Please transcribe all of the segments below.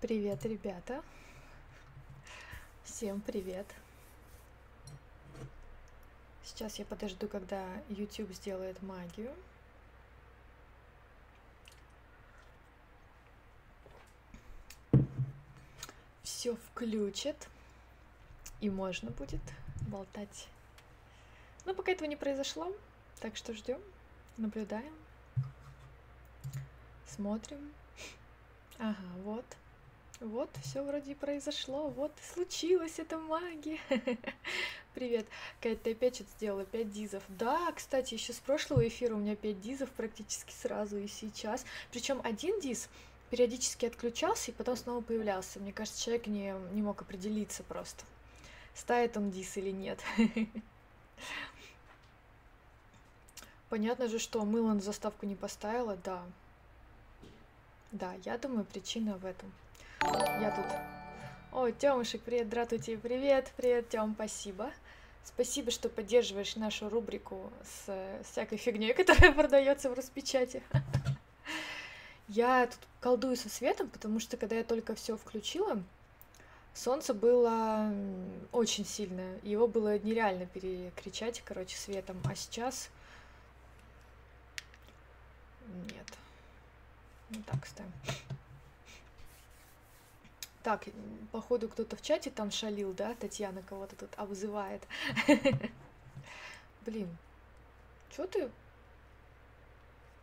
Привет, ребята. Всем привет. Сейчас я подожду, когда YouTube сделает магию. Все включит. И можно будет болтать. Но пока этого не произошло, так что ждем, наблюдаем, смотрим. Ага, вот. Вот, все вроде произошло, вот и случилась эта магия. Привет, Кать, ты опять что-то сделала, 5 дизов. Да, кстати, еще с прошлого эфира у меня 5 дизов практически сразу и сейчас. Причем один диз периодически отключался и потом снова появлялся. Мне кажется, человек не, не мог определиться просто, ставит он диз или нет. Понятно же, что мыло на заставку не поставила, да. Да, я думаю, причина в этом. Я тут... О, Тёмушек, привет, здравствуйте, привет, привет, Тём, спасибо. Спасибо, что поддерживаешь нашу рубрику с всякой фигней, которая продается в распечати. Я тут колдую со светом, потому что когда я только все включила, солнце было очень сильное. Его было нереально перекричать, короче, светом. А сейчас... Нет. Ну так ставим. Так, походу кто-то в чате там шалил, да? Татьяна кого-то тут обзывает. Блин, чё ты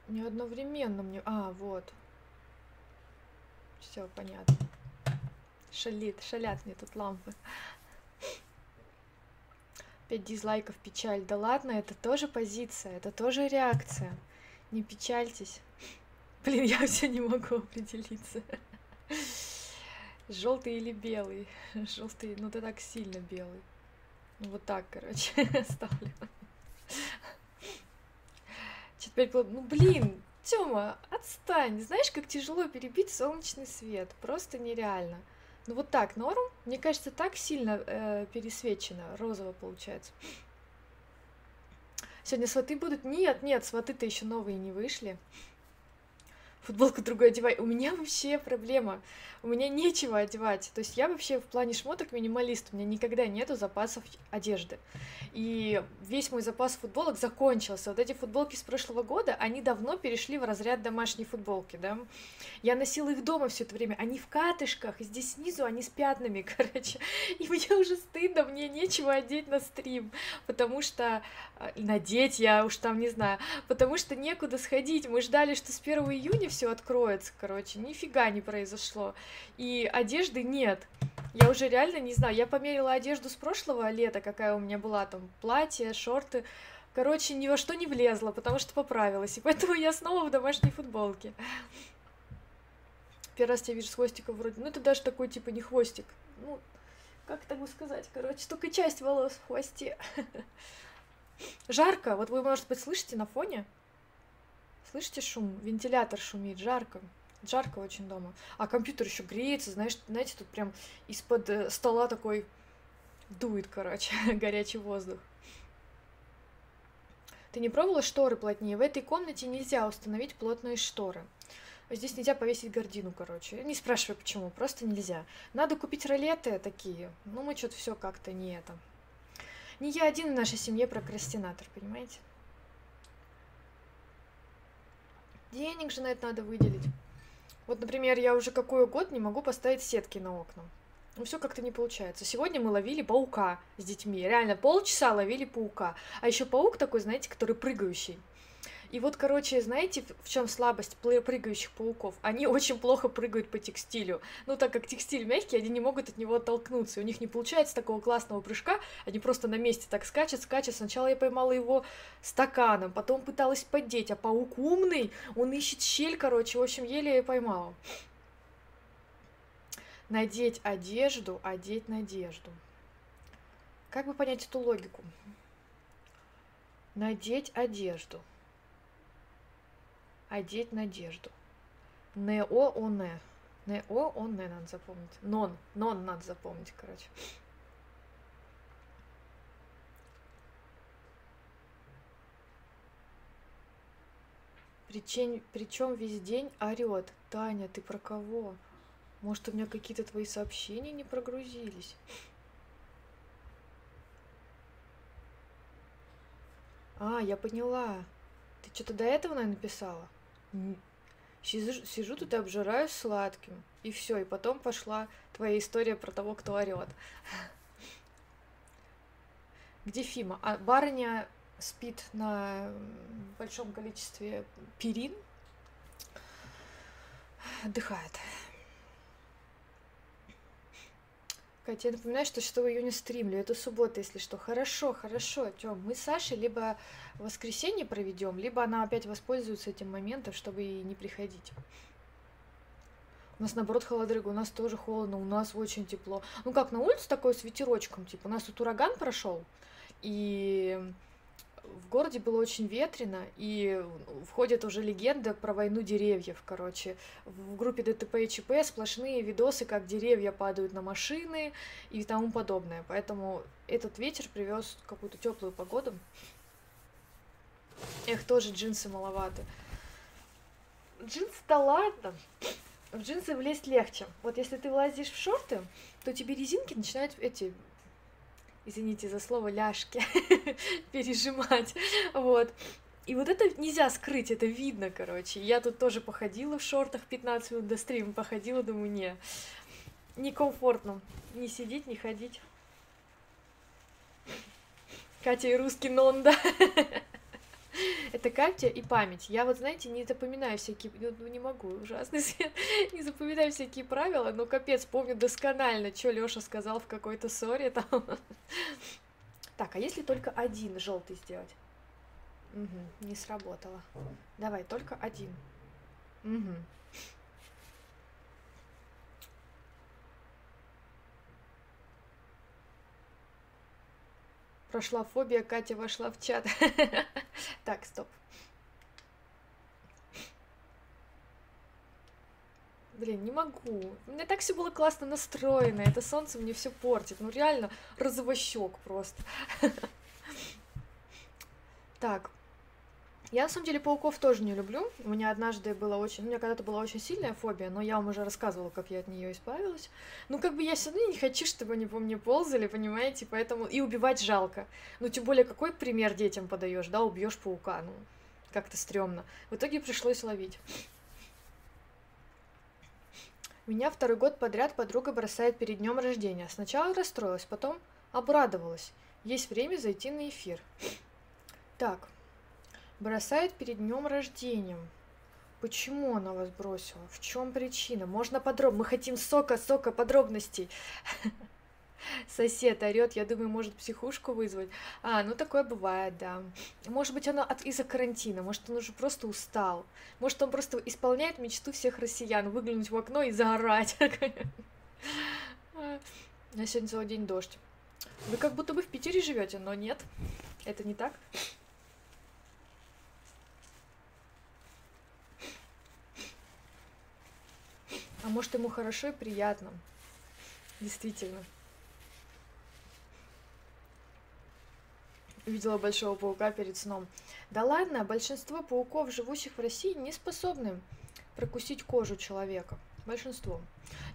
не одновременно мне... А, вот. Все понятно. Шалит, шалят мне тут лампы. Пять дизлайков, печаль. Да ладно, это тоже позиция, это тоже реакция. Не печальтесь. Блин, я все не могу определиться. Желтый или белый? Желтый, ну ты так сильно белый. Ну вот так, короче, ставлю. Теперь, ну блин, Тёма, отстань. Знаешь, как тяжело перебить солнечный свет? Просто нереально. Ну вот так, норм? Мне кажется, так сильно э, пересвечено. Розово получается. Сегодня сваты будут? Нет, нет, сваты-то еще новые не вышли футболку другую одевай. У меня вообще проблема. У меня нечего одевать. То есть я вообще в плане шмоток минималист. У меня никогда нету запасов одежды. И весь мой запас футболок закончился. Вот эти футболки с прошлого года, они давно перешли в разряд домашней футболки, да. Я носила их дома все это время. Они в катышках, и здесь снизу они с пятнами, короче. И мне уже стыдно, мне нечего одеть на стрим, потому что... Э, надеть я уж там не знаю. Потому что некуда сходить. Мы ждали, что с 1 июня все откроется, короче, нифига не произошло. И одежды нет. Я уже реально не знаю, я померила одежду с прошлого лета, какая у меня была, там, платье, шорты. Короче, ни во что не влезла, потому что поправилась. И поэтому я снова в домашней футболке. Первый раз тебя вижу с хвостиком вроде. Ну, это даже такой, типа, не хвостик. Ну, как бы сказать, короче, только часть волос в хвосте. Жарко, вот вы, может быть, слышите на фоне? Слышите шум? Вентилятор шумит, жарко. Жарко очень дома. А компьютер еще греется, знаешь, знаете, тут прям из-под э, стола такой дует, короче, горячий воздух. Ты не пробовала шторы плотнее? В этой комнате нельзя установить плотные шторы. Здесь нельзя повесить гордину, короче. Не спрашивай почему, просто нельзя. Надо купить ролеты такие. Ну, мы что-то все как-то не это. Не я один в нашей семье прокрастинатор, понимаете? Денег же на это надо выделить. Вот, например, я уже какой год не могу поставить сетки на окна. Ну, все как-то не получается. Сегодня мы ловили паука с детьми. Реально, полчаса ловили паука. А еще паук такой, знаете, который прыгающий. И вот, короче, знаете, в чем слабость прыгающих пауков? Они очень плохо прыгают по текстилю. Ну, так как текстиль мягкий, они не могут от него оттолкнуться. У них не получается такого классного прыжка, они просто на месте так скачут, скачут. Сначала я поймала его стаканом, потом пыталась поддеть, а паук умный, он ищет щель, короче, в общем, еле я поймала. Надеть одежду, одеть надежду. Как бы понять эту логику? Надеть одежду одеть надежду. Нео оне. Нео оне надо запомнить. Нон. Нон надо запомнить, короче. Причем, причем весь день орет. Таня, ты про кого? Может, у меня какие-то твои сообщения не прогрузились? А, я поняла. Ты что-то до этого, наверное, написала? Сижу, сижу тут и обжираюсь сладким. И все, и потом пошла твоя история про того, кто орет. Где Фима? А барыня спит на большом количестве перин, отдыхает. Катя, я напоминаю, что 6 июня стримлю. Это суббота, если что. Хорошо, хорошо. Тём, мы с Сашей либо воскресенье проведем, либо она опять воспользуется этим моментом, чтобы и не приходить. У нас, наоборот, холодрыга, у нас тоже холодно, у нас очень тепло. Ну как, на улице такой с ветерочком, типа, у нас тут ураган прошел, и в городе было очень ветрено, и входит уже легенда про войну деревьев, короче. В группе ДТП и ЧП сплошные видосы, как деревья падают на машины и тому подобное. Поэтому этот ветер привез какую-то теплую погоду. Эх, тоже джинсы маловаты. Джинсы-то ладно. В джинсы влезть легче. Вот если ты влазишь в шорты, то тебе резинки начинают эти извините за слово, ляжки пережимать, вот. И вот это нельзя скрыть, это видно, короче. Я тут тоже походила в шортах 15 минут до стрима, походила, думаю, не, некомфортно не сидеть, не ходить. Катя и русский нон, да. Это Катя и память. Я вот, знаете, не запоминаю всякие... Ну, ну не могу, ужасный свет. не запоминаю всякие правила, но капец, помню досконально, что Лёша сказал в какой-то ссоре там. так, а если только один желтый сделать? Угу, не сработало. Давай, только один. Угу. Прошла фобия, Катя вошла в чат. Так, стоп. Блин, не могу. У меня так все было классно настроено. Это солнце мне все портит. Ну реально, развощек просто. Так, я на самом деле пауков тоже не люблю. У меня однажды было очень, у меня когда-то была очень сильная фобия, но я вам уже рассказывала, как я от нее избавилась. Ну как бы я все равно не хочу, чтобы они по мне ползали, понимаете, поэтому и убивать жалко. Ну тем более какой пример детям подаешь, да, убьешь паука, ну как-то стрёмно. В итоге пришлось ловить. Меня второй год подряд подруга бросает перед днем рождения. Сначала расстроилась, потом обрадовалась. Есть время зайти на эфир. Так, бросает перед днем рождения. Почему она вас бросила? В чем причина? Можно подробно. Мы хотим сока, сока подробностей. Сосед орет, я думаю, может психушку вызвать. А, ну такое бывает, да. Может быть, оно от, из-за карантина, может, он уже просто устал. Может, он просто исполняет мечту всех россиян, выглянуть в окно и заорать. На сегодня целый день дождь. Вы как будто бы в Питере живете, но нет. Это не так. А может, ему хорошо и приятно. Действительно. Видела большого паука перед сном. Да ладно, большинство пауков, живущих в России, не способны прокусить кожу человека. Большинство.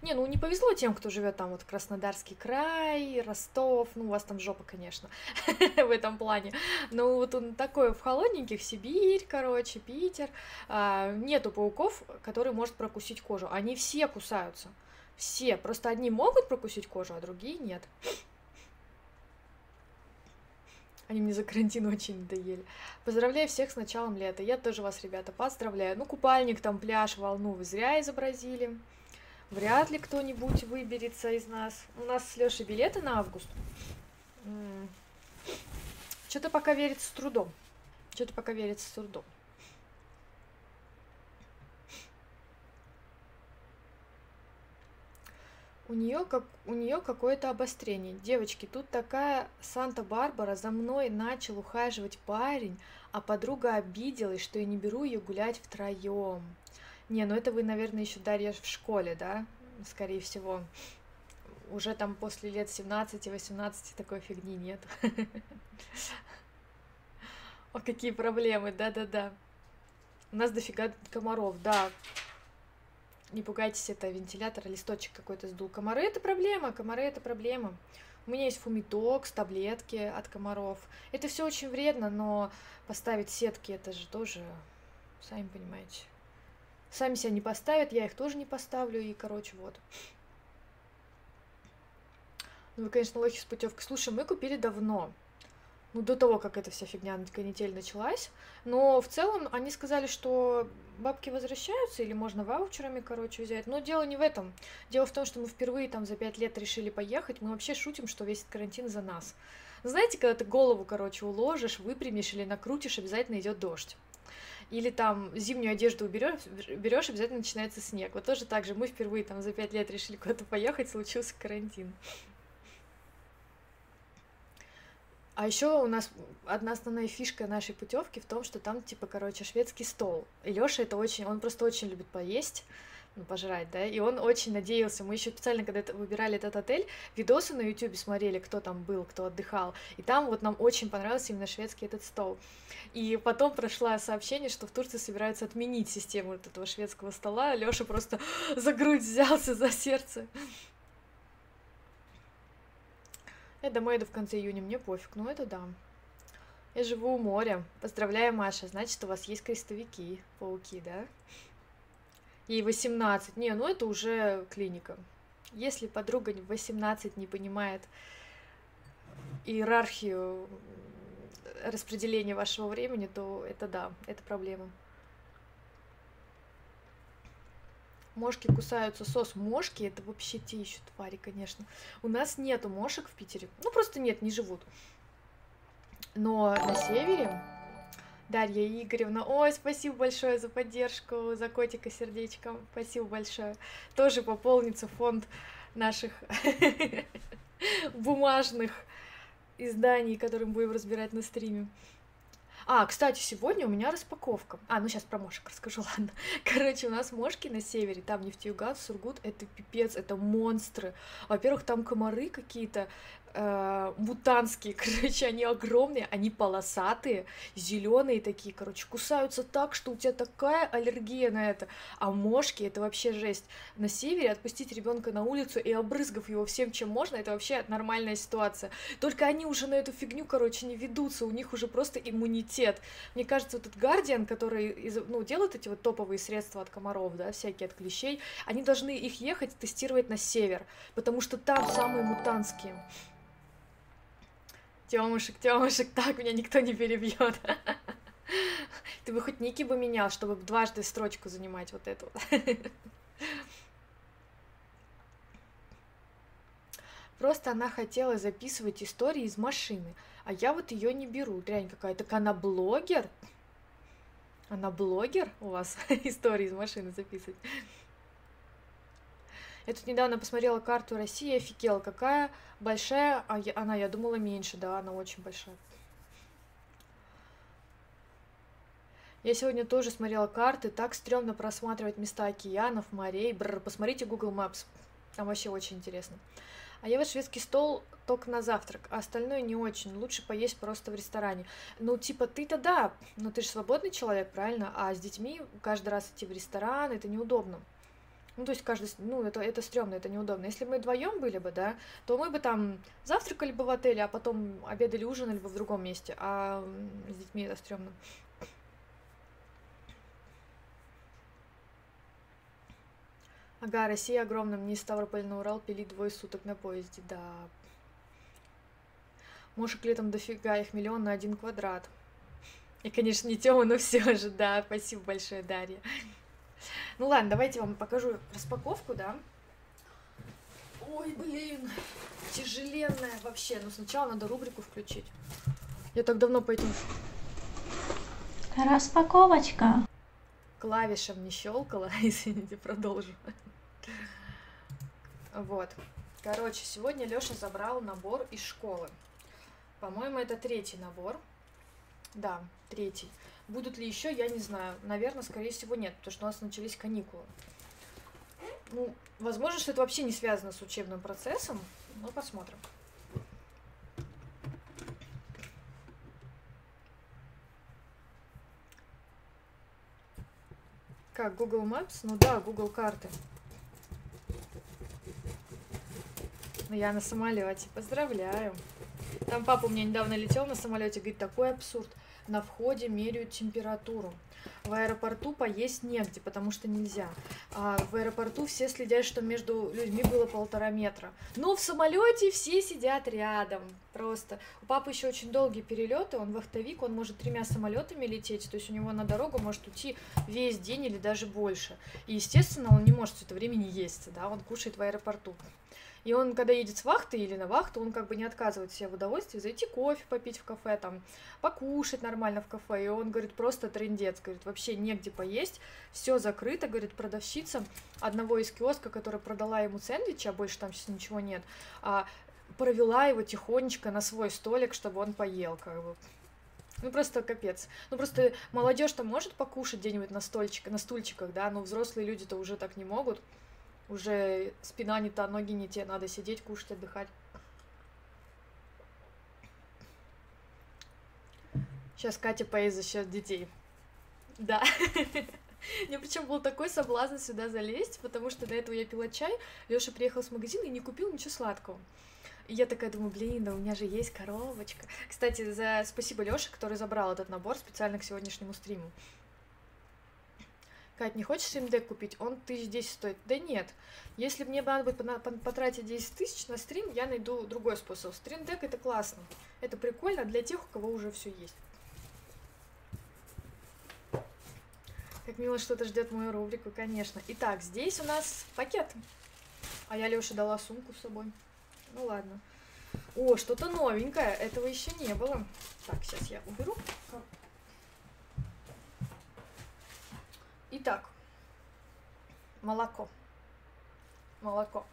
Не, ну не повезло тем, кто живет там вот Краснодарский край, Ростов, ну у вас там жопа, конечно, в этом плане. Но вот он такой в холодненьких, Сибирь, короче, Питер. А, нету пауков, которые может прокусить кожу. Они все кусаются. Все. Просто одни могут прокусить кожу, а другие нет. Они мне за карантин очень надоели. Поздравляю всех с началом лета. Я тоже вас, ребята, поздравляю. Ну, купальник, там, пляж, волну вы зря изобразили. Вряд ли кто-нибудь выберется из нас. У нас с Лешей билеты на август. Что-то пока верится с трудом. Что-то пока верится с трудом. У нее как у нее какое-то обострение. Девочки, тут такая Санта-Барбара за мной начал ухаживать парень, а подруга обиделась, что я не беру ее гулять втроем. Не, ну это вы, наверное, еще Дарья в школе, да? Скорее всего. Уже там после лет 17-18 такой фигни нет. О, какие проблемы, да-да-да. У нас дофига комаров, да. Не пугайтесь, это вентилятор, листочек какой-то сдул. Комары это проблема, комары это проблема. У меня есть фумитокс, таблетки от комаров. Это все очень вредно, но поставить сетки это же тоже, сами понимаете. Сами себя не поставят, я их тоже не поставлю, и, короче, вот. Ну, вы, конечно, лохи с путевкой. Слушай, мы купили давно ну, до того, как эта вся фигня канитель началась. Но в целом они сказали, что бабки возвращаются или можно ваучерами, короче, взять. Но дело не в этом. Дело в том, что мы впервые там за пять лет решили поехать. Мы вообще шутим, что весь карантин за нас. Знаете, когда ты голову, короче, уложишь, выпрямишь или накрутишь, обязательно идет дождь. Или там зимнюю одежду уберешь, берешь, обязательно начинается снег. Вот тоже так же. Мы впервые там за пять лет решили куда-то поехать, случился карантин. А еще у нас одна основная фишка нашей путевки в том, что там, типа, короче, шведский стол. И Лёша это очень, он просто очень любит поесть, ну, пожрать, да, и он очень надеялся. Мы еще специально, когда выбирали этот отель, видосы на YouTube смотрели, кто там был, кто отдыхал, и там вот нам очень понравился именно шведский этот стол. И потом прошло сообщение, что в Турции собираются отменить систему вот этого шведского стола. Лёша просто за грудь взялся, за сердце. Я домой иду в конце июня, мне пофиг, ну это да. Я живу у моря. Поздравляю, Маша, значит, у вас есть крестовики, пауки, да? Ей 18. Не, ну это уже клиника. Если подруга в 18 не понимает иерархию распределения вашего времени, то это да, это проблема. Мошки кусаются сос. Мошки это вообще те еще твари, конечно. У нас нету мошек в Питере. Ну, просто нет, не живут. Но на севере Дарья Игоревна, ой, спасибо большое за поддержку, за котика сердечком, спасибо большое. Тоже пополнится фонд наших бумажных изданий, которые мы будем разбирать на стриме. А, кстати, сегодня у меня распаковка. А, ну сейчас про мошек расскажу, ладно. Короче, у нас мошки на севере, там Нефтеюгаз, Сургут, это пипец, это монстры. Во-первых, там комары какие-то, э, мутанские, короче, они огромные, они полосатые, зеленые такие, короче, кусаются так, что у тебя такая аллергия на это. А мошки это вообще жесть. На севере отпустить ребенка на улицу и обрызгав его всем, чем можно, это вообще нормальная ситуация. Только они уже на эту фигню, короче, не ведутся, у них уже просто иммунитет. Мне кажется, вот этот Гардиан, который ну, делает эти вот топовые средства от комаров, да, всякие от клещей, они должны их ехать тестировать на север, потому что там самые мутантские. Тёмушек, Тёмушек, так меня никто не перебьет. Ты бы хоть ники бы менял, чтобы дважды строчку занимать вот эту. Просто она хотела записывать истории из машины, а я вот ее не беру. Дрянь какая-то. Так она блогер? Она блогер у вас истории из машины записывать? Я тут недавно посмотрела карту России, офигела, какая большая, а я, она, я думала, меньше, да, она очень большая. Я сегодня тоже смотрела карты, так стрёмно просматривать места океанов, морей. Бррр, посмотрите Google Maps, там вообще очень интересно. А я вот шведский стол только на завтрак, а остальное не очень. Лучше поесть просто в ресторане. Ну, типа, ты-то да, но ты же свободный человек, правильно? А с детьми каждый раз идти в ресторан, это неудобно. Ну, то есть каждый, ну, это, это стрёмно, это неудобно. Если мы вдвоем были бы, да, то мы бы там завтракали бы в отеле, а потом обедали, ужинали бы в другом месте, а с детьми это стрёмно. Ага, Россия огромная, мне из Ставрополя на Урал пилить двое суток на поезде, да. Мошек летом дофига, их миллион на один квадрат. И, конечно, не Тёма, но все же, да, спасибо большое, Дарья. Ну ладно, давайте вам покажу распаковку, да. Ой, блин, тяжеленная вообще. Но сначала надо рубрику включить. Я так давно по этим... Распаковочка. Клавишам не щелкала. Извините, продолжу. Вот. Короче, сегодня Лёша забрал набор из школы. По-моему, это третий набор. Да, третий. Будут ли еще, я не знаю. Наверное, скорее всего, нет, потому что у нас начались каникулы. Ну, возможно, что это вообще не связано с учебным процессом, но посмотрим. как, Google Maps? Ну да, Google карты. Ну я на самолете. Поздравляю. Там папа у меня недавно летел на самолете, говорит, такой абсурд. На входе меряют температуру. В аэропорту поесть негде, потому что нельзя. А в аэропорту все следят, что между людьми было полтора метра. Но в самолете все сидят рядом. Просто. У папы еще очень долгие перелеты, он вахтовик, он может тремя самолетами лететь, то есть у него на дорогу может уйти весь день или даже больше. И, естественно, он не может все это время не есть, да, он кушает в аэропорту. И он, когда едет с вахты или на вахту, он как бы не отказывает себе в удовольствии зайти кофе попить в кафе, там, покушать нормально в кафе. И он говорит, просто трендец, говорит, вообще негде поесть, все закрыто, говорит, продавщица одного из киоска, которая продала ему сэндвичи, а больше там сейчас ничего нет, а, провела его тихонечко на свой столик, чтобы он поел, как бы. Ну просто капец. Ну просто молодежь там может покушать где-нибудь на стольчик, на стульчиках, да, но взрослые люди-то уже так не могут уже спина не та, ноги не те, надо сидеть, кушать, отдыхать. Сейчас Катя поест за счет детей. Да. Мне причем был такой соблазн сюда залезть, потому что до этого я пила чай, Лёша приехал с магазина и не купил ничего сладкого. И я такая думаю, блин, да у меня же есть коробочка. Кстати, за спасибо Лёше, который забрал этот набор специально к сегодняшнему стриму. Кать, не хочешь стримдек купить? Он тысяч десять стоит. Да нет. Если мне надо будет потратить 10 тысяч на стрим, я найду другой способ. Стримдек это классно. Это прикольно для тех, у кого уже все есть. Как мило что-то ждет мою рубрику, конечно. Итак, здесь у нас пакет. А я Лёше дала сумку с собой. Ну ладно. О, что-то новенькое. Этого еще не было. Так, сейчас я уберу. Итак, молоко. Молоко.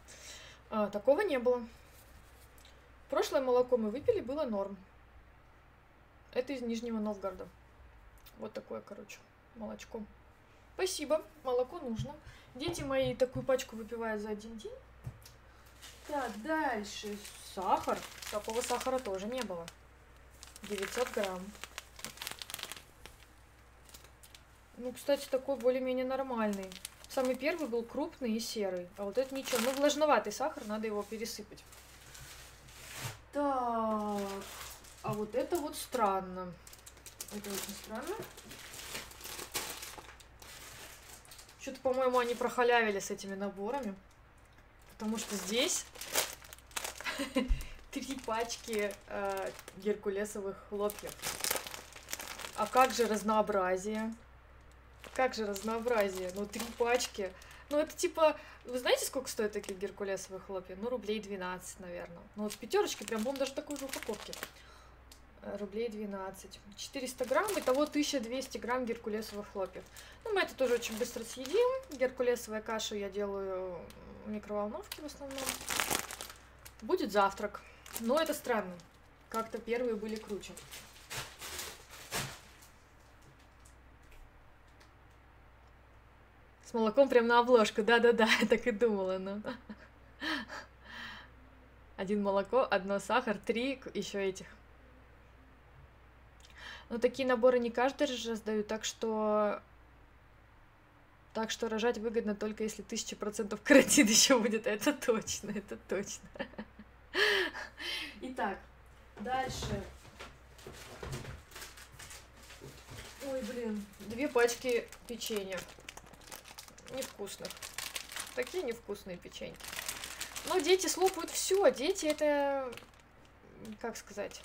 А, такого не было. Прошлое молоко мы выпили, было норм. Это из Нижнего Новгорода. Вот такое, короче, молочко. Спасибо, молоко нужно. Дети мои такую пачку выпивают за один день. Так, дальше. Сахар. Такого сахара тоже не было. 900 грамм. Ну, кстати, такой более-менее нормальный. Самый первый был крупный и серый. А вот это ничего. Ну, влажноватый сахар, надо его пересыпать. Так. А вот это вот странно. Это очень странно. Что-то, по-моему, они прохалявили с этими наборами. Потому что здесь три пачки э, геркулесовых хлопьев. А как же разнообразие? Как же разнообразие? Ну, три пачки. Ну, это типа... Вы знаете, сколько стоят такие геркулесовые хлопья? Ну, рублей 12, наверное. Ну, вот в пятерочке прям, по даже такой же упаковки. Э, рублей 12. 400 грамм, итого 1200 грамм геркулесовых хлопьев. Ну, мы это тоже очень быстро съедим. Геркулесовую кашу я делаю в микроволновке в основном. Будет завтрак. Но это странно. Как-то первые были круче. С молоком прям на обложку. Да-да-да, так и думала, ну. Один молоко, одно сахар, три еще этих. Но такие наборы не каждый раз раздают, так что... Так что рожать выгодно только если тысяча процентов каротин еще будет. Это точно, это точно. Итак, дальше. Ой, блин, две пачки печенья невкусных. Такие невкусные печеньки. Но дети слопают все. Дети это, как сказать,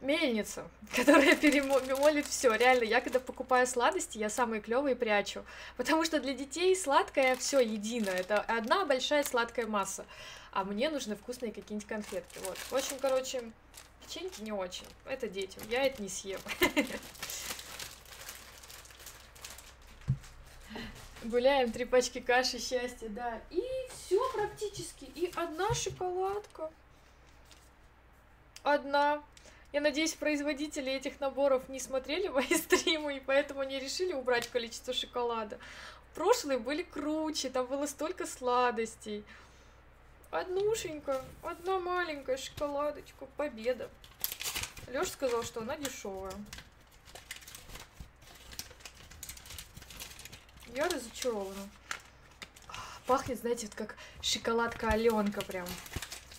мельница, которая перемолит все. Реально, я когда покупаю сладости, я самые клевые прячу. Потому что для детей сладкое все едино. Это одна большая сладкая масса. А мне нужны вкусные какие-нибудь конфетки. Вот. В общем, короче, печеньки не очень. Это детям. Я это не съем. Гуляем, три пачки каши, счастья, да. И все практически. И одна шоколадка. Одна. Я надеюсь, производители этих наборов не смотрели мои стримы, и поэтому не решили убрать количество шоколада. Прошлые были круче, там было столько сладостей. Однушенька, одна маленькая шоколадочка, победа. Лёша сказал, что она дешевая. Я разочарована. Пахнет, знаете, вот как шоколадка Аленка прям.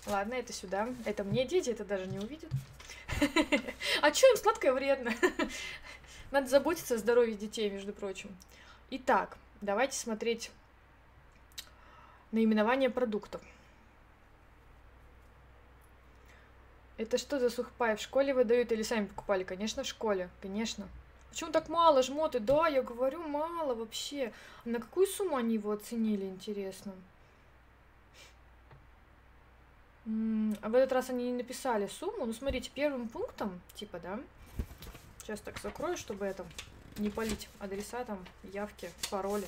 Ладно, это сюда. Это мне дети это даже не увидят. А чё им сладкое вредно? Надо заботиться о здоровье детей, между прочим. Итак, давайте смотреть наименование продуктов. Это что за сухпай? В школе выдают или сами покупали? Конечно, в школе, конечно. Почему так мало жмоты? Да, я говорю, мало вообще. На какую сумму они его оценили, интересно? А в этот раз они не написали сумму. Ну, смотрите, первым пунктом, типа, да, сейчас так закрою, чтобы это не полить адреса, там, явки, пароли.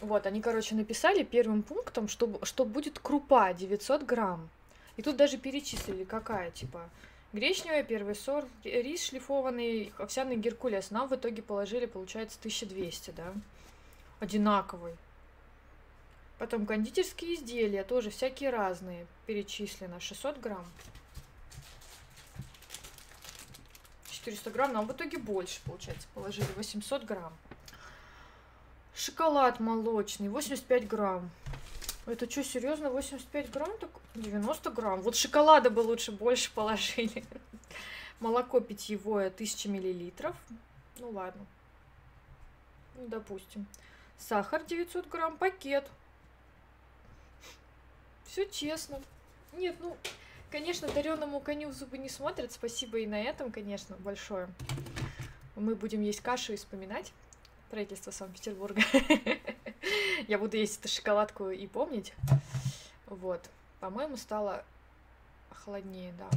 Вот, они, короче, написали первым пунктом, что, что будет крупа 900 грамм. И тут даже перечислили, какая, типа, гречневая, первый сорт, рис шлифованный, овсяный геркулес. Нам в итоге положили, получается, 1200, да? Одинаковый. Потом кондитерские изделия, тоже всякие разные, перечислено, 600 грамм. 400 грамм, нам в итоге больше, получается, положили, 800 грамм. Шоколад молочный, 85 грамм. Это что, серьезно, 85 грамм? Так 90 грамм. Вот шоколада бы лучше больше положили. Молоко питьевое 1000 миллилитров. Ну ладно. Ну, допустим. Сахар 900 грамм, пакет все честно. Нет, ну, конечно, дареному коню в зубы не смотрят. Спасибо и на этом, конечно, большое. Мы будем есть кашу и вспоминать правительство Санкт-Петербурга. Я буду есть эту шоколадку и помнить. Вот. По-моему, стало холоднее, да.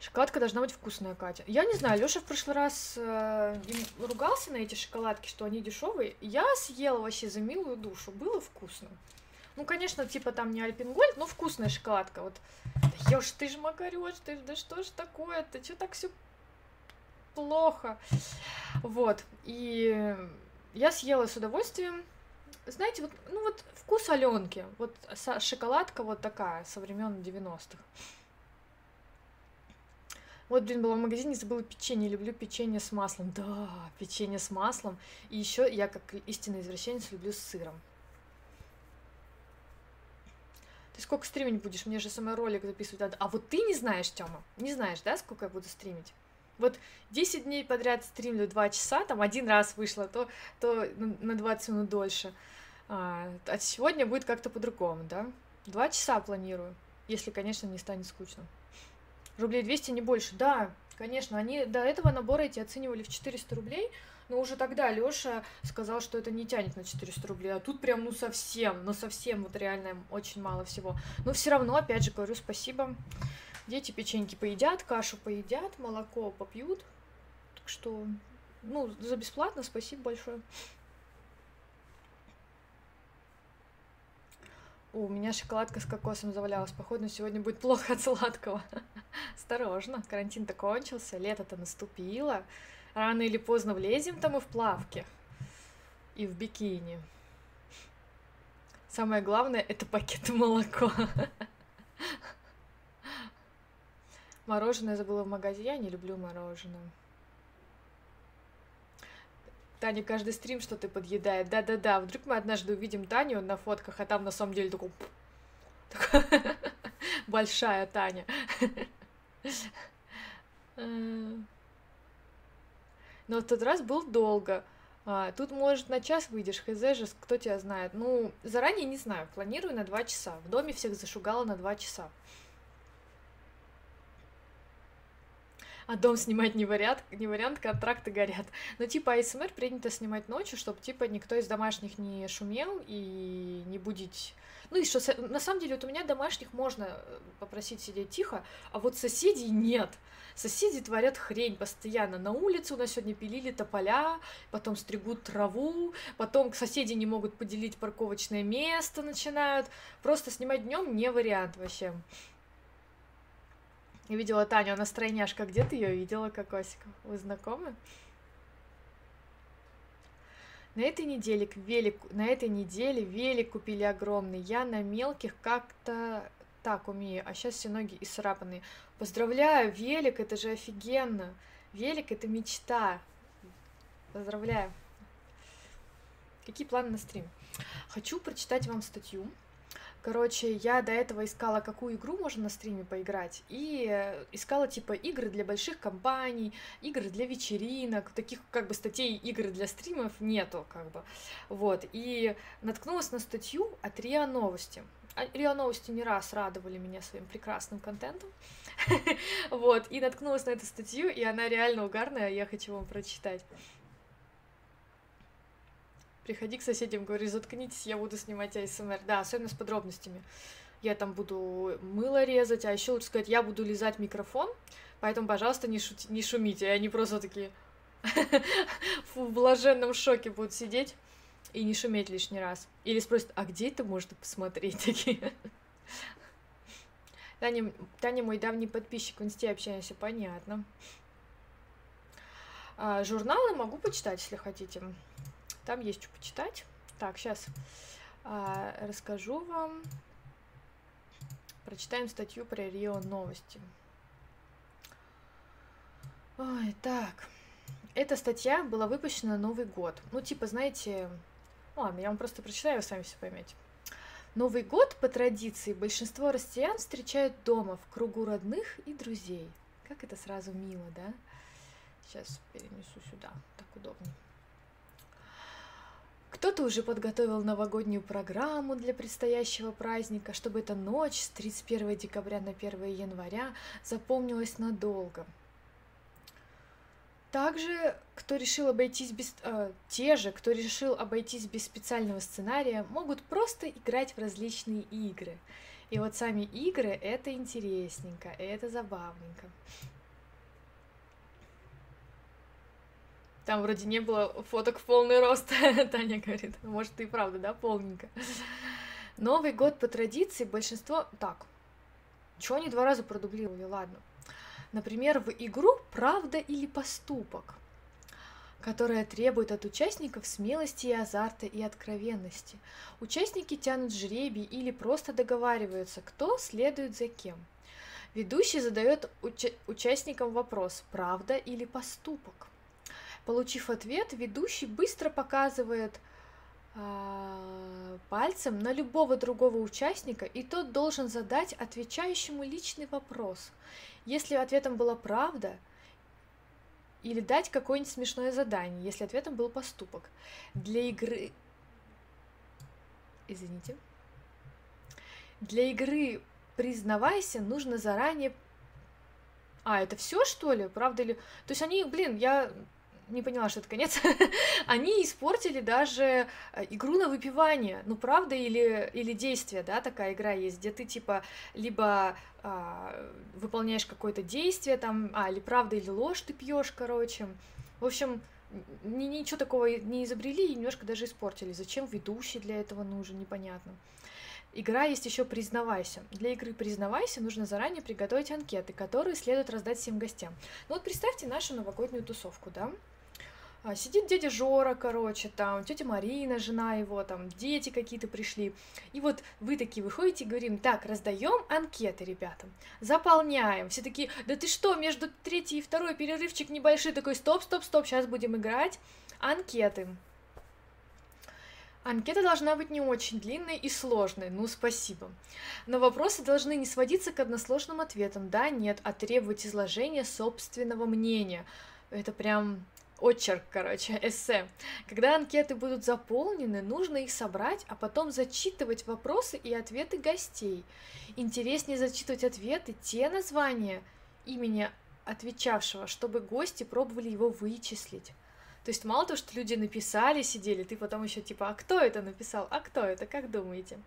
Шоколадка должна быть вкусная, Катя. Я не знаю, Лёша в прошлый раз э, ругался на эти шоколадки, что они дешевые. Я съела вообще за милую душу. Было вкусно. Ну, конечно, типа там не Альпингольд, но вкусная шоколадка. Вот, да ёж, ты ж макарёшь, ты ж, да что ж такое Ты Чё так все плохо? Вот, и я съела с удовольствием. Знаете, вот, ну вот вкус Аленки, вот шоколадка вот такая, со времен 90-х. Вот, блин, была в магазине, забыла печенье. Люблю печенье с маслом. Да, печенье с маслом. И еще я, как истинный извращенец, люблю с сыром. Ты сколько стримить будешь? Мне же самый ролик записывать. А вот ты не знаешь, Тёма? Не знаешь, да, сколько я буду стримить? Вот 10 дней подряд стримлю 2 часа, там один раз вышло, то, то на 20 минут дольше. А, а сегодня будет как-то по-другому, да? Два часа планирую, если, конечно, не станет скучно. Рублей 200, не больше. Да, конечно, они до этого набора эти оценивали в 400 рублей, но уже тогда Лёша сказал, что это не тянет на 400 рублей, а тут прям, ну, совсем, ну, совсем, вот реально очень мало всего. Но все равно, опять же, говорю спасибо. Дети печеньки поедят, кашу поедят, молоко попьют. Так что, ну, за бесплатно спасибо большое. у меня шоколадка с кокосом завалялась. Походу, сегодня будет плохо от сладкого. Осторожно, карантин-то кончился, лето-то наступило. Рано или поздно влезем-то мы в плавки. И в бикини. Самое главное, это пакет молока. Мороженое забыла в магазине. Я не люблю мороженое. Таня каждый стрим что-то подъедает. Да-да-да, вдруг мы однажды увидим Таню на фотках, а там на самом деле такой... Большая Таня. Но в тот раз был долго. А, тут, может, на час выйдешь, хз же, кто тебя знает. Ну, заранее не знаю, планирую на два часа. В доме всех зашугала на два часа. А дом снимать не вариант, не вариант, контракты горят. Но типа АСМР принято снимать ночью, чтобы типа никто из домашних не шумел и не будить. Ну и что, на самом деле, вот у меня домашних можно э, попросить сидеть тихо, а вот соседей нет. Соседи творят хрень постоянно. На улице у нас сегодня пилили тополя, потом стригут траву, потом соседи не могут поделить парковочное место, начинают. Просто снимать днем не вариант вообще. Я видела Таню, она стройняшка. Где ты ее видела, Кокосиков? Вы знакомы? На этой неделе велик, на этой неделе велик купили огромный. Я на мелких как-то так умею, а сейчас все ноги исцарапанные. Поздравляю, велик, это же офигенно. Велик это мечта. Поздравляю. Какие планы на стрим? Хочу прочитать вам статью. Короче, я до этого искала, какую игру можно на стриме поиграть, и э, искала типа игры для больших компаний, игры для вечеринок, таких как бы статей игры для стримов нету, как бы. Вот, и наткнулась на статью от РИА Новости. А РИА Новости не раз радовали меня своим прекрасным контентом. Вот, и наткнулась на эту статью, и она реально угарная, я хочу вам прочитать. Приходи к соседям, говори, заткнитесь, я буду снимать АСМР. Да, особенно с подробностями. Я там буду мыло резать, а еще лучше сказать, я буду лизать микрофон, поэтому, пожалуйста, не, шути, не шумите. И они просто такие в блаженном шоке будут сидеть и не шуметь лишний раз. Или спросят, а где это можно посмотреть? Такие. Таня, Таня мой давний подписчик, в инсте общаемся, понятно. А, журналы могу почитать, если хотите. Там есть что почитать. Так, сейчас а, расскажу вам. Прочитаем статью про Рио новости. Ой, так. Эта статья была выпущена на Новый год. Ну, типа, знаете... Ладно, я вам просто прочитаю, вы сами все поймете. Новый год, по традиции, большинство россиян встречают дома, в кругу родных и друзей. Как это сразу мило, да? Сейчас перенесу сюда, так удобнее. Кто-то уже подготовил новогоднюю программу для предстоящего праздника, чтобы эта ночь с 31 декабря на 1 января запомнилась надолго. Также, кто решил обойтись без... Э, те же, кто решил обойтись без специального сценария, могут просто играть в различные игры. И вот сами игры — это интересненько, это забавненько. Там вроде не было фоток в полный рост, Таня говорит. Может, и правда, да, полненько. Новый год по традиции большинство... Так, чего они два раза продублировали, ладно. Например, в игру «Правда или поступок», которая требует от участников смелости и азарта и откровенности. Участники тянут жребий или просто договариваются, кто следует за кем. Ведущий задает уча- участникам вопрос «Правда или поступок?». Получив ответ, ведущий быстро показывает э, пальцем на любого другого участника, и тот должен задать отвечающему личный вопрос. Если ответом была правда, или дать какое-нибудь смешное задание, если ответом был поступок. Для игры... Извините. Для игры признавайся, нужно заранее... А, это все что ли? Правда ли? То есть они, блин, я не поняла, что это конец, они испортили даже э, игру на выпивание. Ну, правда или, или действие, да, такая игра есть, где ты, типа, либо а, выполняешь какое-то действие, там, а, или правда, или ложь ты пьешь, короче. В общем, ни, ничего такого не изобрели и немножко даже испортили. Зачем ведущий для этого нужен, непонятно. Игра есть еще «Признавайся». Для игры «Признавайся» нужно заранее приготовить анкеты, которые следует раздать всем гостям. Ну вот представьте нашу новогоднюю тусовку, да? А, сидит дядя Жора, короче, там, тетя Марина, жена его, там, дети какие-то пришли. И вот вы такие выходите и говорим, так, раздаем анкеты ребятам, заполняем. Все такие, да ты что, между третий и второй перерывчик небольшой, такой, стоп, стоп, стоп, сейчас будем играть. Анкеты. Анкета должна быть не очень длинной и сложной, ну спасибо. Но вопросы должны не сводиться к односложным ответам, да, нет, а требовать изложения собственного мнения. Это прям очерк, короче, эссе. Когда анкеты будут заполнены, нужно их собрать, а потом зачитывать вопросы и ответы гостей. Интереснее зачитывать ответы, те названия имени отвечавшего, чтобы гости пробовали его вычислить. То есть мало того, что люди написали, сидели, ты потом еще типа, а кто это написал, а кто это, как думаете?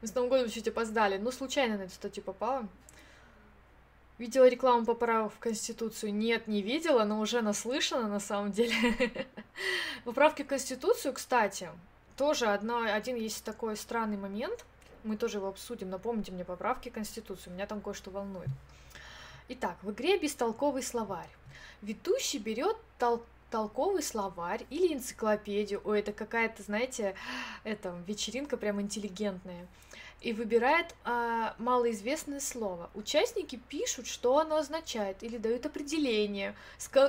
Мы с Новым годом чуть опоздали. Ну, случайно на эту статью попала. Видела рекламу поправок в Конституцию? Нет, не видела, но уже наслышана на самом деле. Поправки в Конституцию, кстати, тоже одно, один есть такой странный момент. Мы тоже его обсудим. Напомните мне поправки в Конституцию. Меня там кое-что волнует. Итак, в игре бестолковый словарь. Ведущий берет тол толковый словарь или энциклопедию. Ой, это какая-то, знаете, это вечеринка прям интеллигентная и выбирает а, малоизвестное слово. Участники пишут, что оно означает, или дают определение,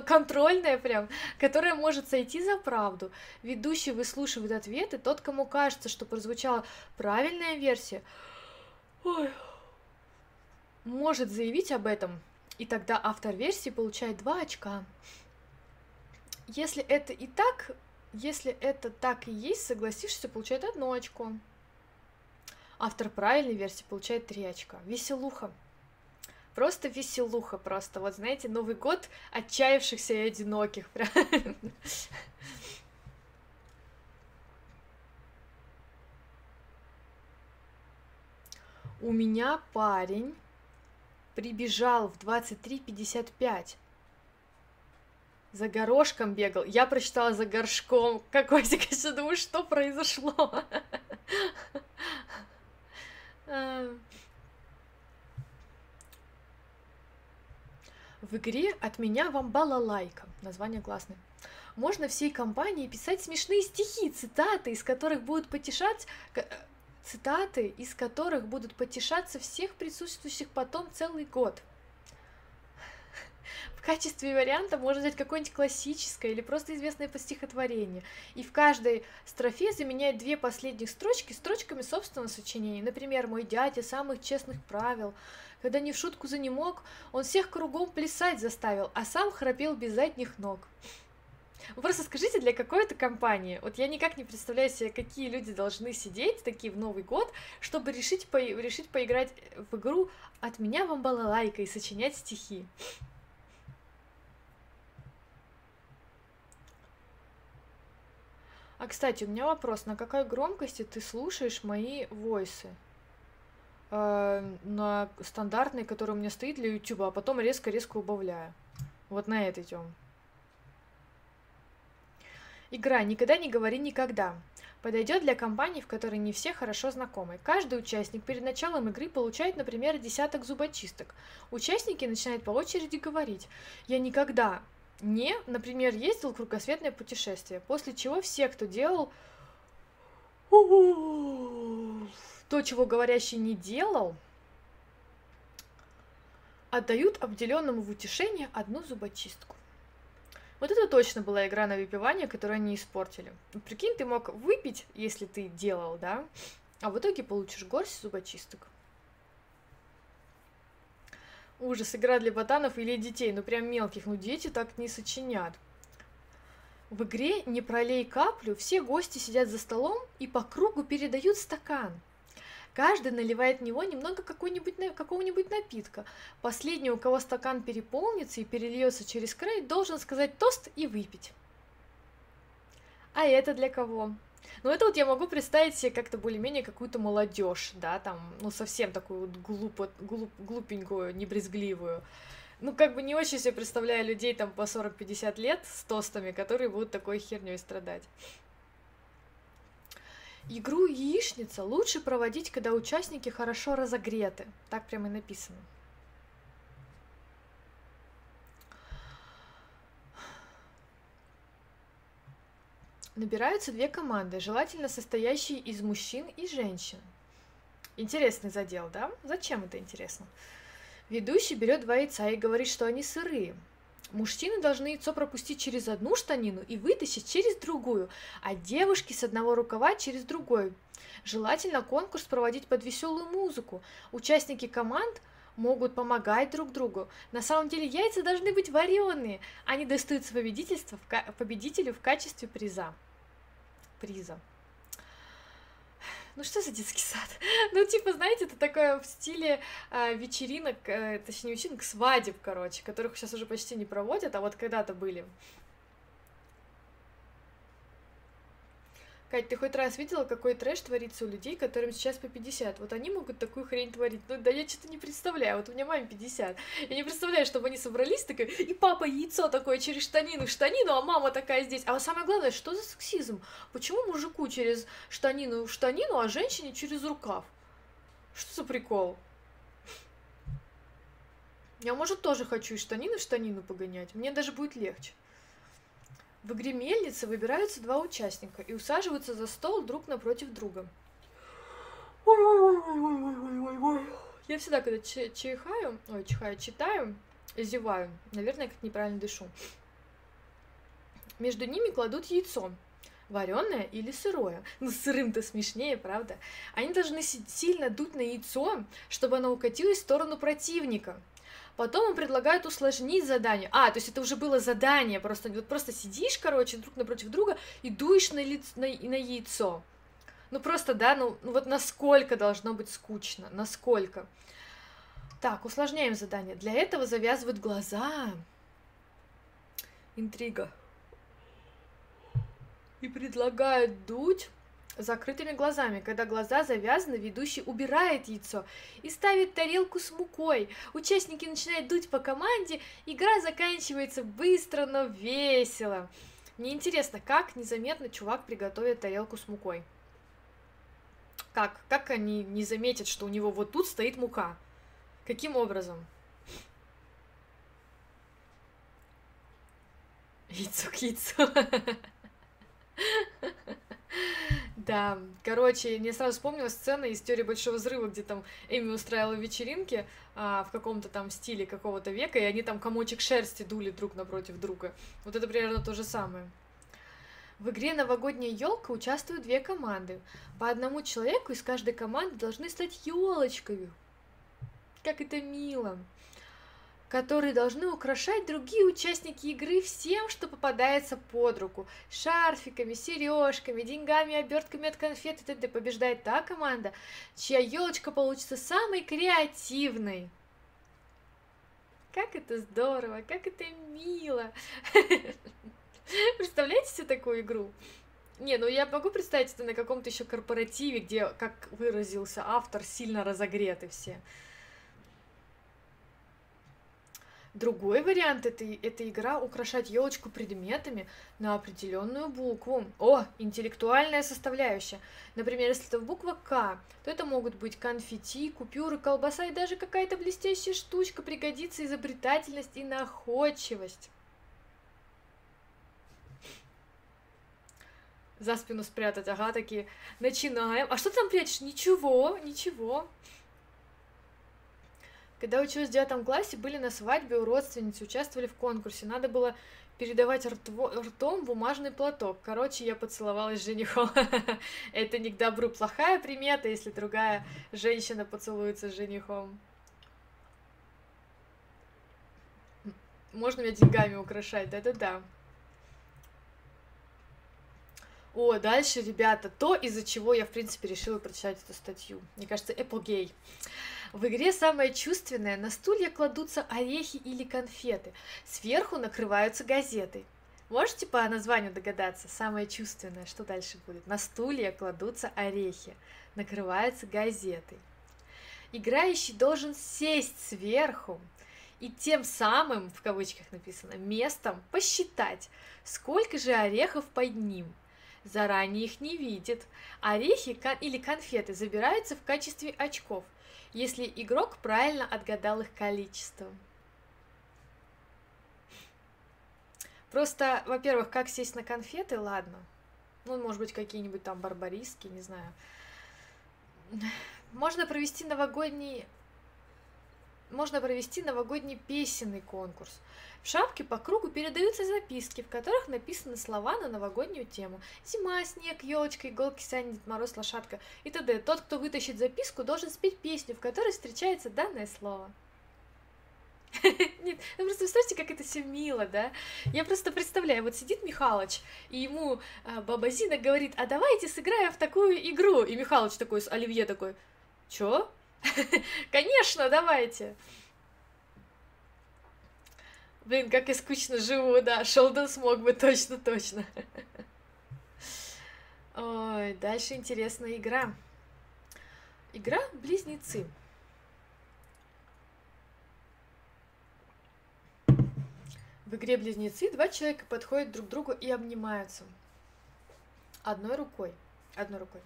контрольное прям, которое может сойти за правду. Ведущий выслушивает ответы, тот, кому кажется, что прозвучала правильная версия, ой, может заявить об этом, и тогда автор версии получает 2 очка. Если это и так, если это так и есть, согласишься, получает одно очко. Автор правильной версии получает 3 очка. Веселуха. Просто веселуха просто. Вот знаете, Новый год отчаявшихся и одиноких. У меня парень прибежал в 23.55. За горошком бегал. Я прочитала за горшком. Какой я думаю, что произошло? В игре от меня вам балалайка. Название классное. Можно всей компании писать смешные стихи, цитаты, из которых будут потешать э, цитаты, из которых будут потешаться всех присутствующих потом целый год. В качестве варианта можно взять какое-нибудь классическое или просто известное по стихотворение. И в каждой строфе заменять две последних строчки строчками собственного сочинения. Например, «Мой дядя самых честных правил». Когда не в шутку за не мог, он всех кругом плясать заставил, а сам храпел без задних ног. Вы просто скажите, для какой это компании? Вот я никак не представляю себе, какие люди должны сидеть такие в Новый год, чтобы решить, по... решить поиграть в игру «От меня вам балалайка» и сочинять стихи. А, кстати, у меня вопрос. На какой громкости ты слушаешь мои войсы? Э, на стандартной, которая у меня стоит для YouTube, а потом резко-резко убавляю. Вот на этой тем. Игра «Никогда не говори никогда» подойдет для компаний, в которой не все хорошо знакомы. Каждый участник перед началом игры получает, например, десяток зубочисток. Участники начинают по очереди говорить «Я никогда не, например, ездил кругосветное путешествие, после чего все, кто делал то, чего говорящий не делал, отдают обделенному в утешение одну зубочистку. Вот это точно была игра на выпивание, которую они испортили. Прикинь, ты мог выпить, если ты делал, да, а в итоге получишь горсть зубочисток. Ужас, игра для ботанов или детей, ну прям мелких, ну дети так не сочинят. В игре «Не пролей каплю» все гости сидят за столом и по кругу передают стакан. Каждый наливает в него немного какого-нибудь напитка. Последний, у кого стакан переполнится и перельется через край, должен сказать тост и выпить. А это для кого? Ну, это вот я могу представить себе как-то более-менее какую-то молодежь, да, там, ну, совсем такую вот глупо, глуп, глупенькую, небрезгливую. Ну, как бы не очень себе представляю людей там по 40-50 лет с тостами, которые будут такой херней страдать. Игру яичница лучше проводить, когда участники хорошо разогреты. Так прямо и написано. Набираются две команды, желательно состоящие из мужчин и женщин. Интересный задел, да? Зачем это интересно? Ведущий берет два яйца и говорит, что они сырые. Мужчины должны яйцо пропустить через одну штанину и вытащить через другую, а девушки с одного рукава через другой. Желательно конкурс проводить под веселую музыку. Участники команд могут помогать друг другу. На самом деле яйца должны быть вареные. Они достаются победителю в качестве приза приза. Ну что за детский сад? Ну, типа, знаете, это такое в стиле э, вечеринок, э, точнее, вечеринок, свадеб, короче, которых сейчас уже почти не проводят, а вот когда-то были. Кать, ты хоть раз видела, какой трэш творится у людей, которым сейчас по 50? Вот они могут такую хрень творить. Ну да я что-то не представляю. Вот у меня маме 50. Я не представляю, чтобы они собрались такое, и папа яйцо такое через штанину штанину, а мама такая здесь. А самое главное, что за сексизм? Почему мужику через штанину штанину, а женщине через рукав? Что за прикол? Я, может, тоже хочу из штанины в штанину погонять. Мне даже будет легче. В игре мельницы выбираются два участника и усаживаются за стол друг напротив друга. Я всегда, когда чихаю, ой, чихаю, читаю, зеваю. Наверное, как неправильно дышу. Между ними кладут яйцо. Вареное или сырое. Ну, сырым-то смешнее, правда? Они должны сильно дуть на яйцо, чтобы оно укатилось в сторону противника. Потом им предлагают усложнить задание. А, то есть это уже было задание, просто вот просто сидишь, короче, друг напротив друга и дуешь на, лиц, на, на яйцо. Ну просто, да, ну, ну вот насколько должно быть скучно, насколько. Так, усложняем задание. Для этого завязывают глаза. Интрига. И предлагают дуть закрытыми глазами. Когда глаза завязаны, ведущий убирает яйцо и ставит тарелку с мукой. Участники начинают дуть по команде, игра заканчивается быстро, но весело. Мне интересно, как незаметно чувак приготовит тарелку с мукой. Как? Как они не заметят, что у него вот тут стоит мука? Каким образом? Яйцо к яйцу. Да, короче, мне сразу вспомнилась сцена из теории Большого Взрыва, где там Эми устраивала вечеринки а, в каком-то там стиле какого-то века, и они там комочек шерсти дули друг напротив друга. Вот это примерно то же самое. В игре «Новогодняя елка» участвуют две команды. По одному человеку из каждой команды должны стать елочками. Как это мило которые должны украшать другие участники игры всем, что попадается под руку. Шарфиками, сережками, деньгами, обертками от конфет и т.д. Побеждает та команда, чья елочка получится самой креативной. Как это здорово, как это мило. Представляете себе такую игру? Не, ну я могу представить это на каком-то еще корпоративе, где, как выразился автор, сильно разогреты все. Другой вариант это, это игра украшать елочку предметами на определенную букву. О, интеллектуальная составляющая. Например, если это буква К, то это могут быть конфетти, купюры, колбаса и даже какая-то блестящая штучка. Пригодится изобретательность и находчивость. За спину спрятать, ага, такие. Начинаем. А что ты там прячешь? Ничего, ничего. Когда училась в девятом классе, были на свадьбе у родственницы, участвовали в конкурсе. Надо было передавать ртво, ртом бумажный платок. Короче, я поцеловалась с женихом. Это не к добру плохая примета, если другая женщина поцелуется с женихом. Можно меня деньгами украшать, да-да-да. О, дальше, ребята, то, из-за чего я, в принципе, решила прочитать эту статью. Мне кажется, эпогей. В игре самое чувственное, на стулья кладутся орехи или конфеты, сверху накрываются газетой. Можете по названию догадаться? Самое чувственное, что дальше будет? На стулья кладутся орехи, накрываются газетой. Играющий должен сесть сверху и тем самым, в кавычках написано, местом посчитать, сколько же орехов под ним. Заранее их не видит. Орехи или конфеты забираются в качестве очков – если игрок правильно отгадал их количество. Просто, во-первых, как сесть на конфеты, ладно. Ну, может быть, какие-нибудь там барбариски, не знаю. Можно провести новогодний... Можно провести новогодний песенный конкурс. В шапке по кругу передаются записки, в которых написаны слова на новогоднюю тему. Зима, снег, елочка, иголки, сани, Дед Мороз, лошадка и т.д. Тот, кто вытащит записку, должен спеть песню, в которой встречается данное слово. Нет, ну просто представьте, как это все мило, да? Я просто представляю, вот сидит Михалыч, и ему а, баба Зина говорит, а давайте сыграем в такую игру. И Михалыч такой с Оливье такой, чё? Конечно, давайте. Блин, как я скучно живу, да. Шелдон смог бы точно-точно. Ой, дальше интересная игра. Игра «Близнецы». В игре «Близнецы» два человека подходят друг к другу и обнимаются. Одной рукой. Одной рукой.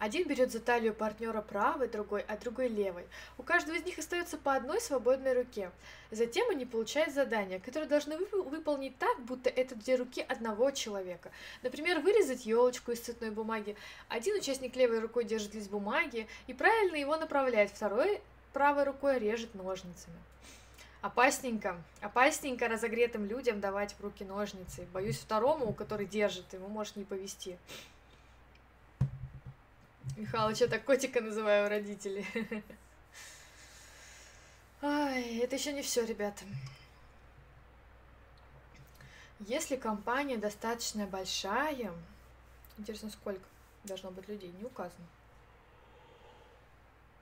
Один берет за талию партнера правой, другой, а другой левой. У каждого из них остается по одной свободной руке. Затем они получают задание, которое должны вып- выполнить так, будто это две руки одного человека. Например, вырезать елочку из цветной бумаги. Один участник левой рукой держит лист бумаги и правильно его направляет, второй правой рукой режет ножницами. Опасненько, опасненько разогретым людям давать в руки ножницы. Боюсь, второму, который держит, ему может не повезти. Михалыч, я так котика называю родители. Ай, это еще не все, ребята. Если компания достаточно большая, интересно, сколько должно быть людей, не указано.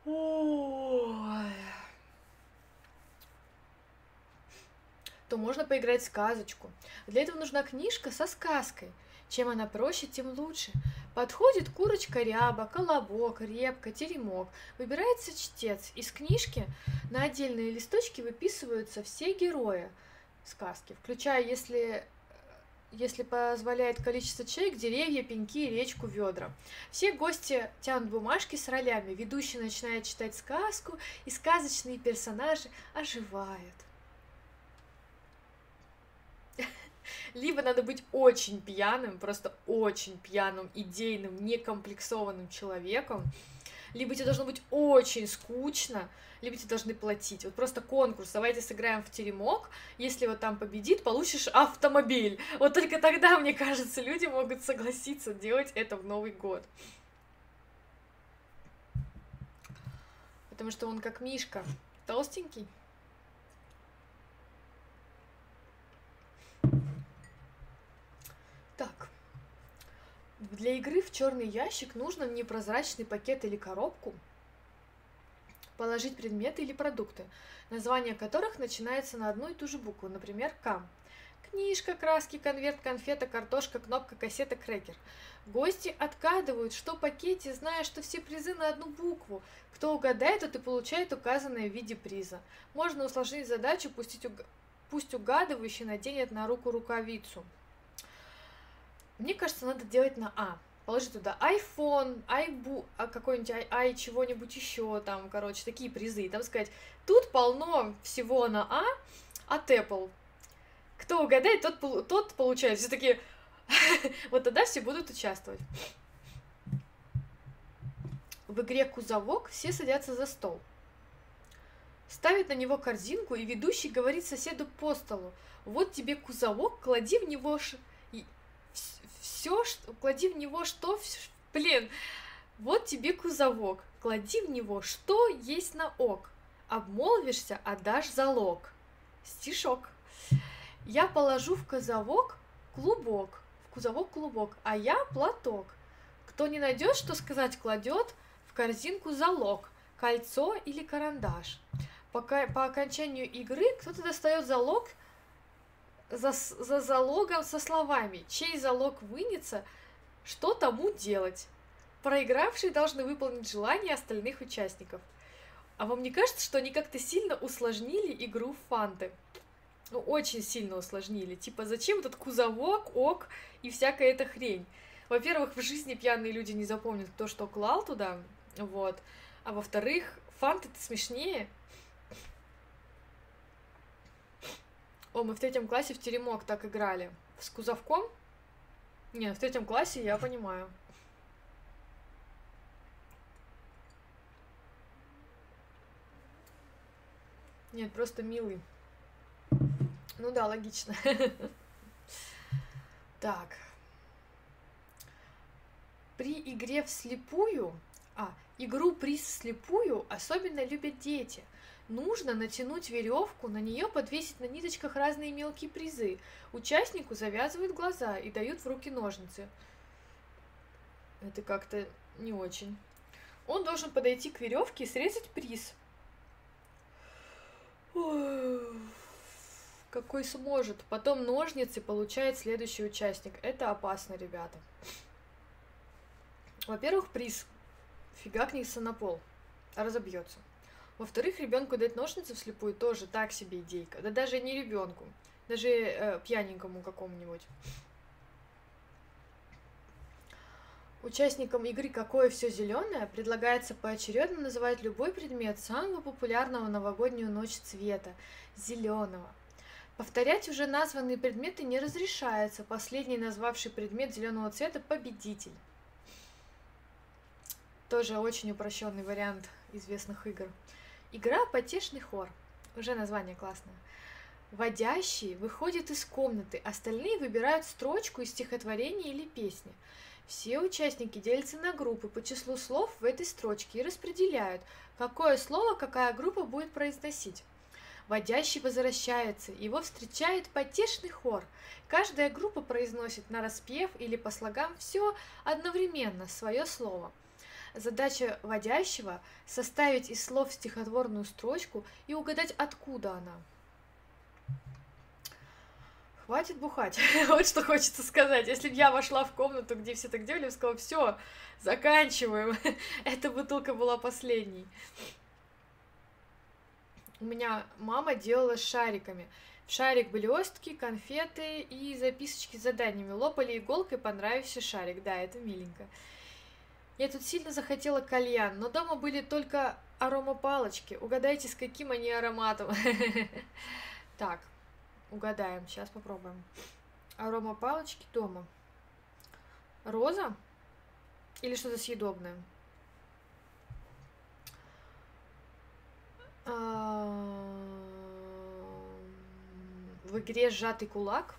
Ой. то можно поиграть в сказочку. Для этого нужна книжка со сказкой. Чем она проще, тем лучше. Подходит курочка ряба, колобок, репка, теремок. Выбирается чтец. Из книжки на отдельные листочки выписываются все герои сказки, включая, если если позволяет количество человек, деревья, пеньки, речку, ведра. Все гости тянут бумажки с ролями, ведущий начинает читать сказку, и сказочные персонажи оживают. Либо надо быть очень пьяным, просто очень пьяным, идейным, некомплексованным человеком, либо тебе должно быть очень скучно, либо тебе должны платить. Вот просто конкурс, давайте сыграем в теремок, если вот там победит, получишь автомобиль. Вот только тогда, мне кажется, люди могут согласиться делать это в Новый год. Потому что он как Мишка, толстенький. Так. Для игры в черный ящик нужно непрозрачный пакет или коробку, положить предметы или продукты, название которых начинается на одну и ту же букву, например, К. Книжка, краски, конверт, конфета, картошка, кнопка, кассета, крекер. Гости откадывают, что в пакете, зная, что все призы на одну букву. Кто угадает, тот и получает указанное в виде приза. Можно усложнить задачу, пустить уг... пусть угадывающий наденет на руку рукавицу. Мне кажется, надо делать на А. Положи туда iPhone, iBook, а какой-нибудь i, i чего-нибудь еще, там, короче, такие призы. Там сказать, тут полно всего на А от Apple. Кто угадает, тот, тот получает. Все таки вот тогда все будут участвовать. В игре «Кузовок» все садятся за стол. Ставит на него корзинку, и ведущий говорит соседу по столу, вот тебе кузовок, клади в него ш все, что, клади в него что, блин, вот тебе кузовок, клади в него что есть на ок, обмолвишься, отдашь залог. Стишок. Я положу в кузовок клубок, в кузовок клубок, а я платок. Кто не найдет, что сказать, кладет в корзинку залог, кольцо или карандаш. Пока, по окончанию игры кто-то достает залог за, за залогом со словами «Чей залог вынется, что тому делать?» Проигравшие должны выполнить желания остальных участников. А вам не кажется, что они как-то сильно усложнили игру в фанты? Ну, очень сильно усложнили. Типа, зачем этот кузовок, ок и всякая эта хрень? Во-первых, в жизни пьяные люди не запомнят, кто что клал туда, вот. А во-вторых, фанты-то смешнее, О, мы в третьем классе в теремок так играли. С кузовком? Не, в третьем классе я понимаю. Нет, просто милый. Ну да, логично. Так. При игре вслепую, а, игру приз вслепую особенно любят дети – Нужно натянуть веревку, на нее подвесить на ниточках разные мелкие призы. Участнику завязывают глаза и дают в руки ножницы. Это как-то не очень. Он должен подойти к веревке и срезать приз. какой сможет. Потом ножницы получает следующий участник. Это опасно, ребята. Во-первых, приз фигакнется на пол, разобьется. Во-вторых, ребенку дать ножницы вслепую тоже так себе идейка. Да даже не ребенку, даже э, пьяненькому какому-нибудь. Участникам игры «Какое все зеленое» предлагается поочередно называть любой предмет самого популярного новогоднюю ночь цвета – зеленого. Повторять уже названные предметы не разрешается. Последний назвавший предмет зеленого цвета – победитель. Тоже очень упрощенный вариант известных игр. Игра «Потешный хор». Уже название классное. Водящий выходит из комнаты, остальные выбирают строчку из стихотворения или песни. Все участники делятся на группы по числу слов в этой строчке и распределяют, какое слово какая группа будет произносить. Водящий возвращается, его встречает потешный хор. Каждая группа произносит на распев или по слогам все одновременно свое слово. Задача водящего – составить из слов стихотворную строчку и угадать, откуда она. Хватит бухать. вот что хочется сказать. Если бы я вошла в комнату, где все так делали, я бы сказала, все, заканчиваем. Эта бутылка была последней. У меня мама делала с шариками. В шарик блестки, конфеты и записочки с заданиями. Лопали иголкой понравившийся шарик. Да, это миленько. Я тут сильно захотела кальян, но дома были только аромапалочки. Угадайте, с каким они ароматом. Так, Угадаем, сейчас попробуем. Арома палочки дома. Роза? Или что-то съедобное? В игре «Сжатый кулак»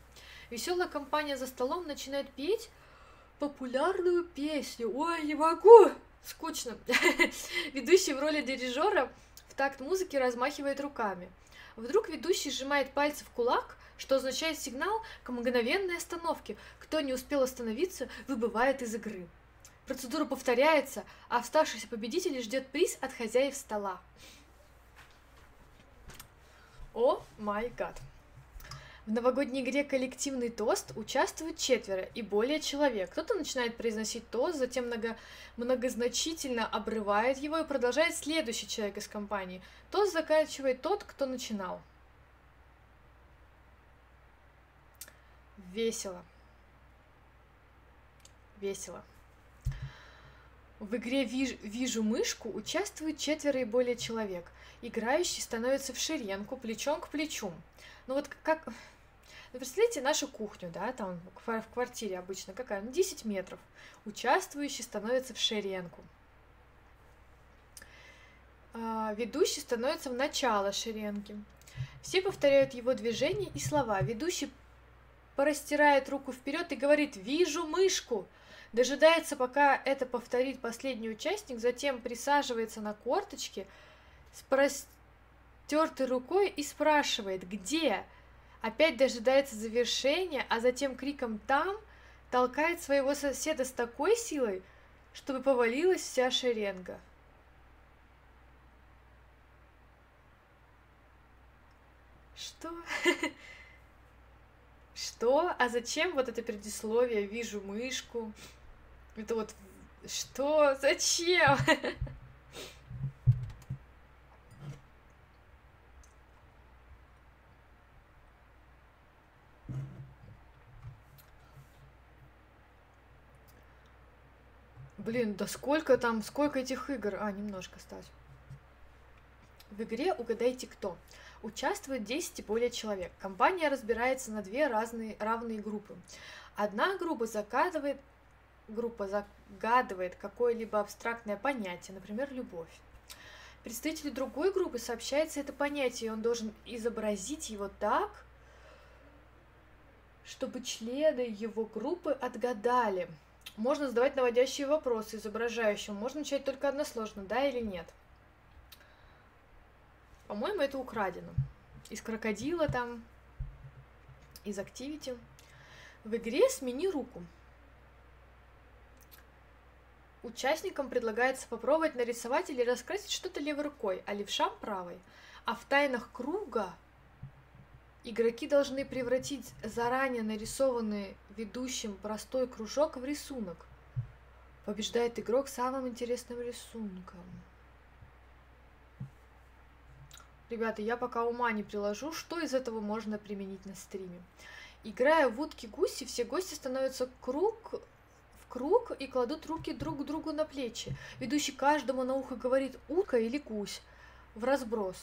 веселая компания за столом начинает петь популярную песню. Ой, не могу! Скучно. Ведущий в роли дирижера в такт музыки размахивает руками. Вдруг ведущий сжимает пальцы в кулак, что означает сигнал к мгновенной остановке. Кто не успел остановиться, выбывает из игры. Процедура повторяется, а оставшийся победитель ждет приз от хозяев стола. О май гад! В новогодней игре «Коллективный тост» участвуют четверо и более человек. Кто-то начинает произносить тост, затем много, многозначительно обрывает его и продолжает следующий человек из компании. Тост заканчивает тот, кто начинал. Весело. Весело. В игре «Вижу мышку» участвует четверо и более человек. Играющий становится в шеренку, плечом к плечу. Ну вот как... Ну, представляете нашу кухню, да, там в квартире обычно какая? Ну, 10 метров. Участвующий становится в шеренку. А, ведущий становится в начало шеренги. Все повторяют его движения и слова. Ведущий порастирает руку вперед и говорит «Вижу мышку!» Дожидается, пока это повторит последний участник, затем присаживается на корточки с простертой рукой и спрашивает «Где?», опять дожидается завершения, а затем криком «там» толкает своего соседа с такой силой, чтобы повалилась вся шеренга. Что? Что? А зачем вот это предисловие? Вижу мышку. Это вот что? Зачем? Блин, да сколько там, сколько этих игр? А, немножко осталось. В игре «Угадайте кто». Участвует 10 и более человек. Компания разбирается на две разные равные группы. Одна группа загадывает, группа загадывает какое-либо абстрактное понятие, например, любовь. Представителю другой группы сообщается это понятие, и он должен изобразить его так, чтобы члены его группы отгадали – можно задавать наводящие вопросы изображающим. Можно начать только односложно, да или нет. По-моему, это украдено. Из крокодила там, из Activity. В игре «Смени руку». Участникам предлагается попробовать нарисовать или раскрасить что-то левой рукой, а левшам правой. А в тайнах круга Игроки должны превратить заранее нарисованный ведущим простой кружок в рисунок. Побеждает игрок самым интересным рисунком. Ребята, я пока ума не приложу, что из этого можно применить на стриме. Играя в утки-гуси, все гости становятся круг, в круг и кладут руки друг другу на плечи. Ведущий каждому на ухо говорит «утка» или «гусь» в разброс.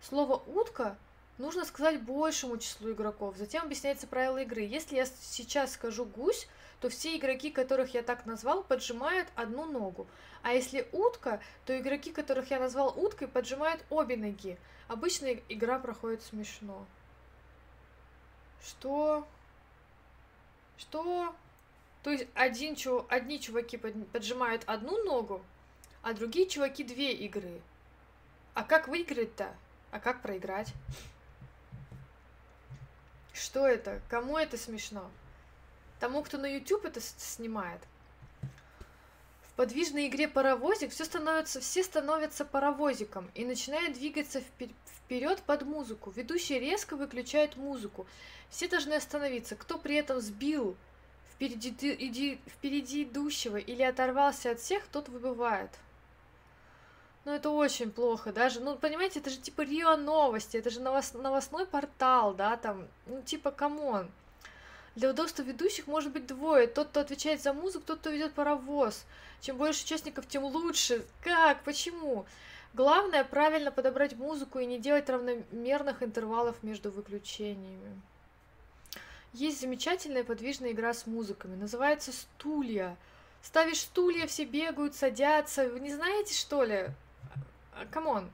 Слово «утка» нужно сказать большему числу игроков. Затем объясняется правила игры. Если я сейчас скажу «гусь», то все игроки, которых я так назвал, поджимают одну ногу. А если утка, то игроки, которых я назвал уткой, поджимают обе ноги. Обычно игра проходит смешно. Что? Что? То есть один, одни чуваки поджимают одну ногу, а другие чуваки две игры. А как выиграть-то? А как проиграть? Что это? Кому это смешно? Тому, кто на YouTube это снимает. В подвижной игре паровозик все становится, все становятся паровозиком и начинают двигаться вперед под музыку. Ведущий резко выключает музыку. Все должны остановиться. Кто при этом сбил впереди, иди, впереди идущего или оторвался от всех, тот выбывает. Ну, это очень плохо, даже, ну, понимаете, это же типа РИА Новости, это же новос, новостной портал, да, там, ну, типа, come on. Для удобства ведущих может быть двое. Тот, кто отвечает за музыку, тот, кто ведет паровоз. Чем больше участников, тем лучше. Как? Почему? Главное правильно подобрать музыку и не делать равномерных интервалов между выключениями. Есть замечательная подвижная игра с музыками. Называется «Стулья». Ставишь стулья, все бегают, садятся. Вы не знаете, что ли? А, come on.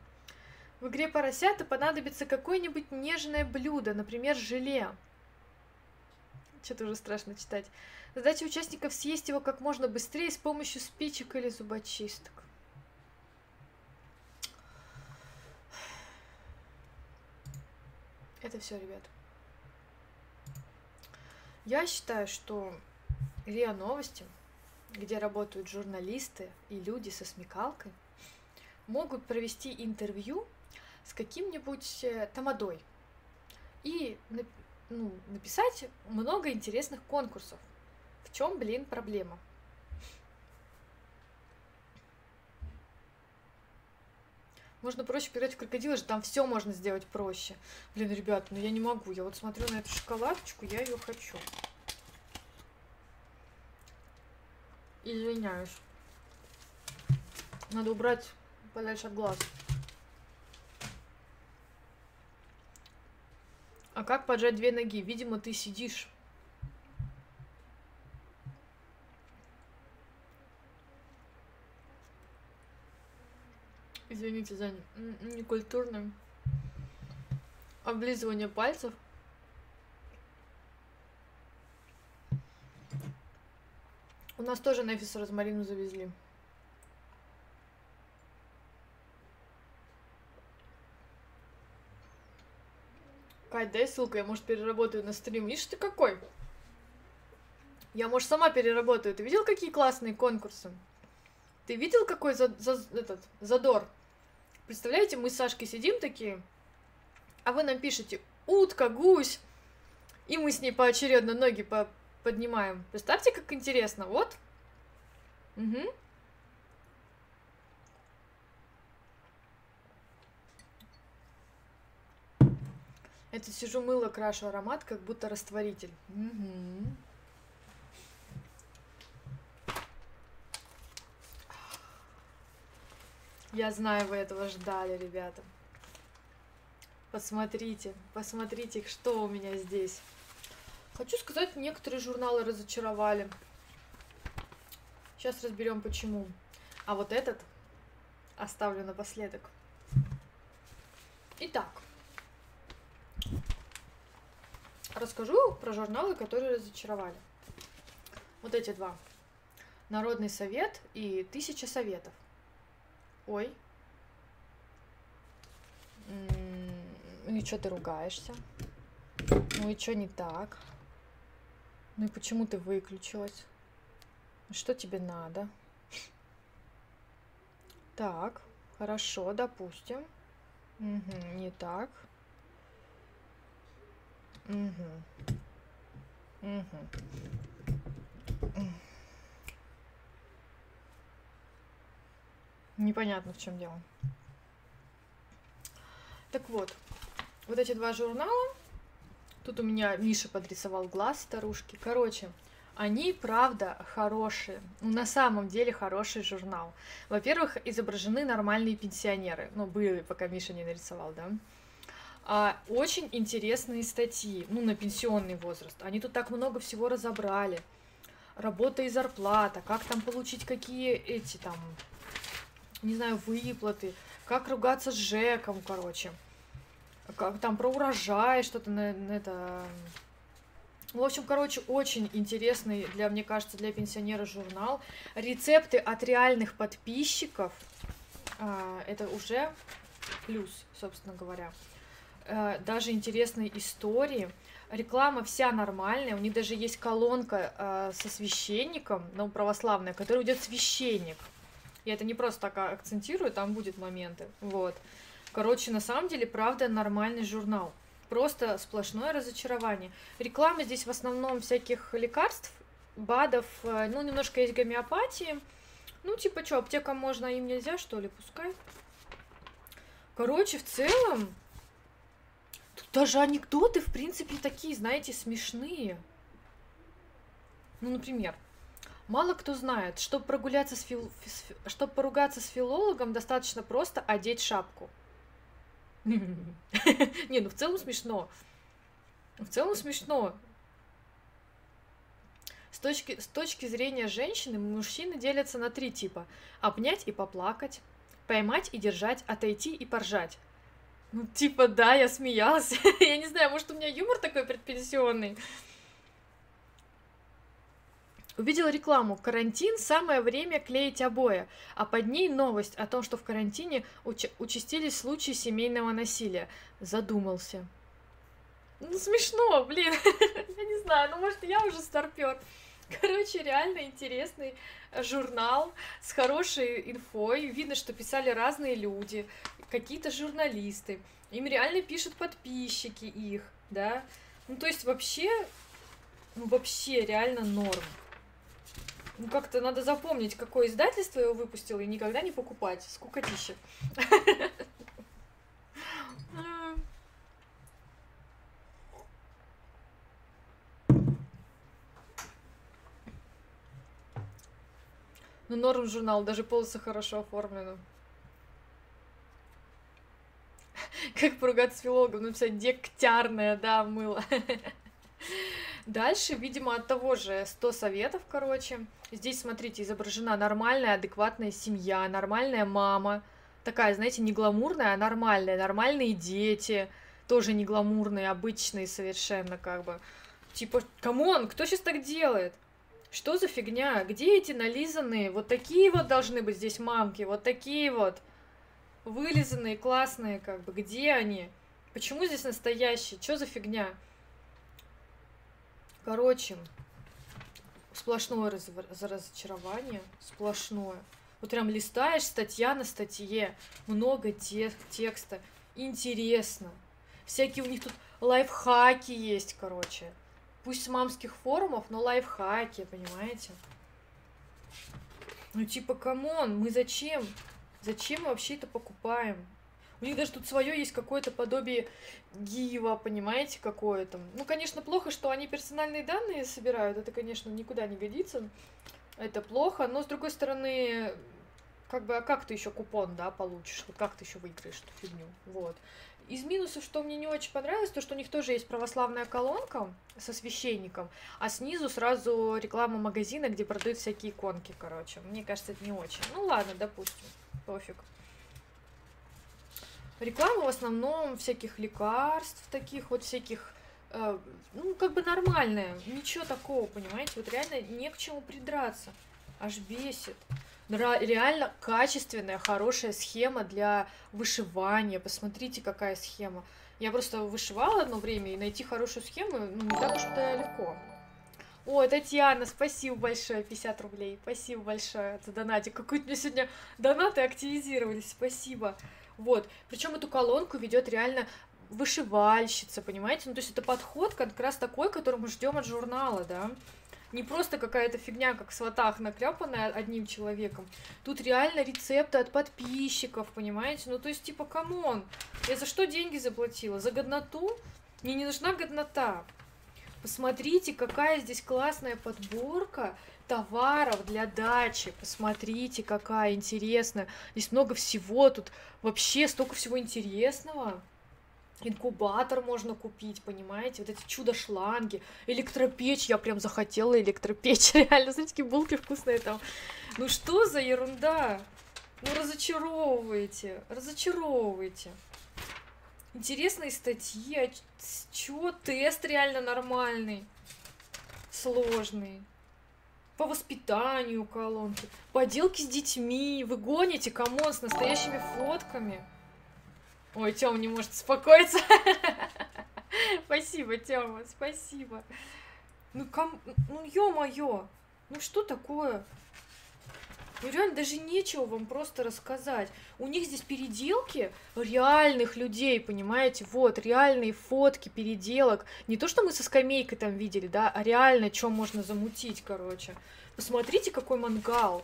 В игре поросята понадобится какое-нибудь нежное блюдо, например, желе. Что-то уже страшно читать. Задача участников съесть его как можно быстрее с помощью спичек или зубочисток. Это все, ребят. Я считаю, что РИА Новости, где работают журналисты и люди со смекалкой, могут провести интервью с каким-нибудь э, тамадой и ну, написать много интересных конкурсов. В чем, блин, проблема? Можно проще поиграть в крокодила же, там все можно сделать проще. Блин, ребят, ну я не могу. Я вот смотрю на эту шоколадочку, я ее хочу. Извиняюсь. Надо убрать подальше от глаз. А как поджать две ноги? Видимо, ты сидишь. Извините за некультурное облизывание пальцев. У нас тоже Нефис розмарину завезли. Кать, дай ссылку, я, может, переработаю на стрим. Видишь ты какой? Я, может, сама переработаю. Ты видел, какие классные конкурсы? Ты видел, какой за, за, этот, задор? Представляете, мы с Сашкой сидим такие, а вы нам пишете утка, гусь, и мы с ней поочередно ноги по поднимаем. Представьте, как интересно. Вот. Угу. Это сижу мыло, крашу аромат, как будто растворитель. Угу. Я знаю, вы этого ждали, ребята. Посмотрите, посмотрите, что у меня здесь. Хочу сказать, некоторые журналы разочаровали. Сейчас разберем, почему. А вот этот оставлю напоследок. Итак, расскажу про журналы, которые разочаровали. Вот эти два. Народный совет и Тысяча советов. Ой. Ну и что ты ругаешься? Ну и что не так? Ну и почему ты выключилась? Что тебе надо? Так, хорошо, допустим. Угу, не так. Угу. Угу. Непонятно, в чем дело. Так вот, вот эти два журнала. Тут у меня Миша подрисовал глаз старушки. Короче, Они, правда, хорошие. На самом деле хороший журнал. Во-первых, изображены нормальные пенсионеры. Ну, были, пока Миша не нарисовал, да? А, очень интересные статьи, ну, на пенсионный возраст. Они тут так много всего разобрали. Работа и зарплата, как там получить какие эти там, не знаю, выплаты, как ругаться с Жеком, короче. Как там про урожай, что-то на, на это в общем, короче, очень интересный, для, мне кажется, для пенсионера журнал. Рецепты от реальных подписчиков. А, это уже плюс, собственно говоря. А, даже интересные истории. Реклама вся нормальная. У них даже есть колонка а, со священником, ну, православная, которая идет священник. Я это не просто так акцентирую, там будет моменты. Вот. Короче, на самом деле, правда, нормальный журнал просто сплошное разочарование. Реклама здесь в основном всяких лекарств, БАДов, э, ну, немножко есть гомеопатии. Ну, типа, что, аптекам можно, а им нельзя, что ли, пускай. Короче, в целом, даже анекдоты, в принципе, такие, знаете, смешные. Ну, например, мало кто знает, чтобы прогуляться с фил... чтобы поругаться с филологом, достаточно просто одеть шапку. Не, ну в целом смешно. В целом смешно. С точки, с точки зрения женщины, мужчины делятся на три типа. Обнять и поплакать, поймать и держать, отойти и поржать. Ну, типа, да, я смеялась. я не знаю, может, у меня юмор такой предпенсионный. Увидела рекламу «Карантин – самое время клеить обои», а под ней новость о том, что в карантине уч- участились случаи семейного насилия. Задумался. Ну, смешно, блин. я не знаю, ну, может, я уже старпер. Короче, реально интересный журнал с хорошей инфой. Видно, что писали разные люди, какие-то журналисты. Им реально пишут подписчики их, да. Ну, то есть вообще, ну, вообще реально норм. Ну, как-то надо запомнить, какое издательство его выпустило, и никогда не покупать. Скукотища. Ну, норм журнал, даже полосы хорошо оформлены. Как поругаться с филологом, написать дегтярное, да, мыло. Дальше, видимо, от того же 100 советов, короче. Здесь, смотрите, изображена нормальная, адекватная семья, нормальная мама. Такая, знаете, не гламурная, а нормальная. Нормальные дети, тоже не гламурные, обычные совершенно, как бы. Типа, come on, кто сейчас так делает? Что за фигня? Где эти нализанные? Вот такие вот должны быть здесь мамки, вот такие вот. Вылизанные, классные, как бы. Где они? Почему здесь настоящие? Что за фигня? Короче, сплошное раз разочарование, сплошное. Вот прям листаешь статья на статье, много те текста, интересно. Всякие у них тут лайфхаки есть, короче. Пусть с мамских форумов, но лайфхаки, понимаете? Ну типа, come on, мы зачем? Зачем мы вообще это покупаем? У них даже тут свое есть какое-то подобие гива, понимаете, какое-то. Ну, конечно, плохо, что они персональные данные собирают. Это, конечно, никуда не годится. Это плохо. Но, с другой стороны, как бы, а как ты еще купон, да, получишь? Вот как ты еще выиграешь эту фигню? Вот. Из минусов, что мне не очень понравилось, то, что у них тоже есть православная колонка со священником, а снизу сразу реклама магазина, где продают всякие иконки, короче. Мне кажется, это не очень. Ну ладно, допустим, пофиг. Реклама в основном всяких лекарств, таких вот всяких, э, ну, как бы нормальная, ничего такого, понимаете, вот реально не к чему придраться, аж бесит. Реально качественная, хорошая схема для вышивания, посмотрите, какая схема. Я просто вышивала одно время, и найти хорошую схему, ну, не так уж это легко. О, Татьяна, спасибо большое, 50 рублей, спасибо большое за донатик. Какой-то мне сегодня донаты активизировались, спасибо. Вот. Причем эту колонку ведет реально вышивальщица, понимаете? Ну, то есть это подход как раз такой, который мы ждем от журнала, да? Не просто какая-то фигня, как в сватах, наклепанная одним человеком. Тут реально рецепты от подписчиков, понимаете? Ну, то есть, типа, come on, я за что деньги заплатила? За годноту? Мне не нужна годнота. Посмотрите, какая здесь классная подборка товаров для дачи. Посмотрите, какая интересная. Здесь много всего, тут вообще столько всего интересного. Инкубатор можно купить, понимаете? Вот эти чудо-шланги, электропечь, я прям захотела электропечь, реально, смотрите, какие булки вкусные там. Ну что за ерунда? Ну разочаровываете, разочаровываете. Интересные статьи, а чё, тест реально нормальный, сложный. По воспитанию колонки, поделки с детьми, вы гоните, come on, с настоящими фотками. Ой, Тём не может успокоиться. Спасибо, Тёма, спасибо. Ну, ком... ну ё-моё, ну что такое? Ну реально даже нечего вам просто рассказать. У них здесь переделки реальных людей, понимаете? Вот, реальные фотки переделок. Не то, что мы со скамейкой там видели, да, а реально, что можно замутить, короче. Посмотрите, какой мангал.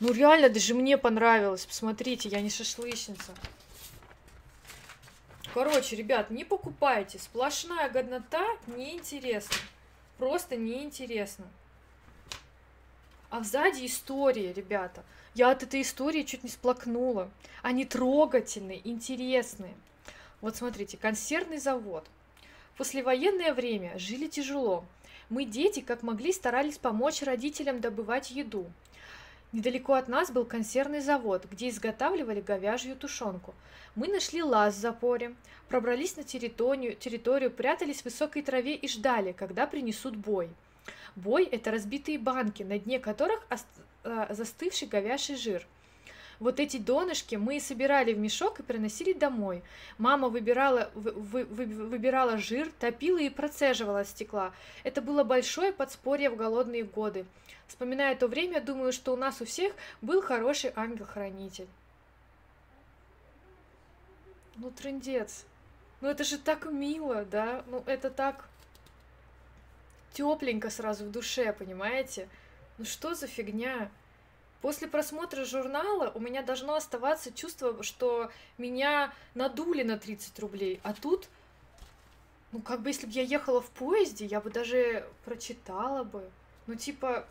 Ну реально, даже мне понравилось. Посмотрите, я не шашлычница. Короче, ребят, не покупайте. Сплошная годнота неинтересно. Просто неинтересно. А сзади история, ребята. Я от этой истории чуть не сплакнула. Они трогательные, интересные. Вот смотрите, консервный завод. Послевоенное время жили тяжело. Мы, дети, как могли, старались помочь родителям добывать еду. Недалеко от нас был консервный завод, где изготавливали говяжью тушенку. Мы нашли лаз в запоре, пробрались на территорию, территорию, прятались в высокой траве и ждали, когда принесут бой – Бой – это разбитые банки, на дне которых э, застывший говяжий жир. Вот эти донышки мы собирали в мешок и приносили домой. Мама выбирала, вы, вы, выбирала жир, топила и процеживала стекла. Это было большое подспорье в голодные годы. Вспоминая то время, думаю, что у нас у всех был хороший ангел-хранитель. Ну, трендец. Ну, это же так мило, да? Ну, это так тепленько сразу в душе, понимаете? Ну что за фигня? После просмотра журнала у меня должно оставаться чувство, что меня надули на 30 рублей, а тут, ну как бы если бы я ехала в поезде, я бы даже прочитала бы. Ну типа,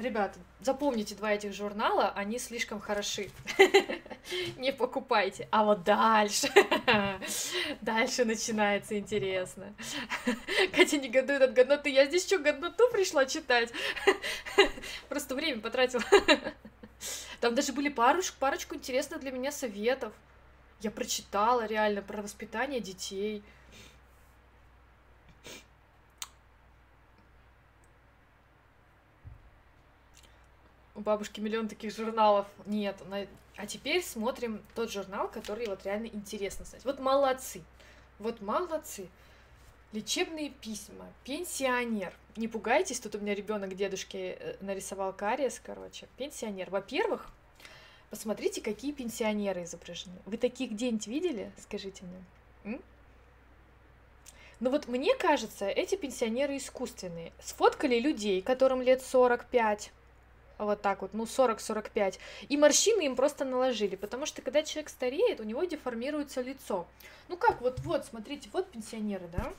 Ребята, запомните два этих журнала, они слишком хороши. Не покупайте. А вот дальше, дальше начинается интересно. Катя негодует от годноты. Я здесь что, годноту пришла читать? Просто время потратила. Там даже были парочку, парочку интересных для меня советов. Я прочитала реально про воспитание детей. У бабушки миллион таких журналов нет. А теперь смотрим тот журнал, который вот реально интересно знать. Вот молодцы. Вот молодцы. Лечебные письма. Пенсионер. Не пугайтесь, тут у меня ребенок дедушки э, нарисовал кариес, короче. Пенсионер. Во-первых, посмотрите, какие пенсионеры изображены. Вы таких где-нибудь видели? Скажите мне. М? Ну вот мне кажется, эти пенсионеры искусственные. Сфоткали людей, которым лет 45, вот так вот, ну 40-45, и морщины им просто наложили, потому что когда человек стареет, у него деформируется лицо. Ну как, вот, вот, смотрите, вот пенсионеры, да,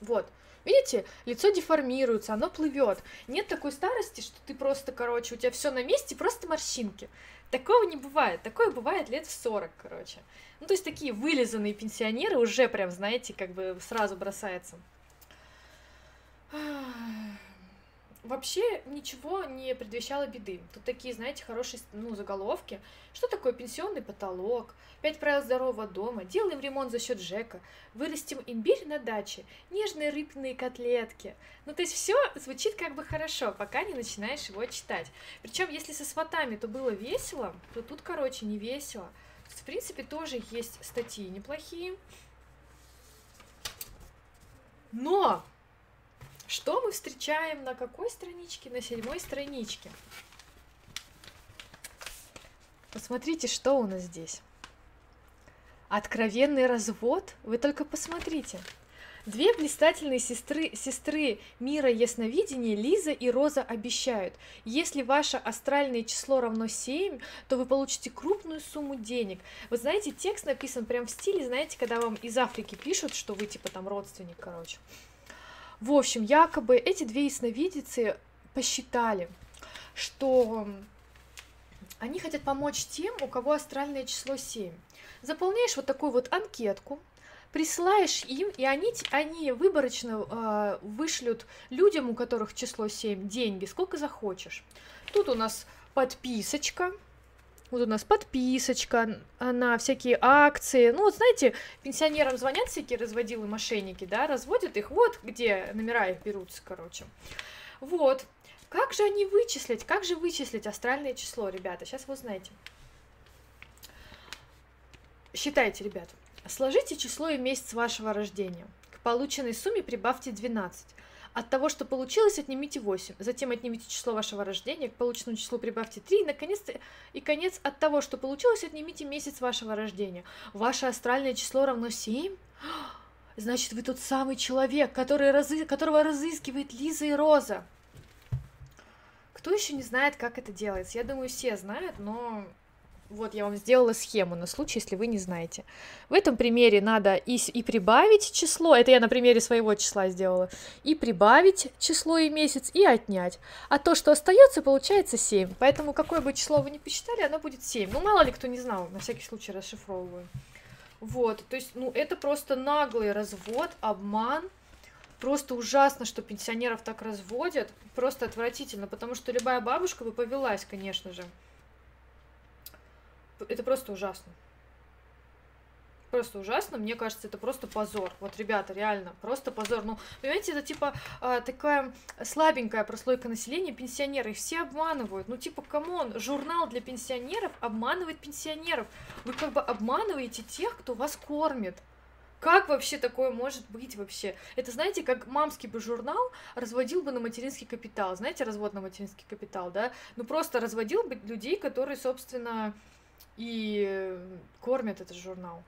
вот, Видите, лицо деформируется, оно плывет. Нет такой старости, что ты просто, короче, у тебя все на месте, просто морщинки. Такого не бывает. Такое бывает лет в 40, короче. Ну, то есть такие вылизанные пенсионеры уже прям, знаете, как бы сразу бросается вообще ничего не предвещало беды. Тут такие, знаете, хорошие ну, заголовки. Что такое пенсионный потолок? Пять правил здорового дома. Делаем ремонт за счет ЖЭКа. Вырастим имбирь на даче. Нежные рыбные котлетки. Ну, то есть все звучит как бы хорошо, пока не начинаешь его читать. Причем, если со сватами то было весело, то тут, короче, не весело. В принципе, тоже есть статьи неплохие. Но что мы встречаем на какой страничке? На седьмой страничке. Посмотрите, что у нас здесь. Откровенный развод? Вы только посмотрите. Две блистательные сестры, сестры мира ясновидения, Лиза и Роза, обещают, если ваше астральное число равно 7, то вы получите крупную сумму денег. Вы знаете, текст написан прям в стиле, знаете, когда вам из Африки пишут, что вы типа там родственник, короче. В общем, якобы эти две ясновидицы посчитали, что они хотят помочь тем, у кого астральное число 7. Заполняешь вот такую вот анкетку, присылаешь им, и они, они выборочно э, вышлют людям, у которых число 7, деньги, сколько захочешь. Тут у нас подписочка, вот у нас подписочка на всякие акции. Ну, вот знаете, пенсионерам звонят всякие разводилы мошенники, да, разводят их, вот где номера их берутся, короче. Вот. Как же они вычислить? Как же вычислить астральное число, ребята? Сейчас вы узнаете. Считайте, ребят. Сложите число и месяц вашего рождения. К полученной сумме прибавьте 12. От того, что получилось, отнимите 8. Затем отнимите число вашего рождения, к полученному числу прибавьте 3. И, наконец, и конец от того, что получилось, отнимите месяц вашего рождения. Ваше астральное число равно 7? Значит, вы тот самый человек, который разы... которого разыскивает Лиза и Роза. Кто еще не знает, как это делается? Я думаю, все знают, но вот я вам сделала схему на случай, если вы не знаете. В этом примере надо и, и прибавить число, это я на примере своего числа сделала, и прибавить число и месяц, и отнять. А то, что остается, получается 7. Поэтому какое бы число вы ни посчитали, оно будет 7. Ну, мало ли кто не знал, на всякий случай расшифровываю. Вот, то есть, ну, это просто наглый развод, обман. Просто ужасно, что пенсионеров так разводят. Просто отвратительно, потому что любая бабушка бы повелась, конечно же это просто ужасно. Просто ужасно, мне кажется, это просто позор. Вот, ребята, реально, просто позор. Ну, понимаете, это типа э, такая слабенькая прослойка населения, пенсионеры, их все обманывают. Ну, типа, come on, журнал для пенсионеров обманывает пенсионеров. Вы как бы обманываете тех, кто вас кормит. Как вообще такое может быть вообще? Это, знаете, как мамский бы журнал разводил бы на материнский капитал. Знаете, развод на материнский капитал, да? Ну, просто разводил бы людей, которые, собственно, и кормят этот журнал.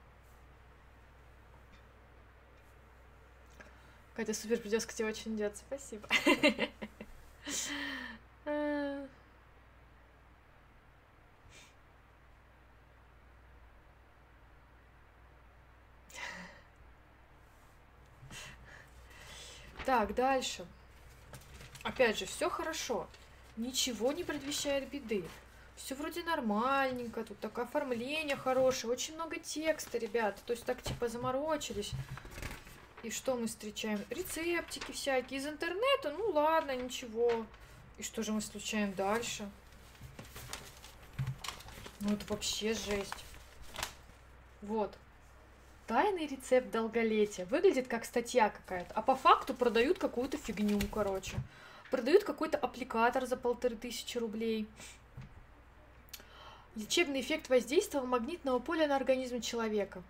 Катя, супер прическа тебе очень идет. Спасибо. Так, дальше. Опять же, все хорошо. Ничего не предвещает беды все вроде нормальненько, тут так оформление хорошее, очень много текста, ребята, то есть так типа заморочились. И что мы встречаем? Рецептики всякие из интернета, ну ладно, ничего. И что же мы встречаем дальше? Ну это вообще жесть. Вот. Тайный рецепт долголетия. Выглядит как статья какая-то, а по факту продают какую-то фигню, короче. Продают какой-то аппликатор за полторы тысячи рублей. Лечебный эффект воздействия магнитного поля на организм человека.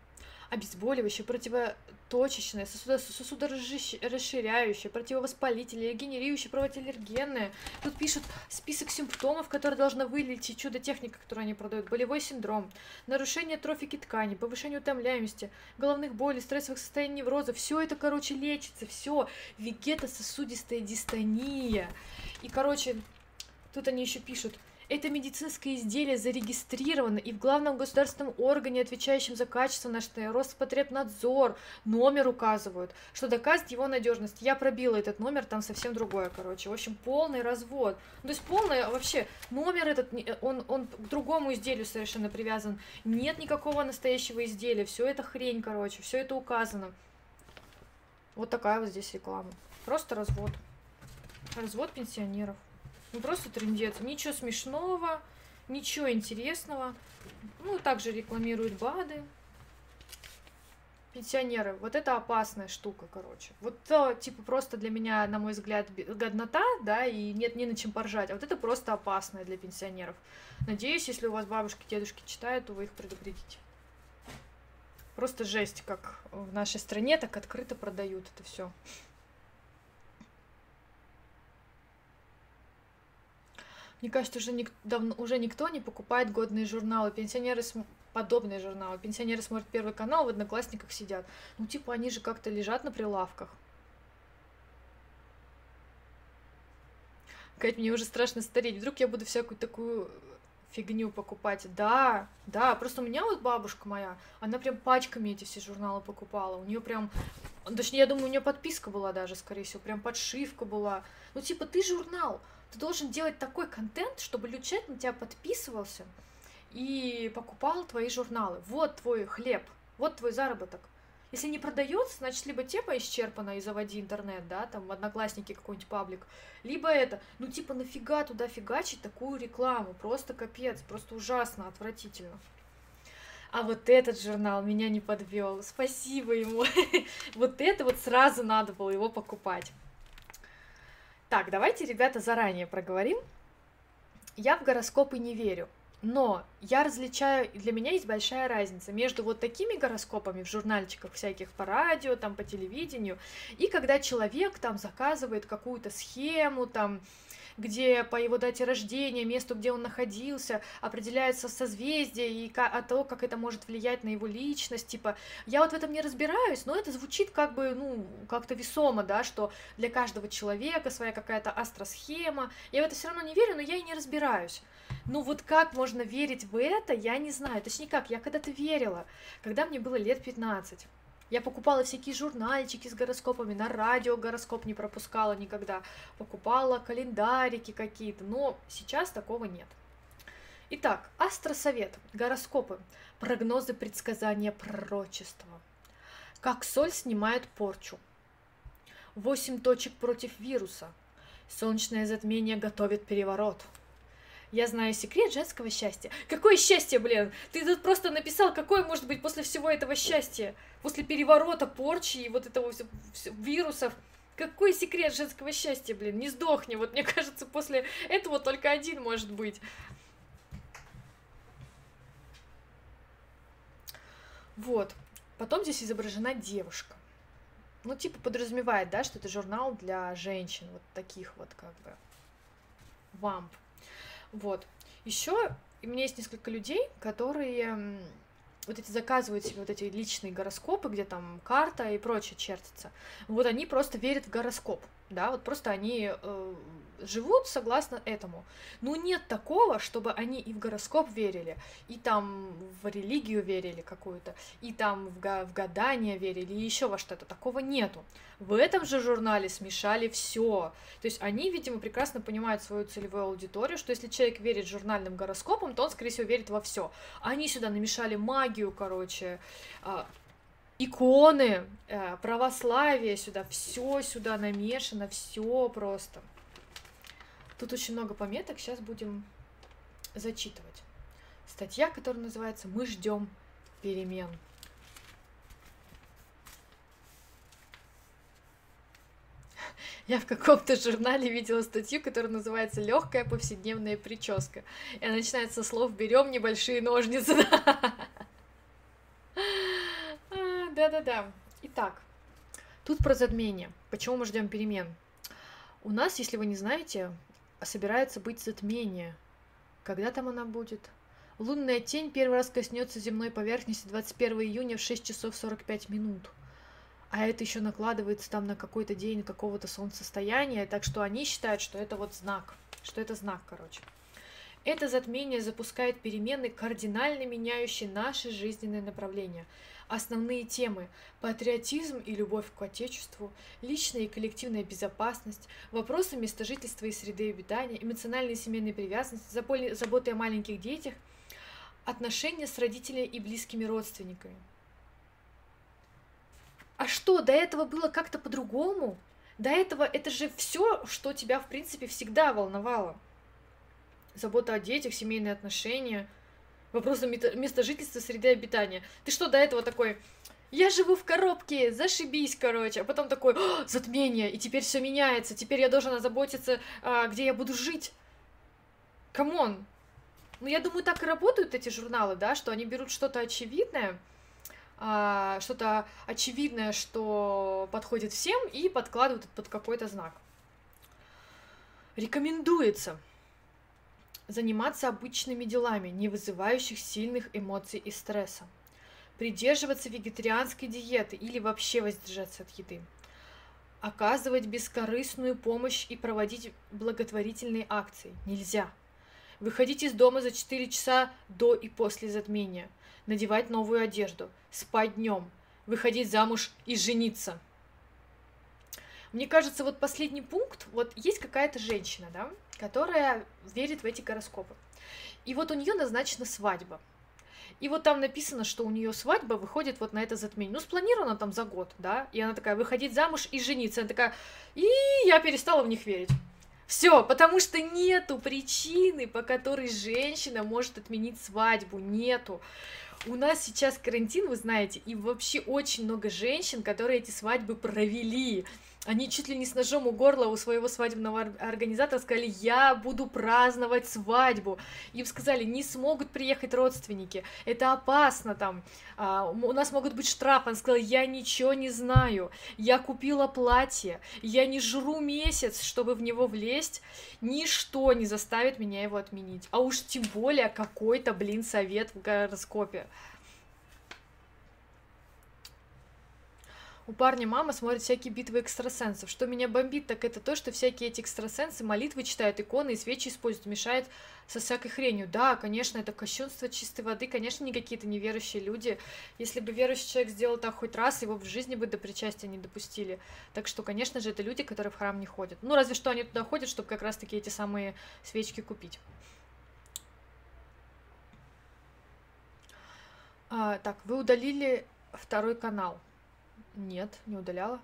Обезболивающее, противоточечное, сосудорасширяющее, противовоспалительное, регенерирующее, противоаллергенное. Тут пишут список симптомов, которые должна вылечить чудо-техника, которую они продают. Болевой синдром, нарушение трофики ткани, повышение утомляемости, головных болей, стрессовых состояний невроза. Все это, короче, лечится. Все. Вегетососудистая дистония. И, короче, тут они еще пишут, это медицинское изделие зарегистрировано и в главном государственном органе, отвечающем за качество нашей Роспотребнадзор, номер указывают, что доказывает его надежность. Я пробила этот номер, там совсем другое, короче. В общем, полный развод. То есть полный а вообще номер этот, он, он к другому изделию совершенно привязан. Нет никакого настоящего изделия. Все это хрень, короче, все это указано. Вот такая вот здесь реклама. Просто развод. Развод пенсионеров. Ну просто трендец. Ничего смешного, ничего интересного. Ну, также рекламируют БАДы. Пенсионеры, вот это опасная штука, короче. Вот то, типа, просто для меня, на мой взгляд, годнота, да, и нет ни на чем поржать. А вот это просто опасное для пенсионеров. Надеюсь, если у вас бабушки, дедушки читают, то вы их предупредите. Просто жесть, как в нашей стране так открыто продают это все. Мне кажется, уже, ник давно, уже никто не покупает годные журналы. Пенсионеры см... подобные журналы. Пенсионеры смотрят Первый канал, в Одноклассниках сидят. Ну, типа, они же как-то лежат на прилавках. Кать, мне уже страшно стареть. Вдруг я буду всякую такую фигню покупать. Да, да, просто у меня вот бабушка моя, она прям пачками эти все журналы покупала. У нее прям, точнее, я думаю, у нее подписка была даже, скорее всего, прям подшивка была. Ну, типа, ты журнал, ты должен делать такой контент, чтобы человек на тебя подписывался и покупал твои журналы. Вот твой хлеб, вот твой заработок. Если не продается, значит, либо тема исчерпана и заводи интернет, да, там в Одноклассники какой-нибудь паблик, либо это, ну типа нафига туда фигачить такую рекламу, просто капец, просто ужасно, отвратительно. А вот этот журнал меня не подвел, спасибо ему. Вот это вот сразу надо было его покупать. Так, давайте, ребята, заранее проговорим. Я в гороскопы не верю. Но я различаю, для меня есть большая разница между вот такими гороскопами в журнальчиках всяких по радио, там по телевидению, и когда человек там заказывает какую-то схему, там, где по его дате рождения, месту, где он находился, определяется созвездие и а то, как это может влиять на его личность. Типа, я вот в этом не разбираюсь, но это звучит как бы, ну, как-то весомо, да, что для каждого человека своя какая-то астросхема. Я в это все равно не верю, но я и не разбираюсь. Ну вот как можно верить в это, я не знаю. Точнее как, я когда-то верила, когда мне было лет 15. Я покупала всякие журнальчики с гороскопами, на радио гороскоп не пропускала никогда, покупала календарики какие-то, но сейчас такого нет. Итак, астросовет, гороскопы, прогнозы, предсказания, пророчества. Как соль снимает порчу. Восемь точек против вируса. Солнечное затмение готовит переворот. Я знаю секрет женского счастья. Какое счастье, блин? Ты тут просто написал, какое может быть после всего этого счастья? После переворота, порчи и вот этого все, все, вирусов. Какой секрет женского счастья, блин? Не сдохни. Вот мне кажется, после этого только один может быть. Вот. Потом здесь изображена девушка. Ну, типа подразумевает, да, что это журнал для женщин, вот таких вот как бы вамп. Вот. Еще у меня есть несколько людей, которые вот эти заказывают себе вот эти личные гороскопы, где там карта и прочее чертится. Вот они просто верят в гороскоп, да, вот просто они э, живут согласно этому. Ну, нет такого, чтобы они и в гороскоп верили, и там в религию верили какую-то, и там в, в гадание верили, и еще во что-то. Такого нету. В этом же журнале смешали все. То есть они, видимо, прекрасно понимают свою целевую аудиторию, что если человек верит журнальным гороскопам, то он, скорее всего, верит во все. Они сюда намешали магию, короче, а, иконы, э, православие сюда, все сюда намешано, все просто. Тут очень много пометок, сейчас будем зачитывать. Статья, которая называется «Мы ждем перемен». Я в каком-то журнале видела статью, которая называется «Легкая повседневная прическа». И она начинается со слов «Берем небольшие ножницы». Да-да-да. Итак, тут про затмение. Почему мы ждем перемен? У нас, если вы не знаете, собирается быть затмение. Когда там она будет? Лунная тень первый раз коснется земной поверхности 21 июня в 6 часов 45 минут. А это еще накладывается там на какой-то день какого-то солнцестояния, так что они считают, что это вот знак, что это знак, короче. Это затмение запускает перемены, кардинально меняющие наши жизненные направления – Основные темы – патриотизм и любовь к Отечеству, личная и коллективная безопасность, вопросы места жительства и среды обитания, эмоциональная и семейная привязанность, заботы о маленьких детях, отношения с родителями и близкими родственниками. А что, до этого было как-то по-другому? До этого это же все, что тебя, в принципе, всегда волновало. Забота о детях, семейные отношения – вопросом места жительства, среды обитания. Ты что до этого такой, я живу в коробке, зашибись, короче. А потом такой, затмение, и теперь все меняется, теперь я должен озаботиться, а, где я буду жить. Come on. Ну, я думаю, так и работают эти журналы, да, что они берут что-то очевидное, а, что-то очевидное, что подходит всем, и подкладывают под какой-то знак. Рекомендуется заниматься обычными делами, не вызывающих сильных эмоций и стресса, придерживаться вегетарианской диеты или вообще воздержаться от еды, оказывать бескорыстную помощь и проводить благотворительные акции. Нельзя, выходить из дома за 4 часа до и после затмения, надевать новую одежду, спать днем, выходить замуж и жениться. Мне кажется, вот последний пункт, вот есть какая-то женщина, да, которая верит в эти гороскопы. И вот у нее назначена свадьба. И вот там написано, что у нее свадьба выходит вот на это затмение. Ну, спланировано там за год, да. И она такая, выходить замуж и жениться. Она такая, и я перестала в них верить. Все, потому что нету причины, по которой женщина может отменить свадьбу. Нету. У нас сейчас карантин, вы знаете, и вообще очень много женщин, которые эти свадьбы провели. Они чуть ли не с ножом у горла у своего свадебного организатора сказали, я буду праздновать свадьбу. Им сказали, не смогут приехать родственники, это опасно там, а, у нас могут быть штрафы. Он сказал, я ничего не знаю, я купила платье, я не жру месяц, чтобы в него влезть, ничто не заставит меня его отменить. А уж тем более какой-то, блин, совет в гороскопе. У парня мама смотрит всякие битвы экстрасенсов. Что меня бомбит, так это то, что всякие эти экстрасенсы молитвы читают, иконы и свечи используют, мешает со всякой хренью. Да, конечно, это кощунство чистой воды, конечно, не какие-то неверующие люди. Если бы верующий человек сделал так хоть раз, его в жизни бы до причастия не допустили. Так что, конечно же, это люди, которые в храм не ходят. Ну, разве что они туда ходят, чтобы как раз-таки эти самые свечки купить. А, так, вы удалили второй канал. Нет, не удаляла.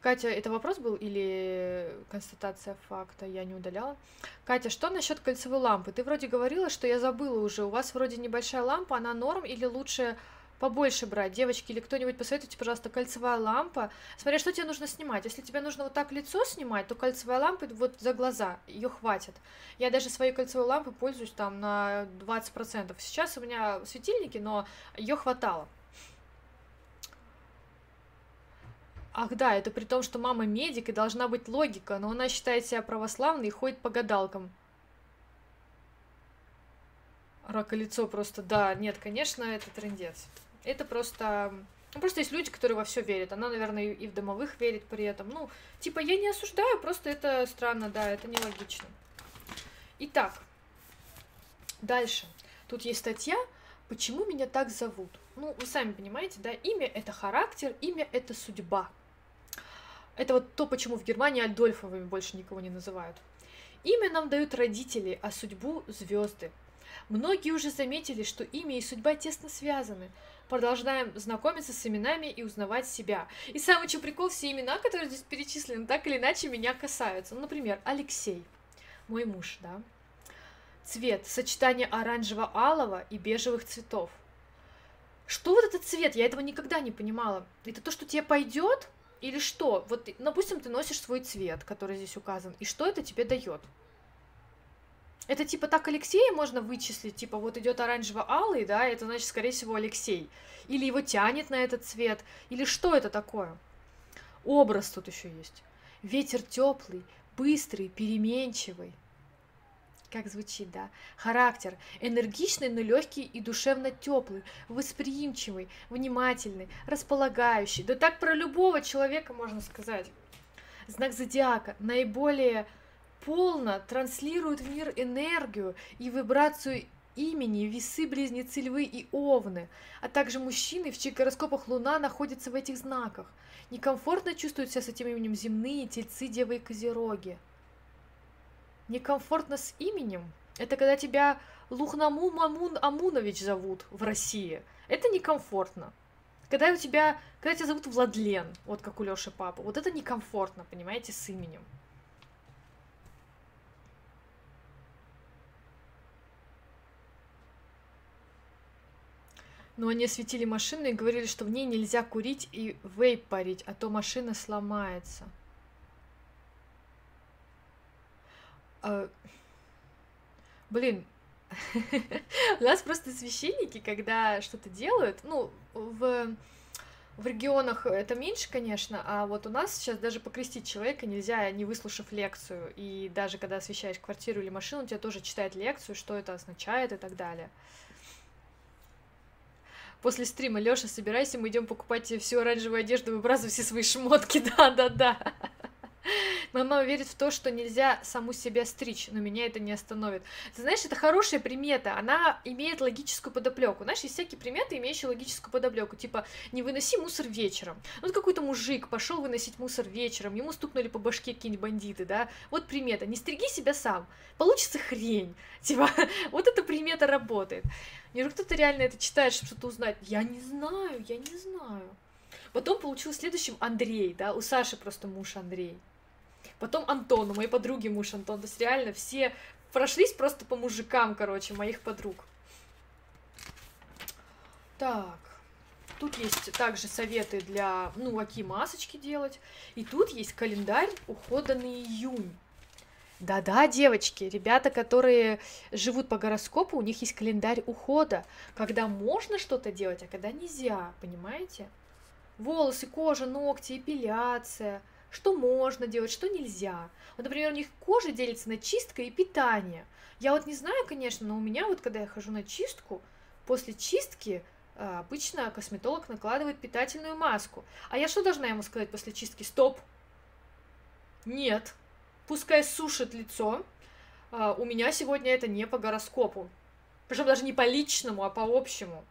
Катя, это вопрос был или констатация факта? Я не удаляла. Катя, что насчет кольцевой лампы? Ты вроде говорила, что я забыла уже. У вас вроде небольшая лампа, она норм или лучше побольше брать? Девочки или кто-нибудь посоветуйте, пожалуйста, кольцевая лампа. Смотри, что тебе нужно снимать. Если тебе нужно вот так лицо снимать, то кольцевая лампа вот за глаза, ее хватит. Я даже своей кольцевой лампой пользуюсь там на 20%. Сейчас у меня светильники, но ее хватало. Ах да, это при том, что мама медик и должна быть логика, но она считает себя православной и ходит по гадалкам. Раколицо просто, да, нет, конечно, это трендец. Это просто... Ну, просто есть люди, которые во все верят. Она, наверное, и в домовых верит при этом. Ну, типа, я не осуждаю, просто это странно, да, это нелогично. Итак, дальше. Тут есть статья «Почему меня так зовут?» Ну, вы сами понимаете, да, имя — это характер, имя — это судьба. Это вот то, почему в Германии Альдольфовыми больше никого не называют. Имя нам дают родители, а судьбу – звезды. Многие уже заметили, что имя и судьба тесно связаны. Продолжаем знакомиться с именами и узнавать себя. И самый что прикол, все имена, которые здесь перечислены, так или иначе меня касаются. Ну, например, Алексей, мой муж, да. Цвет, сочетание оранжево-алого и бежевых цветов. Что вот этот цвет? Я этого никогда не понимала. Это то, что тебе пойдет? Или что? Вот, допустим, ты носишь свой цвет, который здесь указан, и что это тебе дает? Это типа так Алексея можно вычислить, типа вот идет оранжево-алый, да, это значит, скорее всего, Алексей. Или его тянет на этот цвет, или что это такое? Образ тут еще есть. Ветер теплый, быстрый, переменчивый как звучит, да, характер, энергичный, но легкий и душевно теплый, восприимчивый, внимательный, располагающий, да так про любого человека можно сказать. Знак зодиака наиболее полно транслирует в мир энергию и вибрацию имени весы, близнецы, львы и овны, а также мужчины, в чьих гороскопах Луна находится в этих знаках. Некомфортно чувствуют себя с этим именем земные, тельцы, девы и козероги некомфортно с именем. Это когда тебя Лухнаму Мамун Амунович зовут в России. Это некомфортно. Когда у тебя, когда тебя зовут Владлен, вот как у Лёши папа, вот это некомфортно, понимаете, с именем. Но они осветили машину и говорили, что в ней нельзя курить и вейп парить, а то машина сломается. А, блин, у нас просто священники, когда что-то делают, ну, в, в регионах это меньше, конечно, а вот у нас сейчас даже покрестить человека нельзя, не выслушав лекцию. И даже когда освещаешь квартиру или машину, тебе тоже читают лекцию, что это означает и так далее. После стрима, Лёша, собирайся, мы идем покупать тебе всю оранжевую одежду, выбрасывай все свои шмотки, да-да-да. Моя мама верит в то, что нельзя саму себя стричь, но меня это не остановит. Ты знаешь, это хорошая примета, она имеет логическую подоплеку. Знаешь, есть всякие приметы, имеющие логическую подоплеку. Типа, не выноси мусор вечером. Вот какой-то мужик пошел выносить мусор вечером, ему стукнули по башке какие-нибудь бандиты, да? Вот примета. Не стриги себя сам. Получится хрень. Типа, вот эта примета работает. Неужели кто-то реально это читает, чтобы что-то узнать? Я не знаю, я не знаю. Потом получил следующим Андрей, да, у Саши просто муж Андрей. Потом Антон, у моей подруги муж Антон. То есть реально все прошлись просто по мужикам, короче, моих подруг. Так, тут есть также советы для, ну, какие масочки делать. И тут есть календарь ухода на июнь. Да-да, девочки, ребята, которые живут по гороскопу, у них есть календарь ухода, когда можно что-то делать, а когда нельзя, понимаете? Волосы, кожа, ногти, эпиляция, что можно делать, что нельзя. Вот, например, у них кожа делится на чистка и питание. Я вот не знаю, конечно, но у меня вот, когда я хожу на чистку, после чистки а, обычно косметолог накладывает питательную маску. А я что должна ему сказать после чистки? Стоп! Нет, пускай сушит лицо. А, у меня сегодня это не по гороскопу. Причем даже не по личному, а по общему.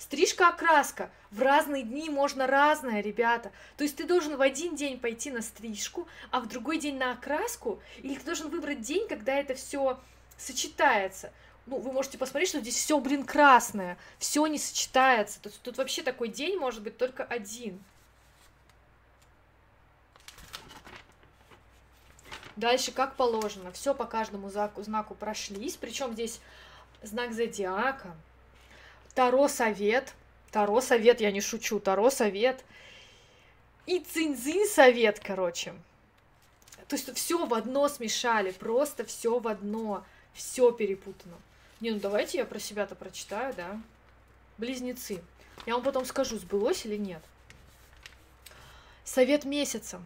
Стрижка, окраска. В разные дни можно разное, ребята. То есть ты должен в один день пойти на стрижку, а в другой день на окраску, или ты должен выбрать день, когда это все сочетается. Ну, вы можете посмотреть, что здесь все, блин, красное, все не сочетается. Есть тут вообще такой день может быть только один. Дальше как положено, все по каждому знаку, знаку прошлись, причем здесь знак зодиака, Таро совет, Таро совет, я не шучу, Таро совет и цинь-цинь совет, короче. То есть все в одно смешали, просто все в одно, все перепутано. Не, ну давайте я про себя-то прочитаю, да. Близнецы. Я вам потом скажу, сбылось или нет. Совет месяца.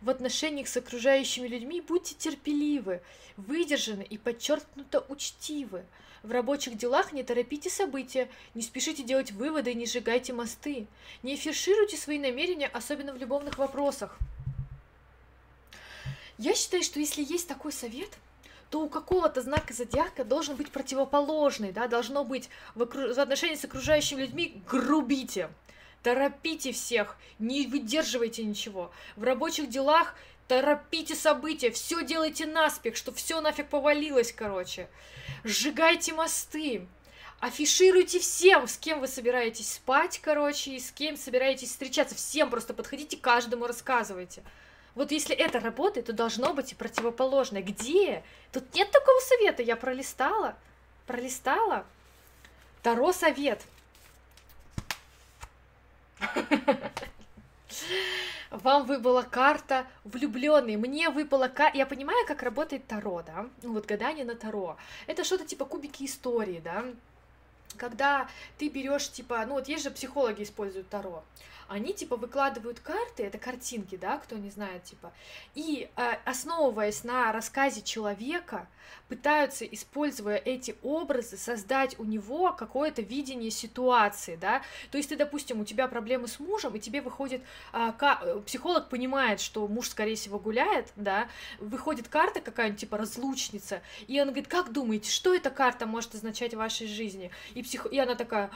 В отношениях с окружающими людьми будьте терпеливы, выдержаны и подчеркнуто учтивы. В рабочих делах не торопите события, не спешите делать выводы и не сжигайте мосты. Не афишируйте свои намерения, особенно в любовных вопросах. Я считаю, что если есть такой совет, то у какого-то знака зодиака должен быть противоположный, да, должно быть в, окруж... в отношении с окружающими людьми грубите, торопите всех, не выдерживайте ничего. В рабочих делах торопите события, все делайте наспех, что все нафиг повалилось, короче. Сжигайте мосты, афишируйте всем, с кем вы собираетесь спать, короче, и с кем собираетесь встречаться. Всем просто подходите, каждому рассказывайте. Вот если это работает, то должно быть и противоположное. Где? Тут нет такого совета. Я пролистала, пролистала. Таро совет. Вам выпала карта влюбленный. Мне выпала карта. Я понимаю, как работает Таро, да? Ну вот гадание на Таро. Это что-то типа кубики истории, да? Когда ты берешь, типа, ну вот есть же психологи используют Таро они типа выкладывают карты, это картинки, да, кто не знает, типа, и э, основываясь на рассказе человека, пытаются, используя эти образы, создать у него какое-то видение ситуации, да, то есть ты, допустим, у тебя проблемы с мужем, и тебе выходит, э, ка- психолог понимает, что муж, скорее всего, гуляет, да, выходит карта какая-нибудь, типа, разлучница, и он говорит, как думаете, что эта карта может означать в вашей жизни? И, псих... и она такая,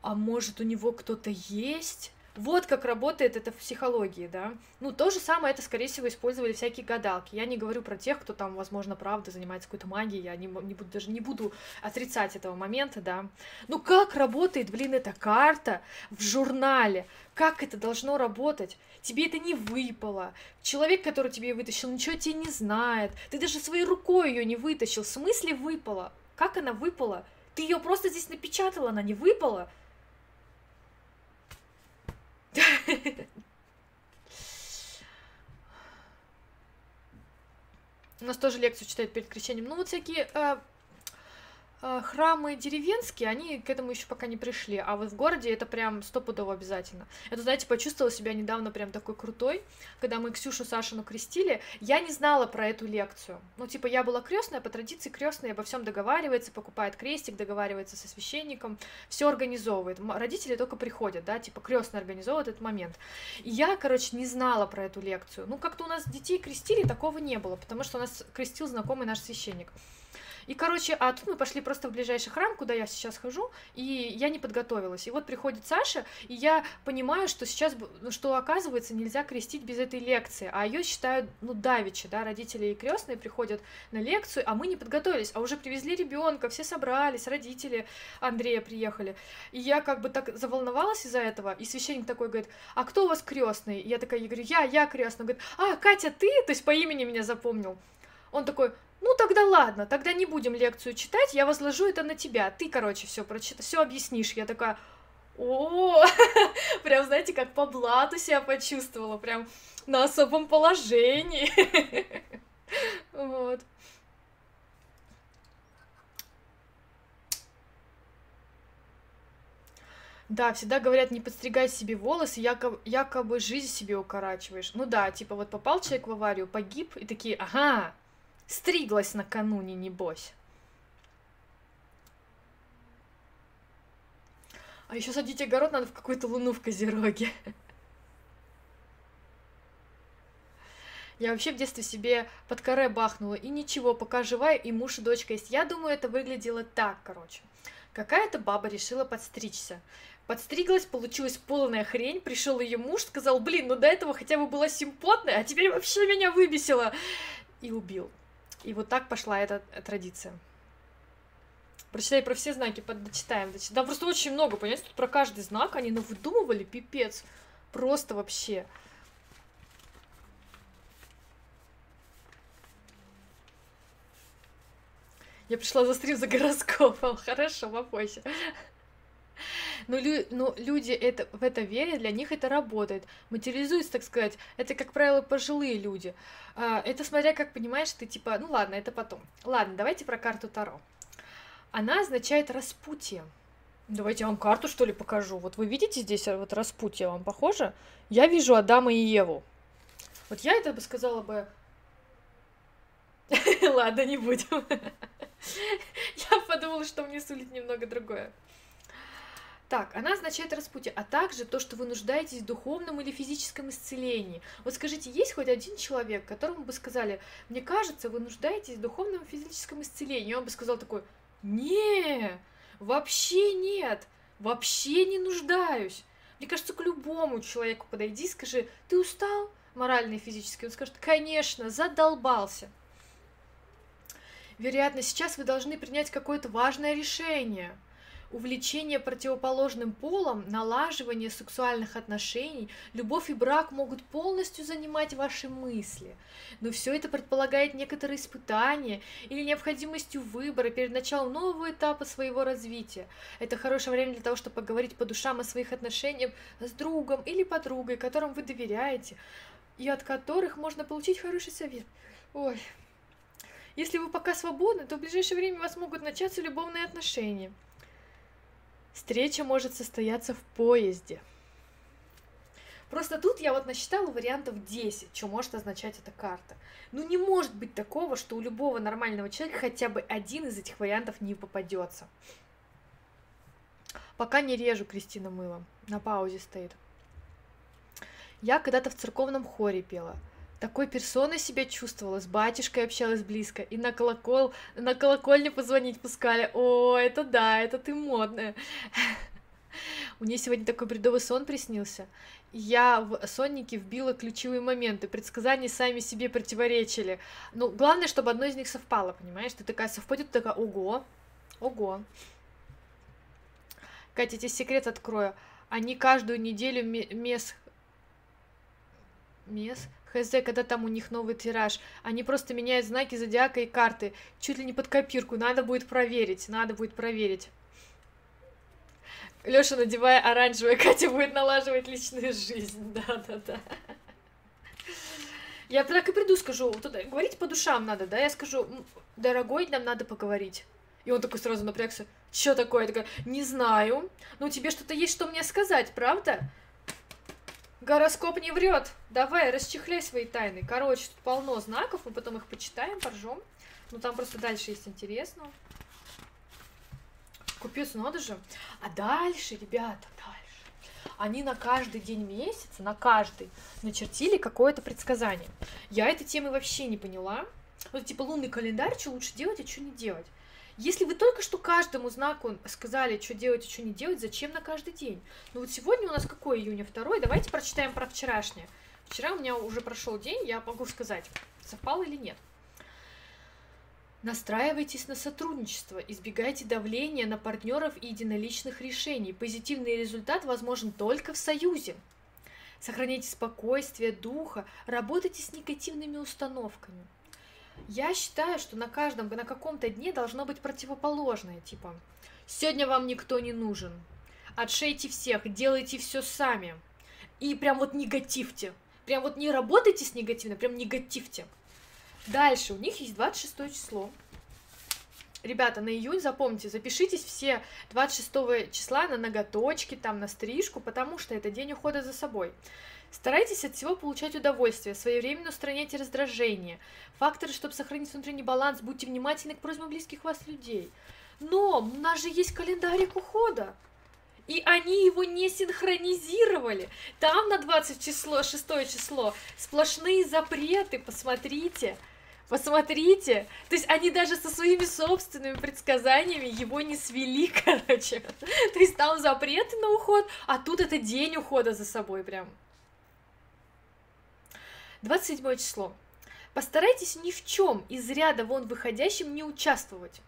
а может у него кто-то есть? Вот как работает это в психологии, да. Ну, то же самое это, скорее всего, использовали всякие гадалки. Я не говорю про тех, кто там, возможно, правда занимается какой-то магией, я не, не буду, даже не буду отрицать этого момента, да. Ну, как работает, блин, эта карта в журнале? Как это должно работать? Тебе это не выпало. Человек, который тебе вытащил, ничего тебе не знает. Ты даже своей рукой ее не вытащил. В смысле выпала? Как она выпала? Ты ее просто здесь напечатала, она не выпала. У нас тоже лекцию читают перед крещением. Ну, вот всякие... А, храмы деревенские, они к этому еще пока не пришли, а вот в городе это прям стопудово обязательно. Это, знаете, почувствовала себя недавно прям такой крутой, когда мы Ксюшу Сашину крестили, я не знала про эту лекцию. Ну, типа, я была крестная, по традиции крестная обо всем договаривается, покупает крестик, договаривается со священником, все организовывает. Родители только приходят, да, типа, крестная организовывает этот момент. И я, короче, не знала про эту лекцию. Ну, как-то у нас детей крестили, такого не было, потому что у нас крестил знакомый наш священник. И, короче, а тут мы пошли просто в ближайший храм, куда я сейчас хожу, и я не подготовилась. И вот приходит Саша, и я понимаю, что сейчас, ну, что оказывается, нельзя крестить без этой лекции, а ее считают, ну, давичи, да, родители и крестные приходят на лекцию, а мы не подготовились, а уже привезли ребенка, все собрались, родители Андрея приехали. И я как бы так заволновалась из-за этого, и священник такой говорит, а кто у вас крестный? Я такая, я говорю, я, я крестный. Он говорит, а, Катя, ты? То есть по имени меня запомнил. Он такой, ну тогда ладно, тогда не будем лекцию читать, я возложу это на тебя. Ты, короче, все прочитаешь, все объяснишь. Я такая, о, прям, знаете, как по блату себя почувствовала, прям на особом положении. Вот. Да, всегда говорят, не подстригай себе волосы, якобы, якобы жизнь себе укорачиваешь. Ну да, типа вот попал человек в аварию, погиб, и такие, ага, Стриглась накануне, небось. А еще садить огород надо в какую-то луну в Козероге. Я вообще в детстве себе под коре бахнула, и ничего, пока живая, и муж, и дочка есть. Я думаю, это выглядело так, короче. Какая-то баба решила подстричься. Подстриглась, получилась полная хрень, пришел ее муж, сказал, блин, ну до этого хотя бы была симпотная, а теперь вообще меня выбесила. И убил. И вот так пошла эта традиция. Прочитай про все знаки, дочитаем. Да просто очень много, понимаете, тут про каждый знак они навыдумывали, пипец. Просто вообще. Я пришла за стрим за гороскопом. Хорошо, попозже. Но, лю, но люди это, в это верят, для них это работает. Материализуется, так сказать. Это, как правило, пожилые люди. А, это смотря как понимаешь, ты типа, ну ладно, это потом. Ладно, давайте про карту Таро. Она означает распутье. Давайте я вам карту, что ли, покажу. Вот вы видите здесь а, вот распутье, вам похоже? Я вижу Адама и Еву. Вот я это бы сказала бы... Ладно, не будем. Я подумала, что мне сулит немного другое. Так, она означает распутье, а также то, что вы нуждаетесь в духовном или физическом исцелении. Вот скажите, есть хоть один человек, которому бы сказали, мне кажется, вы нуждаетесь в духовном и физическом исцелении, и он бы сказал такой, не, вообще нет, вообще не нуждаюсь. Мне кажется, к любому человеку подойди, скажи, ты устал морально и физически? Он скажет, конечно, задолбался. Вероятно, сейчас вы должны принять какое-то важное решение – увлечение противоположным полом, налаживание сексуальных отношений, любовь и брак могут полностью занимать ваши мысли. Но все это предполагает некоторые испытания или необходимостью выбора перед началом нового этапа своего развития. Это хорошее время для того, чтобы поговорить по душам о своих отношениях с другом или подругой, которым вы доверяете, и от которых можно получить хороший совет. Ой. Если вы пока свободны, то в ближайшее время у вас могут начаться любовные отношения. Встреча может состояться в поезде. Просто тут я вот насчитала вариантов 10, что может означать эта карта. Ну не может быть такого, что у любого нормального человека хотя бы один из этих вариантов не попадется. Пока не режу Кристина мылом. На паузе стоит. Я когда-то в церковном хоре пела – такой персоной себя чувствовала, с батюшкой общалась близко, и на колокол, на колокольне позвонить пускали. О, это да, это ты модная. У нее сегодня такой бредовый сон приснился. Я в соннике вбила ключевые моменты. Предсказания сами себе противоречили. Ну, главное, чтобы одно из них совпало, понимаешь? Ты такая совпадет, ты такая, ого, ого. Катя, тебе секрет открою. Они каждую неделю мес... Мес Хз, когда там у них новый тираж. Они просто меняют знаки зодиака и карты. Чуть ли не под копирку. Надо будет проверить. Надо будет проверить. Лёша, надевая оранжевое, Катя будет налаживать личную жизнь. Да-да-да. Я так и приду, скажу, вот, говорить по душам надо, да, я скажу, дорогой, нам надо поговорить. И он такой сразу напрягся. Что такое? Я такая, не знаю. Ну, тебе что-то есть, что мне сказать, правда? Гороскоп не врет. Давай, расчехляй свои тайны. Короче, тут полно знаков, мы потом их почитаем, поржем. Ну, там просто дальше есть интересно. Купец, надо же. А дальше, ребята, дальше. Они на каждый день месяца, на каждый, начертили какое-то предсказание. Я этой темы вообще не поняла. Вот типа лунный календарь, что лучше делать, а что не делать. Если вы только что каждому знаку сказали, что делать и что не делать, зачем на каждый день? Ну вот сегодня у нас какой июня? Второй. Давайте прочитаем про вчерашнее. Вчера у меня уже прошел день, я могу сказать, совпало или нет. Настраивайтесь на сотрудничество, избегайте давления на партнеров и единоличных решений. Позитивный результат возможен только в союзе. Сохраняйте спокойствие духа, работайте с негативными установками. Я считаю, что на каждом, на каком-то дне должно быть противоположное, типа «Сегодня вам никто не нужен», «Отшейте всех», «Делайте все сами». И прям вот негативьте. Прям вот не работайте с негативным, прям негативьте. Дальше у них есть 26 число. Ребята, на июнь запомните, запишитесь все 26 числа на ноготочки, там, на стрижку, потому что это день ухода за собой. Старайтесь от всего получать удовольствие, своевременно устраняйте раздражение. Факторы, чтобы сохранить внутренний баланс, будьте внимательны к просьбам близких вас людей. Но у нас же есть календарик ухода. И они его не синхронизировали. Там на 20 число, 6 число сплошные запреты, посмотрите. Посмотрите. То есть они даже со своими собственными предсказаниями его не свели, короче. То есть там запреты на уход, а тут это день ухода за собой прям. 27 число. Постарайтесь ни в чем из ряда вон выходящим не участвовать.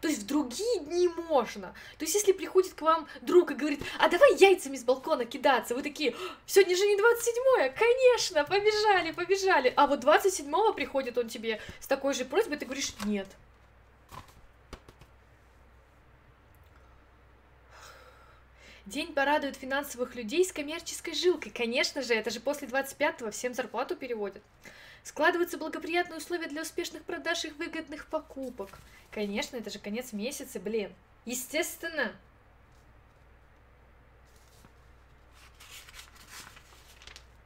То есть в другие дни можно. То есть если приходит к вам друг и говорит, а давай яйцами с балкона кидаться, вы такие, сегодня же не 27-е, конечно, побежали, побежали. А вот 27-го приходит он тебе с такой же просьбой, ты говоришь, нет. День порадует финансовых людей с коммерческой жилкой. Конечно же, это же после 25-го всем зарплату переводят. Складываются благоприятные условия для успешных продаж и выгодных покупок. Конечно, это же конец месяца, блин. Естественно.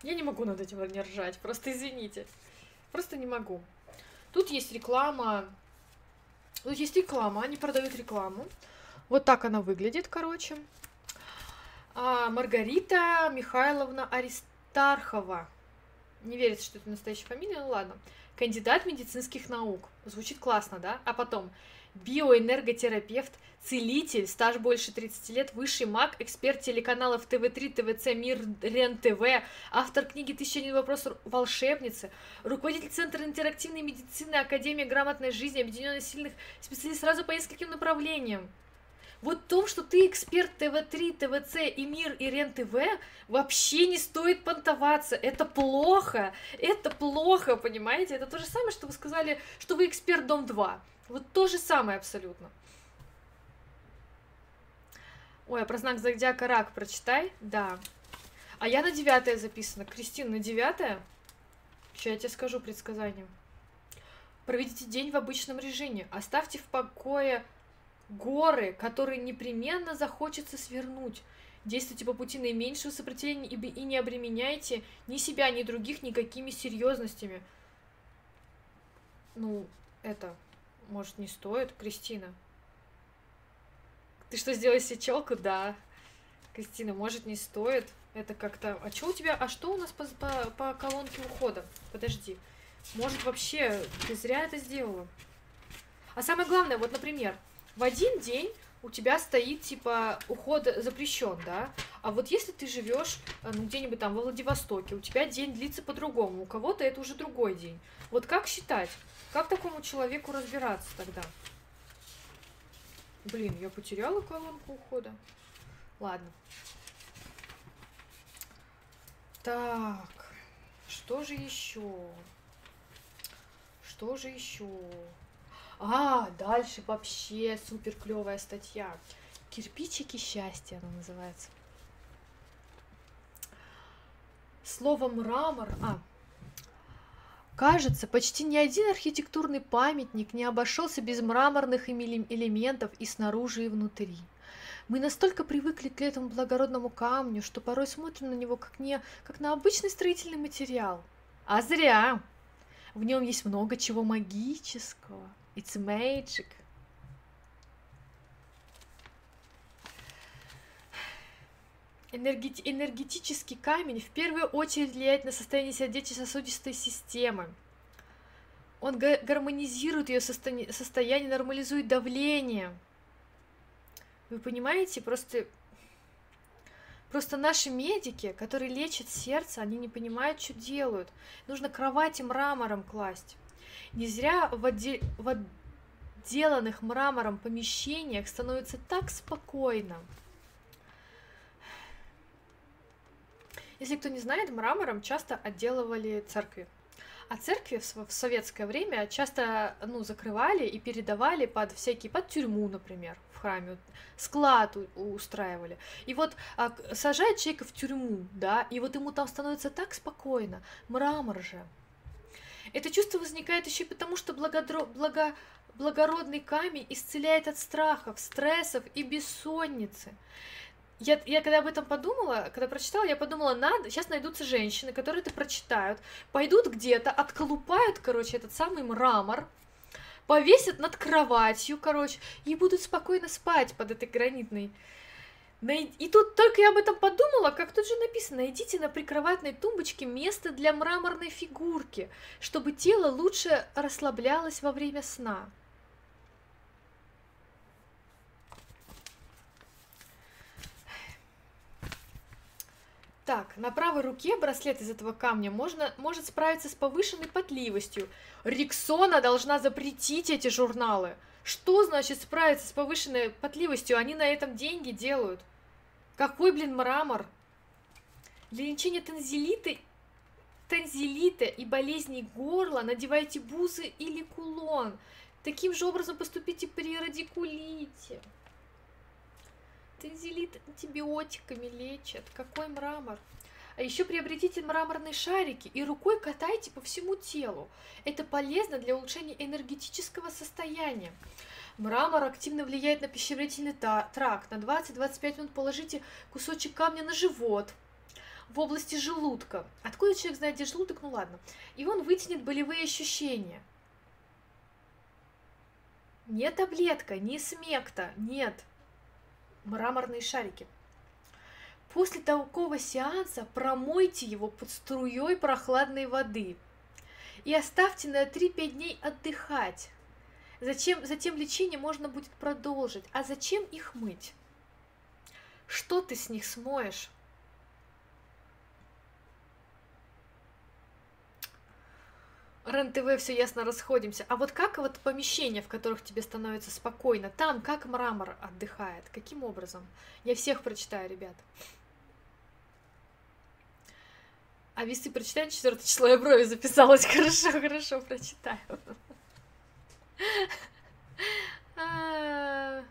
Я не могу над этим не ржать, просто извините. Просто не могу. Тут есть реклама. Тут есть реклама, они продают рекламу. Вот так она выглядит, короче а, Маргарита Михайловна Аристархова. Не верится, что это настоящая фамилия, ну ладно. Кандидат медицинских наук. Звучит классно, да? А потом биоэнерготерапевт, целитель, стаж больше 30 лет, высший маг, эксперт телеканалов ТВ3, ТВЦ, Мир, Рен ТВ, автор книги «Тысяча один вопрос волшебницы», руководитель Центра интерактивной медицины Академии грамотной жизни, объединенный сильных специалист сразу по нескольким направлениям. Вот в том, что ты эксперт ТВ-3, ТВЦ и Мир и Рен ТВ, вообще не стоит понтоваться. Это плохо. Это плохо, понимаете? Это то же самое, что вы сказали, что вы эксперт Дом-2. Вот то же самое абсолютно. Ой, а про знак зодиака рак прочитай. Да. А я на девятое записана. Кристина, на девятое? Сейчас я тебе скажу предсказание. Проведите день в обычном режиме. Оставьте в покое горы, которые непременно захочется свернуть. Действуйте по пути наименьшего сопротивления и не обременяйте ни себя, ни других никакими серьезностями. Ну, это, может, не стоит, Кристина? Ты что, сделала себе челку? Да. Кристина, может, не стоит? Это как-то... А что у тебя... А что у нас по, по, по колонке ухода? Подожди. Может, вообще ты зря это сделала? А самое главное, вот, например, в один день у тебя стоит типа уход запрещен, да? А вот если ты живешь э, ну, где-нибудь там во Владивостоке, у тебя день длится по-другому, у кого-то это уже другой день. Вот как считать? Как такому человеку разбираться тогда? Блин, я потеряла колонку ухода. Ладно. Так, что же еще? Что же еще? А, дальше вообще супер клевая статья. Кирпичики счастья она называется. Слово мрамор. А, Кажется, почти ни один архитектурный памятник не обошелся без мраморных элементов и снаружи, и внутри. Мы настолько привыкли к этому благородному камню, что порой смотрим на него как, не, как на обычный строительный материал. А зря! В нем есть много чего магического. It's magic. Энергет... Энергетический камень в первую очередь влияет на состояние сердечно-сосудистой системы. Он гармонизирует ее состояние, состояние, нормализует давление. Вы понимаете, просто Просто наши медики, которые лечат сердце, они не понимают, что делают. Нужно кровати мрамором класть. Не зря в, отде... в отделанных мрамором помещениях становится так спокойно. Если кто не знает, мрамором часто отделывали церкви. А церкви в советское время часто ну, закрывали и передавали под всякие, под тюрьму, например, в храме, склад устраивали. И вот а, сажают человека в тюрьму, да, и вот ему там становится так спокойно, мрамор же. Это чувство возникает еще и потому, что благодро... благо... благородный камень исцеляет от страхов, стрессов и бессонницы я, я когда об этом подумала, когда прочитала, я подумала, надо, сейчас найдутся женщины, которые это прочитают, пойдут где-то, отколупают, короче, этот самый мрамор, повесят над кроватью, короче, и будут спокойно спать под этой гранитной. И тут только я об этом подумала, как тут же написано, найдите на прикроватной тумбочке место для мраморной фигурки, чтобы тело лучше расслаблялось во время сна. Так, на правой руке браслет из этого камня можно, может справиться с повышенной потливостью. Риксона должна запретить эти журналы. Что значит справиться с повышенной потливостью? Они на этом деньги делают. Какой, блин, мрамор? Для лечения танзелиты, танзелита и болезней горла надевайте бузы или кулон. Таким же образом поступите при радикулите. Тензилит антибиотиками лечат. Какой мрамор? А еще приобретите мраморные шарики и рукой катайте по всему телу. Это полезно для улучшения энергетического состояния. Мрамор активно влияет на пищеварительный тракт. На 20-25 минут положите кусочек камня на живот в области желудка. Откуда человек знает, где желудок? Ну ладно. И он вытянет болевые ощущения. Не таблетка, не смекта, нет мраморные шарики. После такого сеанса промойте его под струей прохладной воды и оставьте на 3-5 дней отдыхать. Затем, затем лечение можно будет продолжить. А зачем их мыть? Что ты с них смоешь? РЕН-ТВ, все ясно, расходимся. А вот как вот помещения, в которых тебе становится спокойно, там как мрамор отдыхает? Каким образом? Я всех прочитаю, ребят. А весы прочитать 4 число я брови записалась. Хорошо, хорошо, прочитаю. А.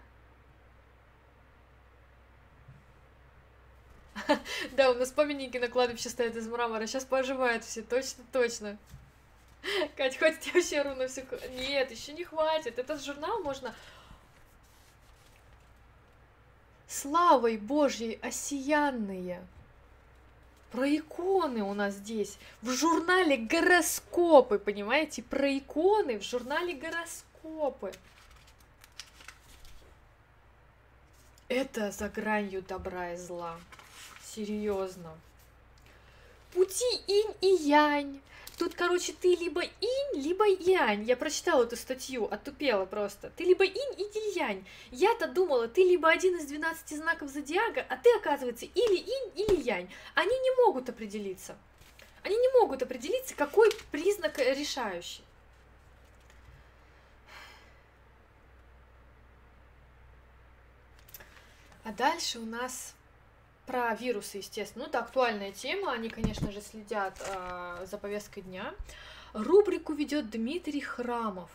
Да, у нас памятники на кладбище стоят из мрамора. Сейчас поживают все, точно, точно. Кать, хватит тебе вообще руну всю... Нет, еще не хватит. Этот журнал можно... Славой Божьей осиянные. Про иконы у нас здесь. В журнале гороскопы, понимаете? Про иконы в журнале гороскопы. Это за гранью добра и зла. Серьезно. Пути инь и янь. Тут, короче, ты либо инь, либо янь. Я прочитала эту статью, оттупела просто. Ты либо инь или янь. Я-то думала, ты либо один из 12 знаков зодиака, а ты, оказывается, или инь, или янь. Они не могут определиться. Они не могут определиться, какой признак решающий. А дальше у нас про вирусы, естественно. Ну, это актуальная тема, они, конечно же, следят э, за повесткой дня. Рубрику ведет Дмитрий Храмов.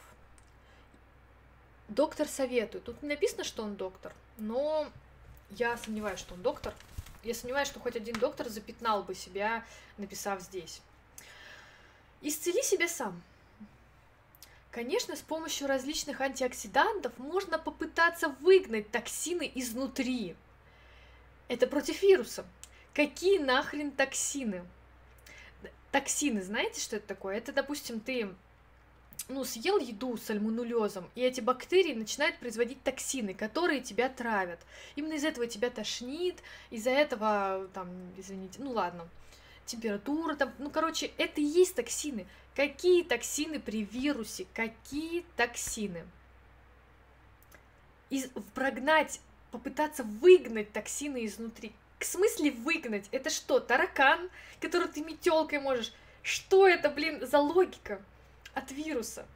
Доктор советует. Тут не написано, что он доктор, но я сомневаюсь, что он доктор. Я сомневаюсь, что хоть один доктор запятнал бы себя, написав здесь. Исцели себя сам. Конечно, с помощью различных антиоксидантов можно попытаться выгнать токсины изнутри. Это против вируса. Какие нахрен токсины? Токсины, знаете, что это такое? Это, допустим, ты ну, съел еду с сальмонулезом, и эти бактерии начинают производить токсины, которые тебя травят. Именно из этого тебя тошнит, из-за этого, там, извините, ну ладно, температура, там, ну, короче, это и есть токсины. Какие токсины при вирусе? Какие токсины? Из, прогнать, попытаться выгнать токсины изнутри. В смысле выгнать? Это что, таракан, который ты метелкой можешь? Что это, блин, за логика? от вируса.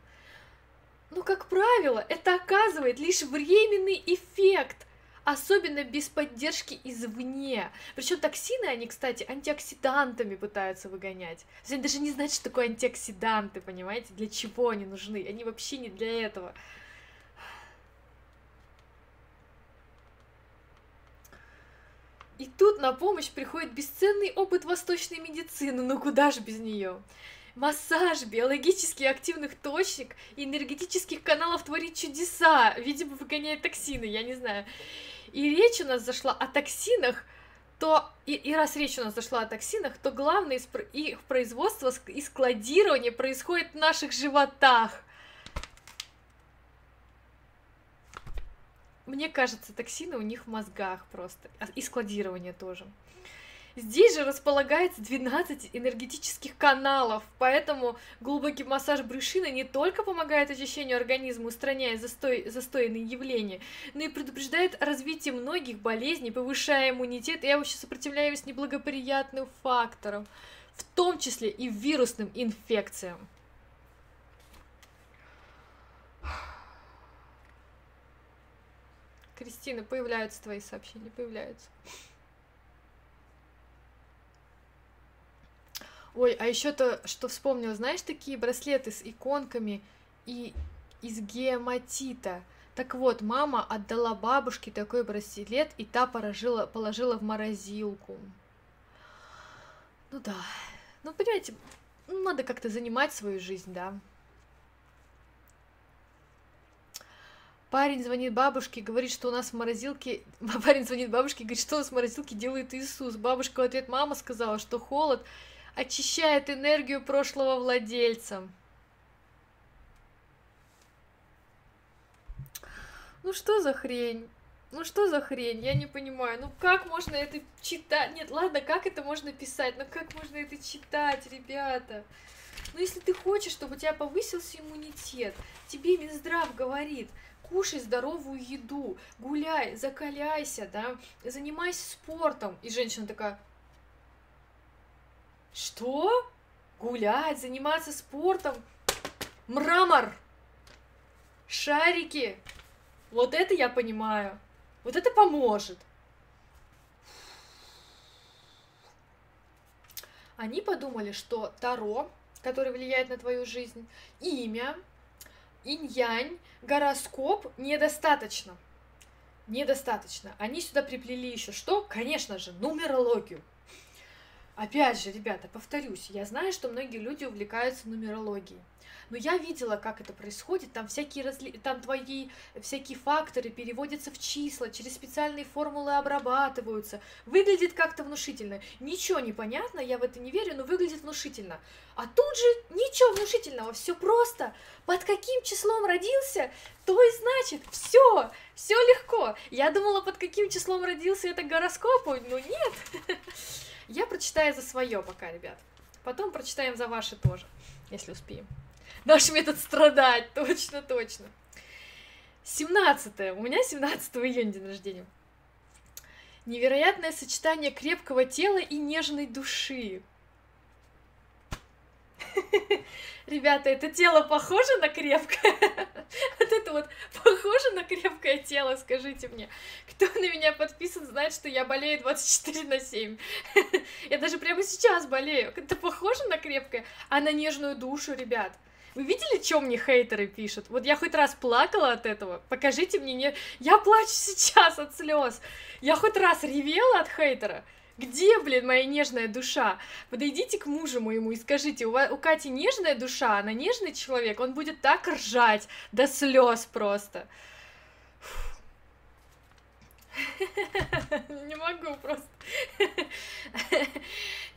Но, как правило, это оказывает лишь временный эффект, особенно без поддержки извне. Причем токсины они, кстати, антиоксидантами пытаются выгонять. То есть они даже не знают, что такое антиоксиданты, понимаете, для чего они нужны. Они вообще не для этого. И тут на помощь приходит бесценный опыт восточной медицины, ну куда же без нее? Массаж биологически активных точек и энергетических каналов творит чудеса, видимо, выгоняет токсины, я не знаю. И речь у нас зашла о токсинах, то и, и раз речь у нас зашла о токсинах, то главное их производство и складирование происходит в наших животах. Мне кажется, токсины у них в мозгах просто, а, и складирование тоже. Здесь же располагается 12 энергетических каналов, поэтому глубокий массаж брюшины не только помогает очищению организма, устраняя застой, застойные явления, но и предупреждает развитие многих болезней, повышая иммунитет и вообще сопротивляемость неблагоприятным факторам, в том числе и вирусным инфекциям. Кристина, появляются твои сообщения, появляются. Ой, а еще то, что вспомнила, знаешь, такие браслеты с иконками и из геоматита. Так вот, мама отдала бабушке такой браслет, и та положила, положила в морозилку. Ну да. Ну, понимаете, ну, надо как-то занимать свою жизнь, да. Парень звонит бабушке, говорит, что у нас в морозилке... Парень звонит бабушке, говорит, что у нас в морозилке делает Иисус. Бабушка в ответ, мама сказала, что холод очищает энергию прошлого владельца. Ну что за хрень? Ну что за хрень? Я не понимаю. Ну как можно это читать? Нет, ладно, как это можно писать? Но как можно это читать, ребята? Ну если ты хочешь, чтобы у тебя повысился иммунитет, тебе Минздрав говорит, кушай здоровую еду, гуляй, закаляйся, да, занимайся спортом. И женщина такая, что? Гулять, заниматься спортом? Мрамор! Шарики! Вот это я понимаю. Вот это поможет. Они подумали, что Таро, который влияет на твою жизнь, имя, инь-янь, гороскоп недостаточно. Недостаточно. Они сюда приплели еще что? Конечно же, нумерологию. Опять же, ребята, повторюсь, я знаю, что многие люди увлекаются нумерологией. Но я видела, как это происходит, там всякие разли... там твои всякие факторы переводятся в числа, через специальные формулы обрабатываются. Выглядит как-то внушительно. Ничего не понятно, я в это не верю, но выглядит внушительно. А тут же ничего внушительного, все просто. Под каким числом родился, то и значит. Все, все легко. Я думала, под каким числом родился это гороскопу, но нет. Я прочитаю за свое пока, ребят. Потом прочитаем за ваши тоже, если успеем. Наш метод страдать, точно, точно. 17 у меня 17 июня день рождения. Невероятное сочетание крепкого тела и нежной души. Ребята, это тело похоже на крепкое? Вот это вот похоже на крепкое тело, скажите мне. Кто на меня подписан, знает, что я болею 24 на 7. Я даже прямо сейчас болею. Это похоже на крепкое, а на нежную душу, ребят. Вы видели, что мне хейтеры пишут? Вот я хоть раз плакала от этого. Покажите мне, не... я плачу сейчас от слез. Я хоть раз ревела от хейтера. Где, блин, моя нежная душа? Подойдите к мужу моему и скажите, у, у Кати нежная душа, она нежный человек, он будет так ржать до слез просто. Не могу просто.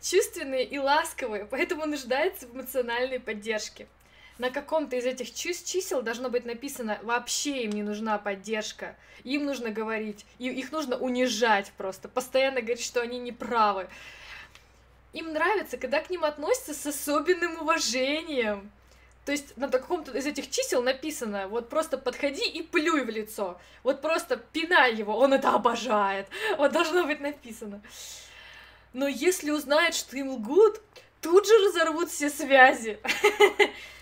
Чувственные и ласковые, поэтому нуждается в эмоциональной поддержке. На каком-то из этих чис- чисел должно быть написано вообще им не нужна поддержка. Им нужно говорить, и их нужно унижать просто, постоянно говорить, что они не правы. Им нравится, когда к ним относятся с особенным уважением. То есть на каком-то из этих чисел написано, вот просто подходи и плюй в лицо. Вот просто пинай его, он это обожает. Вот должно быть написано. Но если узнает, что им лгут, тут же разорвут все связи.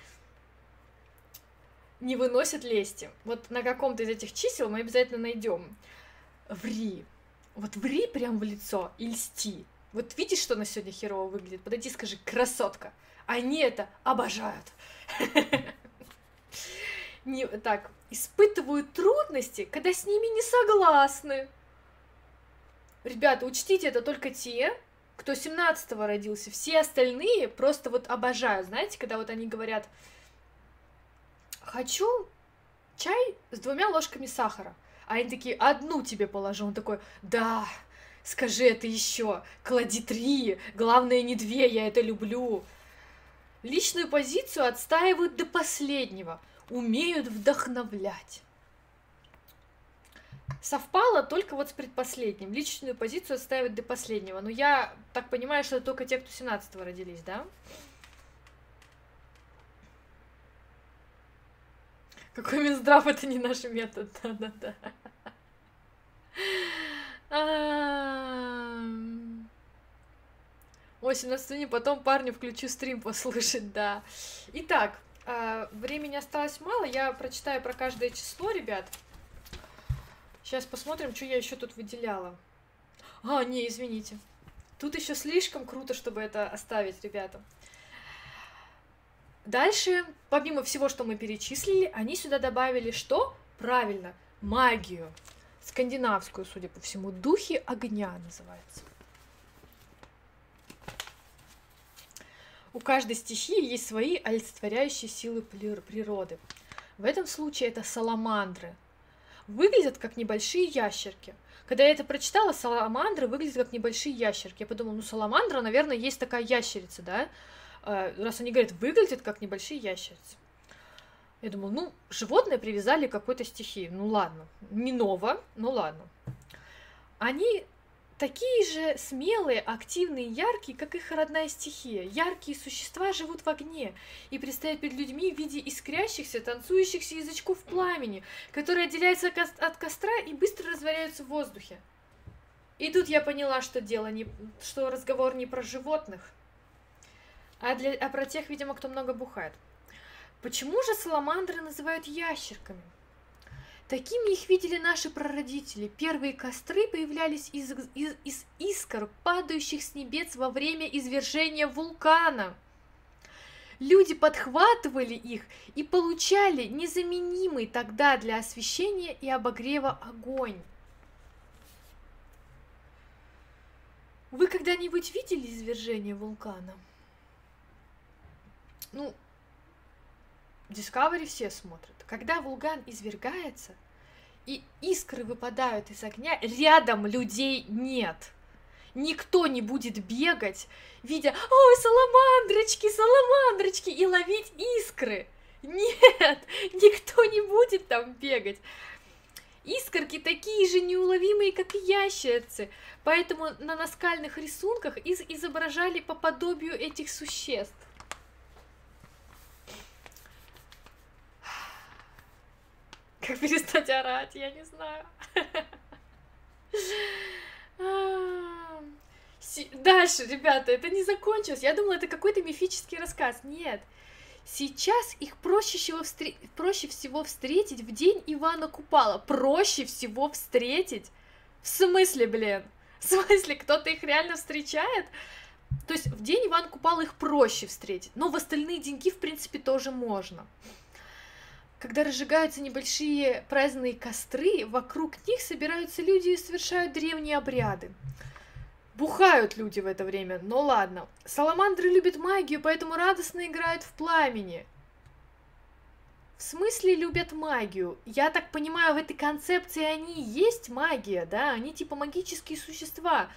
Не выносят лести. Вот на каком-то из этих чисел мы обязательно найдем. Ври. Вот ври прям в лицо и льсти. Вот видишь, что она сегодня херово выглядит? Подойди, скажи, красотка. Они это обожают. Не, так, испытывают трудности, когда с ними не согласны. Ребята, учтите, это только те, кто 17-го родился. Все остальные просто вот обожают. Знаете, когда вот они говорят, хочу чай с двумя ложками сахара. А они такие, одну тебе положу. Он такой, да, скажи это еще, клади три, главное не две, я это люблю. Личную позицию отстаивают до последнего, умеют вдохновлять. Совпало только вот с предпоследним. Личную позицию отстаивают до последнего. Но я так понимаю, что это только те, кто 17-го родились, да? Какой Минздрав, это не наш метод, да-да-да. Ой, 17 потом парню включу стрим послушать, да. Итак, а, времени осталось мало, я прочитаю про каждое число, ребят. Сейчас посмотрим, что я еще тут выделяла. А, не, извините. Тут еще слишком круто, чтобы это оставить, ребята. Дальше, помимо всего, что мы перечислили, они сюда добавили что? Правильно, магию. Скандинавскую, судя по всему. Духи огня называется. У каждой стихии есть свои олицетворяющие силы природы. В этом случае это саламандры. Выглядят как небольшие ящерки. Когда я это прочитала, саламандры выглядят как небольшие ящерки. Я подумала, ну саламандра, наверное, есть такая ящерица, да? А, раз они говорят, выглядят как небольшие ящерицы. Я думала, ну, животное привязали к какой-то стихии. Ну ладно, не ново, ну ладно. Они такие же смелые, активные, яркие, как их родная стихия. Яркие существа живут в огне и предстают перед людьми в виде искрящихся, танцующихся язычков пламени, которые отделяются от костра и быстро разваряются в воздухе. И тут я поняла, что дело не, что разговор не про животных, а, для, а про тех, видимо, кто много бухает. Почему же саламандры называют ящерками? Такими их видели наши прародители. Первые костры появлялись из, из, из искр, падающих с небес во время извержения вулкана. Люди подхватывали их и получали незаменимый тогда для освещения и обогрева огонь. Вы когда-нибудь видели извержение вулкана? Ну, Discovery все смотрят. Когда вулкан извергается, и искры выпадают из огня, рядом людей нет. Никто не будет бегать, видя, ой, саламандрочки, саламандрочки, и ловить искры. Нет, никто не будет там бегать. Искорки такие же неуловимые, как и ящерицы, поэтому на наскальных рисунках из изображали по подобию этих существ. Как перестать орать, я не знаю. Дальше, ребята, это не закончилось. Я думала, это какой-то мифический рассказ. Нет. Сейчас их проще всего, встр... проще всего встретить в день Ивана Купала. Проще всего встретить? В смысле, блин? В смысле, кто-то их реально встречает? То есть в день Ивана Купала их проще встретить, но в остальные деньги, в принципе, тоже можно. Когда разжигаются небольшие праздные костры, вокруг них собираются люди и совершают древние обряды. Бухают люди в это время, но ладно. Саламандры любят магию, поэтому радостно играют в пламени. В смысле любят магию? Я так понимаю, в этой концепции они есть магия, да? Они типа магические существа.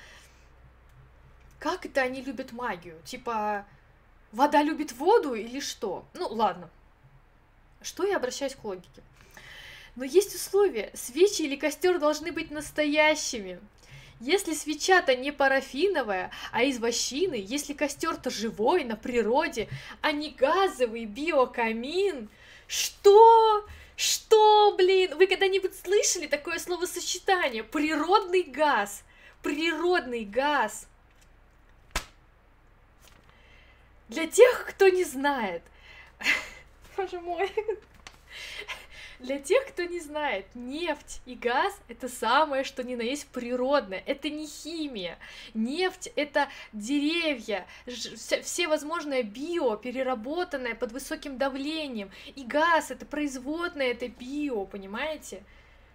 Как это они любят магию? Типа, вода любит воду или что? Ну, ладно. Что я обращаюсь к логике? Но есть условия. Свечи или костер должны быть настоящими. Если свеча-то не парафиновая, а из вощины, если костер-то живой, на природе, а не газовый биокамин, что? Что, блин? Вы когда-нибудь слышали такое словосочетание? Природный газ. Природный газ. Для тех, кто не знает. Боже мой. Для тех, кто не знает, нефть и газ — это самое, что ни на есть природное, это не химия. Нефть — это деревья, все возможное био, переработанное под высоким давлением. И газ — это производное, это био, понимаете?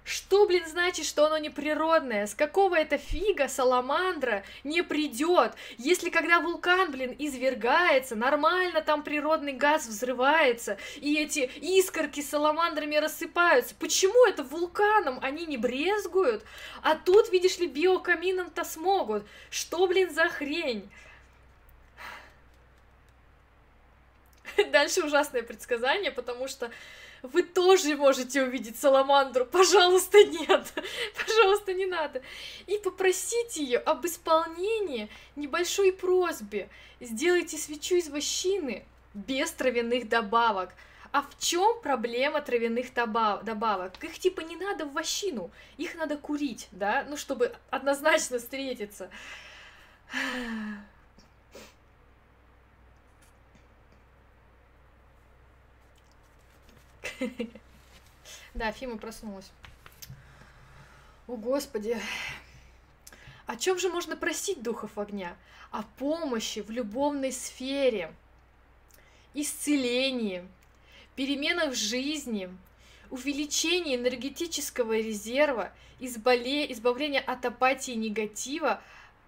Что, блин, значит, что оно неприродное? С какого это фига саламандра не придет? Если когда вулкан, блин, извергается, нормально там природный газ взрывается, и эти искорки саламандрами рассыпаются. Почему это вулканом они не брезгуют? А тут, видишь ли, биокамином-то смогут. Что, блин, за хрень? Дальше ужасное предсказание, потому что вы тоже можете увидеть саламандру. Пожалуйста, нет. Пожалуйста, не надо. И попросите ее об исполнении небольшой просьбе. Сделайте свечу из вощины без травяных добавок. А в чем проблема травяных добавок? Их типа не надо в вощину, их надо курить, да, ну чтобы однозначно встретиться. Да, Фима проснулась. О, Господи. О чем же можно просить духов огня? О помощи в любовной сфере, исцелении, переменах в жизни, увеличении энергетического резерва, изболе... избавлении от апатии и негатива,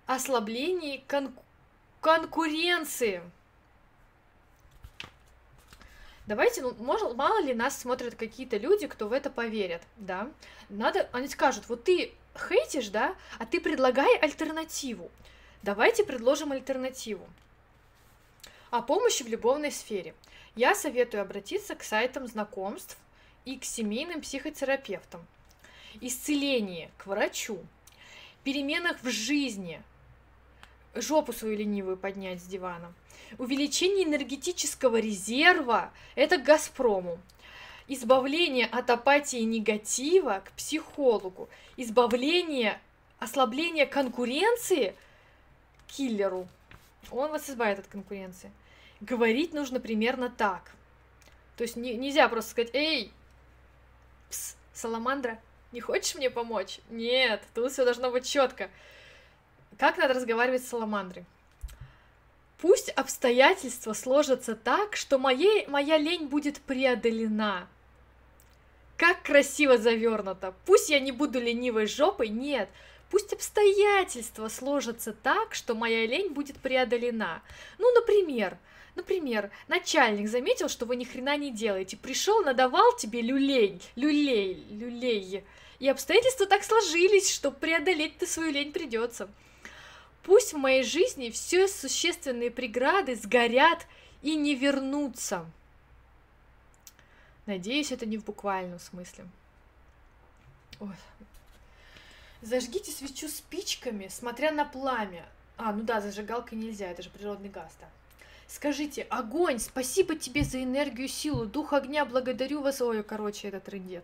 ослаблении кон... конкуренции – давайте, ну, может, мало ли нас смотрят какие-то люди, кто в это поверят, да, надо, они скажут, вот ты хейтишь, да, а ты предлагай альтернативу, давайте предложим альтернативу. О помощи в любовной сфере. Я советую обратиться к сайтам знакомств и к семейным психотерапевтам. Исцеление к врачу. Переменах в жизни. Жопу свою ленивую поднять с дивана Увеличение энергетического резерва – это к Газпрому. Избавление от апатии и негатива к психологу. Избавление, ослабление конкуренции к киллеру. Он вас избавит от конкуренции. Говорить нужно примерно так. То есть не, нельзя просто сказать, эй, пс, саламандра, не хочешь мне помочь? Нет, тут все должно быть четко. Как надо разговаривать с саламандрой? Пусть обстоятельства сложатся так, что моей, моя лень будет преодолена. Как красиво завернуто. Пусть я не буду ленивой жопой, нет. Пусть обстоятельства сложатся так, что моя лень будет преодолена. Ну, например, Например, начальник заметил, что вы ни хрена не делаете, пришел, надавал тебе люлей, люлей, люлей, и обстоятельства так сложились, что преодолеть ты свою лень придется. Пусть в моей жизни все существенные преграды сгорят и не вернутся. Надеюсь, это не в буквальном смысле. Ой. Зажгите свечу спичками, смотря на пламя. А, ну да, зажигалкой нельзя, это же природный газ, да. Скажите, огонь, спасибо тебе за энергию, силу, дух огня, благодарю вас. Ой, короче, это трындец.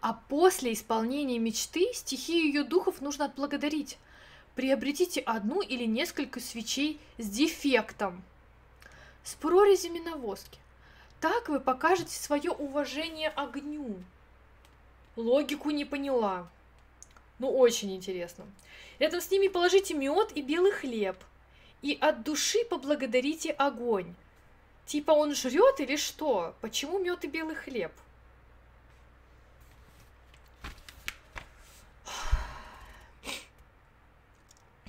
А после исполнения мечты стихию ее духов нужно отблагодарить. Приобретите одну или несколько свечей с дефектом, с прорезями на воске. Так вы покажете свое уважение огню. Логику не поняла. Ну, очень интересно. Рядом с ними положите мед и белый хлеб. И от души поблагодарите огонь. Типа он жрет или что? Почему мед и белый хлеб?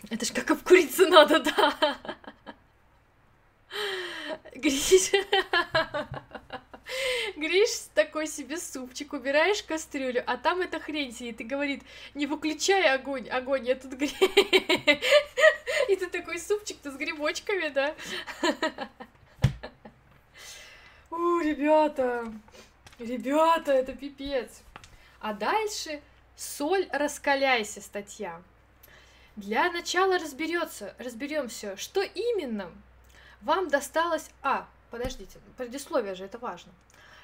Это ж как обкуриться надо, да. Гриш. Гриш такой себе супчик, убираешь кастрюлю, а там эта хрень сидит и говорит, не выключай огонь, огонь, я тут грею. И ты такой супчик-то с грибочками, да? У, ребята, ребята, это пипец. А дальше соль раскаляйся, статья. Для начала разберется, разберемся, что именно вам досталось... А, подождите, предисловие же, это важно.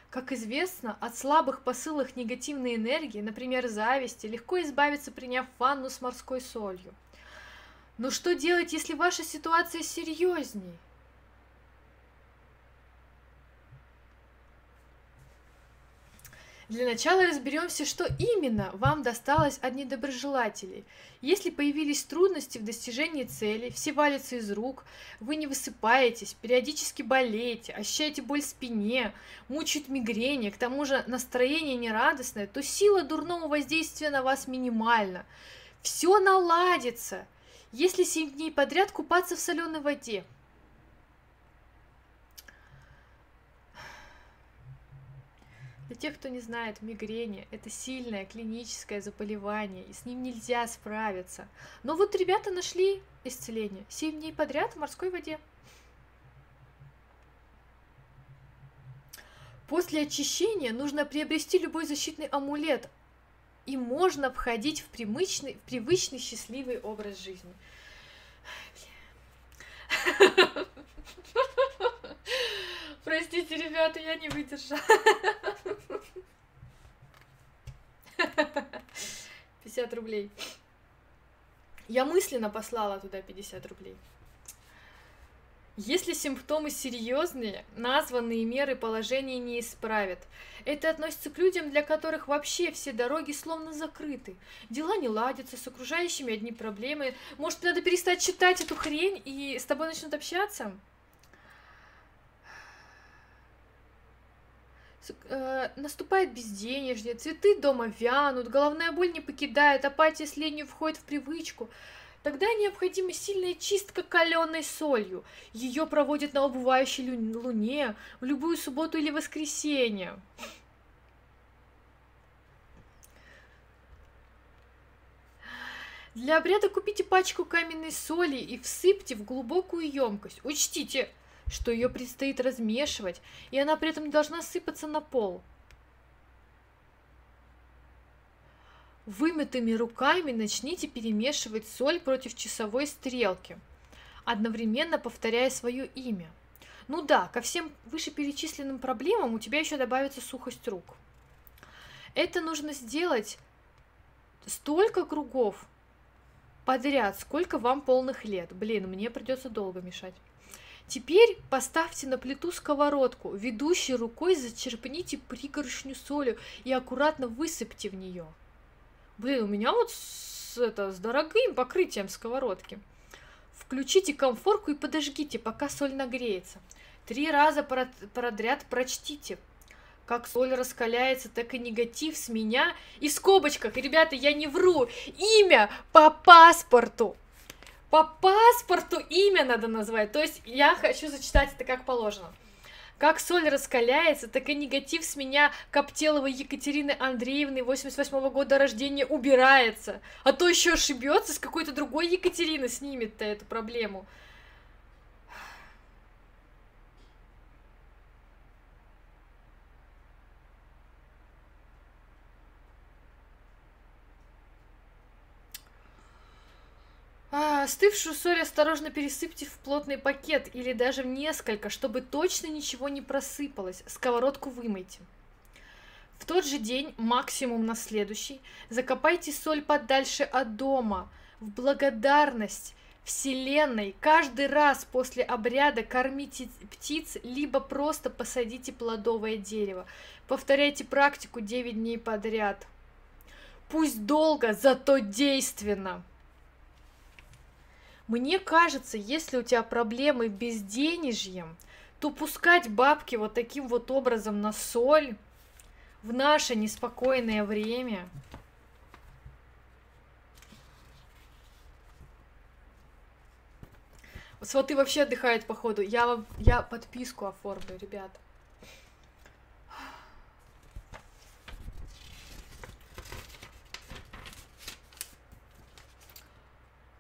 Как известно, от слабых посылок негативной энергии, например, зависти, легко избавиться, приняв ванну с морской солью. Но что делать, если ваша ситуация серьезней? Для начала разберемся, что именно вам досталось от недоброжелателей. Если появились трудности в достижении цели, все валятся из рук, вы не высыпаетесь, периодически болеете, ощущаете боль в спине, мучают мигрени, к тому же настроение нерадостное, то сила дурного воздействия на вас минимальна. Все наладится, если 7 дней подряд купаться в соленой воде – Для тех, кто не знает, мигрени – это сильное клиническое заболевание, и с ним нельзя справиться. Но вот ребята нашли исцеление. Семь дней подряд в морской воде. После очищения нужно приобрести любой защитный амулет, и можно входить в привычный, в привычный счастливый образ жизни. Простите, ребята, я не выдержала. 50 рублей. Я мысленно послала туда 50 рублей. Если симптомы серьезные, названные меры положения не исправят. Это относится к людям, для которых вообще все дороги словно закрыты. Дела не ладятся, с окружающими одни проблемы. Может, надо перестать читать эту хрень и с тобой начнут общаться? Наступает безденежье, цветы дома вянут, головная боль не покидает, апатия с ленью входит в привычку. Тогда необходима сильная чистка каленой солью. Ее проводят на убывающей луне в любую субботу или воскресенье. Для обряда купите пачку каменной соли и всыпьте в глубокую емкость. Учтите, что ее предстоит размешивать, и она при этом не должна сыпаться на пол. Вымытыми руками начните перемешивать соль против часовой стрелки, одновременно повторяя свое имя. Ну да, ко всем вышеперечисленным проблемам у тебя еще добавится сухость рук. Это нужно сделать столько кругов подряд, сколько вам полных лет. Блин, мне придется долго мешать. Теперь поставьте на плиту сковородку, ведущей рукой зачерпните пригоршню соли и аккуратно высыпьте в нее. Блин, у меня вот с, это, с дорогим покрытием сковородки. Включите комфорку и подожгите, пока соль нагреется. Три раза подряд прочтите, как соль раскаляется, так и негатив с меня. И в скобочках, ребята, я не вру, имя по паспорту по паспорту имя надо назвать. То есть я хочу зачитать это как положено. Как соль раскаляется, так и негатив с меня Коптеловой Екатерины Андреевны 88 -го года рождения убирается. А то еще ошибется, с какой-то другой Екатерины снимет-то эту проблему. А, остывшую соль осторожно пересыпьте в плотный пакет или даже в несколько, чтобы точно ничего не просыпалось. Сковородку вымойте. В тот же день, максимум на следующий, закопайте соль подальше от дома. В благодарность Вселенной каждый раз после обряда кормите птиц, либо просто посадите плодовое дерево. Повторяйте практику 9 дней подряд. Пусть долго, зато действенно. Мне кажется, если у тебя проблемы безденежьем, то пускать бабки вот таким вот образом на соль в наше неспокойное время Сваты вообще отдыхают, походу. Я. Я подписку оформлю, ребята.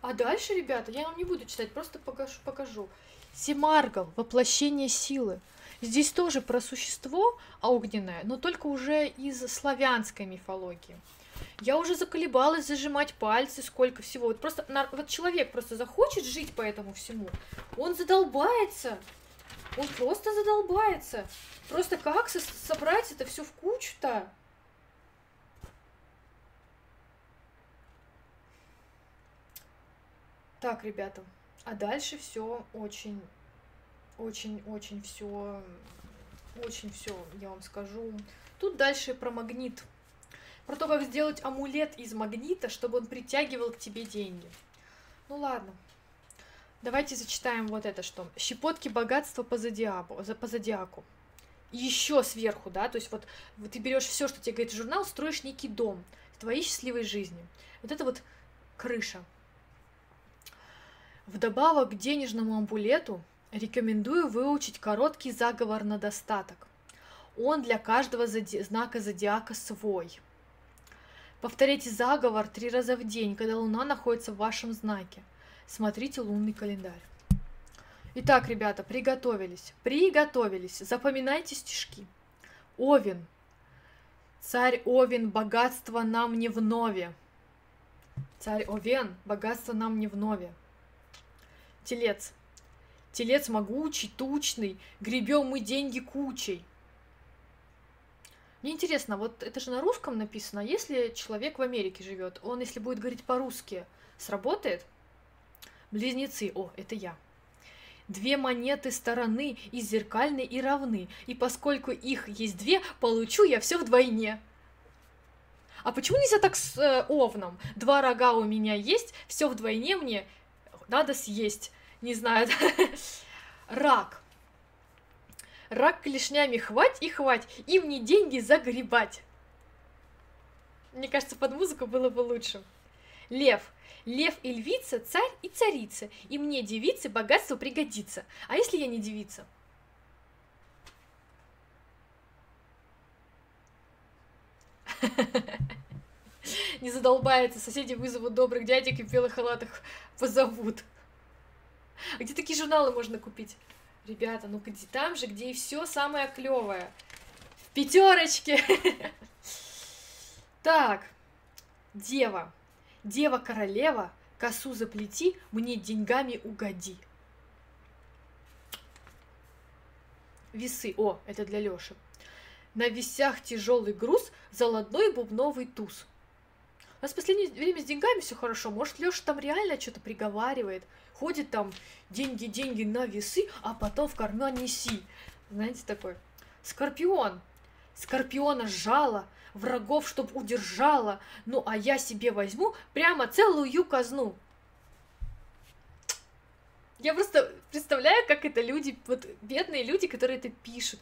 А дальше, ребята, я вам не буду читать, просто покажу. покажу. Семаргл, воплощение силы. Здесь тоже про существо огненное, но только уже из славянской мифологии. Я уже заколебалась зажимать пальцы, сколько всего. Вот просто вот человек просто захочет жить по этому всему, он задолбается. Он просто задолбается. Просто как со собрать это все в кучу-то? Так, ребята, а дальше все очень, очень, очень все, очень все, я вам скажу. Тут дальше про магнит. Про то, как сделать амулет из магнита, чтобы он притягивал к тебе деньги. Ну ладно. Давайте зачитаем вот это что. Щепотки богатства по зодиаку. По зодиаку. Еще сверху, да, то есть вот, вот ты берешь все, что тебе говорит журнал, строишь некий дом твоей счастливой жизни. Вот это вот крыша. Вдобавок к денежному ампулету рекомендую выучить короткий заговор на достаток. Он для каждого зоди... знака зодиака свой. Повторяйте заговор три раза в день, когда Луна находится в вашем знаке. Смотрите лунный календарь. Итак, ребята, приготовились. Приготовились. Запоминайте стишки. Овен. Царь Овен, богатство нам не в нове. Царь Овен, богатство нам не в нове. Телец. Телец могучий, тучный, гребем мы деньги кучей. Мне интересно, вот это же на русском написано, если человек в Америке живет, он, если будет говорить по-русски, сработает? Близнецы, о, это я. Две монеты стороны и зеркальны и равны, и поскольку их есть две, получу я все вдвойне. А почему нельзя так с э, овном? Два рога у меня есть, все вдвойне мне надо съесть. Не знаю. Рак. Рак клешнями хвать и хвать, и мне деньги загребать. Мне кажется, под музыку было бы лучше. Лев. Лев и львица, царь и царица, и мне, девице, богатство пригодится. А если я не девица? Не задолбается, соседи вызовут добрых дядек и в белых халатах позовут. Где такие журналы можно купить? Ребята, ну где там же, где и все самое клевое. В пятерочке. Так, дева. Дева королева, косу заплети, мне деньгами угоди. Весы. О, это для Лёши. На весях тяжелый груз, золотой бубновый туз. У нас в последнее время с деньгами все хорошо. Может, Леша там реально что-то приговаривает. Ходит там деньги, деньги на весы, а потом в карман неси. Знаете, такой. Скорпион. Скорпиона сжала, врагов чтоб удержала. Ну, а я себе возьму прямо целую казну. Я просто представляю, как это люди, вот бедные люди, которые это пишут.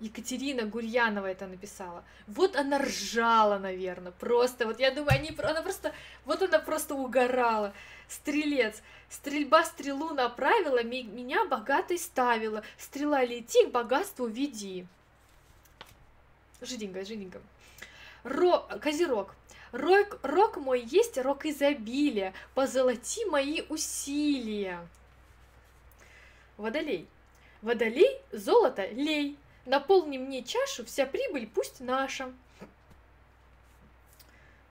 Екатерина Гурьянова это написала. Вот она ржала, наверное, просто. Вот я думаю, они, она просто, вот она просто угорала. Стрелец. Стрельба стрелу направила, меня богатой ставила. Стрела лети, к богатству веди. Жиденько, жиденько. Ро... Козерог. Рок, рок мой есть, рок изобилия, позолоти мои усилия. Водолей. Водолей, золото лей, Наполни мне чашу, вся прибыль пусть наша.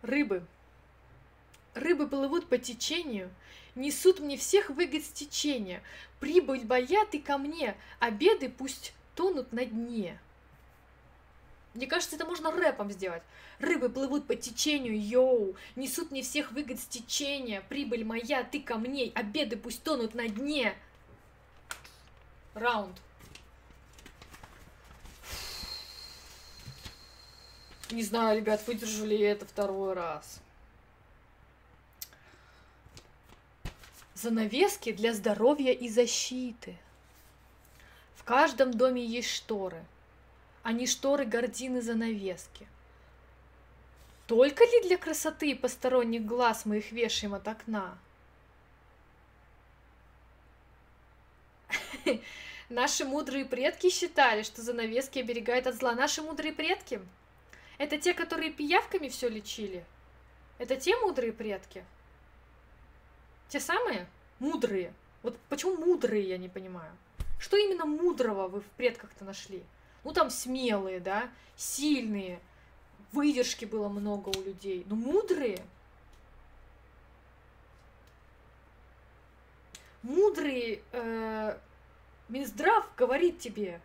Рыбы. Рыбы плывут по течению, несут мне всех выгод с течения. Прибыль боят и ко мне, обеды пусть тонут на дне. Мне кажется, это можно рэпом сделать. Рыбы плывут по течению, йоу, несут мне всех выгод с течения. Прибыль моя, ты ко мне, обеды пусть тонут на дне. Раунд. Не знаю, ребят, выдержу ли я это второй раз. Занавески для здоровья и защиты. В каждом доме есть шторы. Они шторы, гардины, занавески. Только ли для красоты и посторонних глаз мы их вешаем от окна? Наши мудрые предки считали, что занавески оберегают от зла. Наши мудрые предки? Это те, которые пиявками все лечили? Это те мудрые предки? Те самые? Мудрые. Вот почему мудрые, я не понимаю. Что именно мудрого вы в предках-то нашли? Ну, там смелые, да, сильные, выдержки было много у людей. Но мудрые? Мудрый э, Минздрав говорит тебе.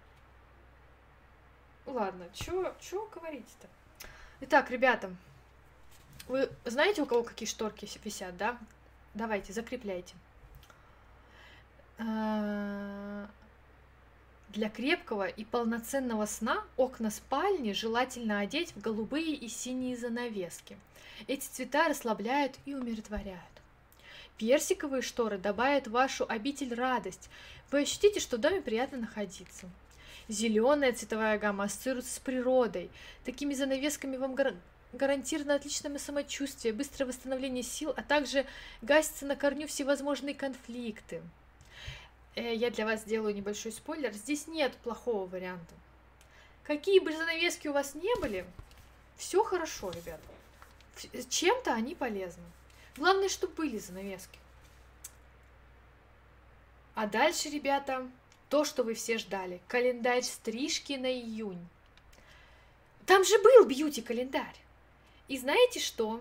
Ладно, чё, чё говорить-то? Итак, ребята, вы знаете, у кого какие шторки висят, да? Давайте, закрепляйте. Э, для крепкого и полноценного сна окна спальни желательно одеть в голубые и синие занавески. Эти цвета расслабляют и умиротворяют. Персиковые шторы добавят в вашу обитель радость. Вы ощутите, что в доме приятно находиться. Зеленая цветовая гамма ассоциируется с природой. Такими занавесками вам гар гарантировано отличное самочувствие, быстрое восстановление сил, а также гасятся на корню всевозможные конфликты. Э, я для вас сделаю небольшой спойлер. Здесь нет плохого варианта. Какие бы занавески у вас не были, все хорошо, ребята. Чем-то они полезны. Главное, чтобы были занавески. А дальше, ребята, то, что вы все ждали. Календарь стрижки на июнь. Там же был бьюти-календарь. И знаете что?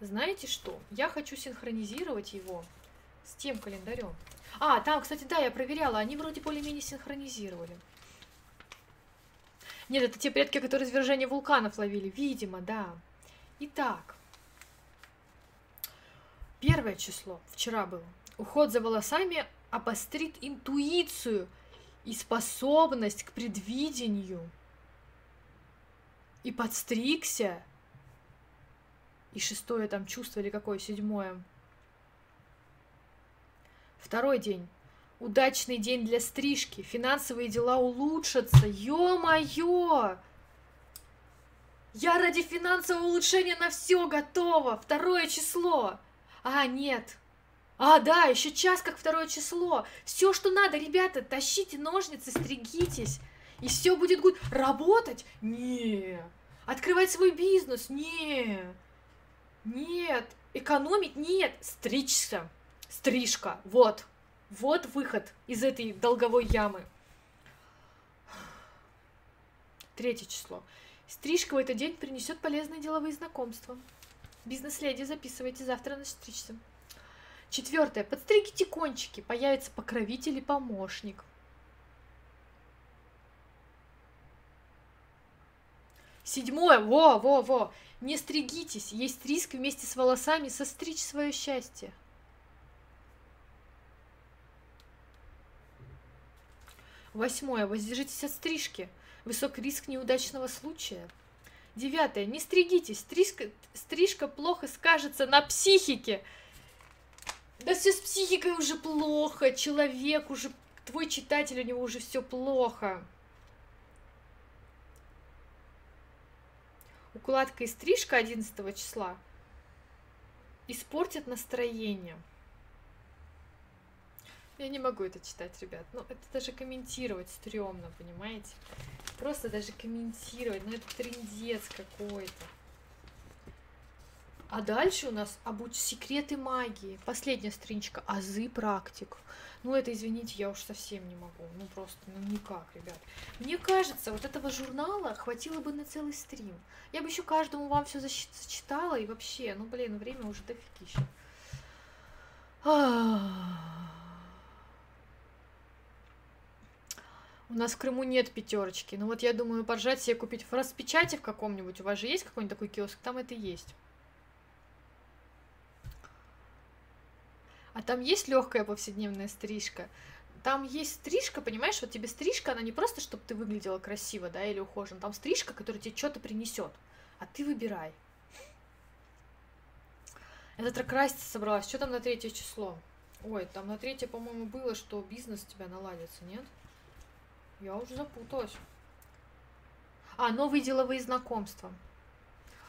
Знаете что? Я хочу синхронизировать его с тем календарем. А, там, кстати, да, я проверяла, они вроде более-менее синхронизировали. Нет, это те предки, которые извержение вулканов ловили, видимо, да. Итак, первое число, вчера было. Уход за волосами обострит интуицию и способность к предвидению. И подстригся. И шестое там чувство или какое, седьмое – Второй день. Удачный день для стрижки. Финансовые дела улучшатся. Ё-моё! Я ради финансового улучшения на все готова. Второе число. А, нет. А, да, еще час как второе число. Все, что надо, ребята, тащите ножницы, стригитесь. И все будет гуд. Работать? Не. Открывать свой бизнес? Не. Нет. Экономить? Нет. Стричься. Стрижка. Вот. Вот выход из этой долговой ямы. Третье число. Стрижка в этот день принесет полезные деловые знакомства. Бизнес-леди, записывайте завтра на стричься. Четвертое. Подстригите кончики. Появится покровитель и помощник. Седьмое. Во, во, во. Не стригитесь. Есть риск вместе с волосами состричь свое счастье. Восьмое. Воздержитесь от стрижки. Высок риск неудачного случая. Девятое. Не стригитесь. Стрижка, стрижка плохо скажется на психике. Да все с психикой уже плохо. Человек уже, твой читатель, у него уже все плохо. Укладка и стрижка 11 числа испортят настроение. Я не могу это читать, ребят. Ну, это даже комментировать стрёмно, понимаете? Просто даже комментировать, ну это трендец какой-то. А дальше у нас обуч секреты магии. Последняя стринчка. Азы практик. Ну, это, извините, я уж совсем не могу. Ну, просто, ну, никак, ребят. Мне кажется, вот этого журнала хватило бы на целый стрим. Я бы еще каждому вам все зачитала и вообще, ну, блин, время уже дофигища. Ах. У нас в Крыму нет пятерочки. Ну вот я думаю, поржать себе купить в распечати в каком-нибудь. У вас же есть какой-нибудь такой киоск? Там это есть. А там есть легкая повседневная стрижка. Там есть стрижка, понимаешь, вот тебе стрижка, она не просто, чтобы ты выглядела красиво, да, или ухожен. Там стрижка, которая тебе что-то принесет. А ты выбирай. Я завтра собралась. Что там на третье число? Ой, там на третье, по-моему, было, что бизнес у тебя наладится, нет? Я уже запуталась. А, новые деловые знакомства.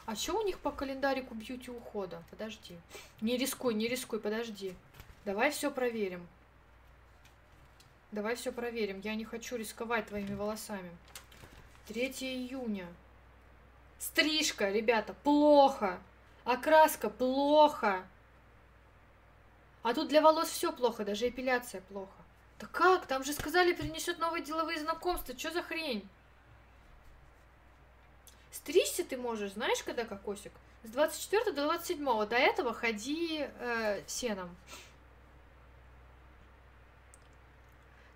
А что у них по календарику бьюти ухода? Подожди. Не рискуй, не рискуй, подожди. Давай все проверим. Давай все проверим. Я не хочу рисковать твоими волосами. 3 июня. Стрижка, ребята, плохо. Окраска плохо. А тут для волос все плохо, даже эпиляция плохо. Да как? Там же сказали, принесет новые деловые знакомства. Что за хрень? Стричься ты можешь, знаешь, когда кокосик? С 24 до 27. До этого ходи э, сеном.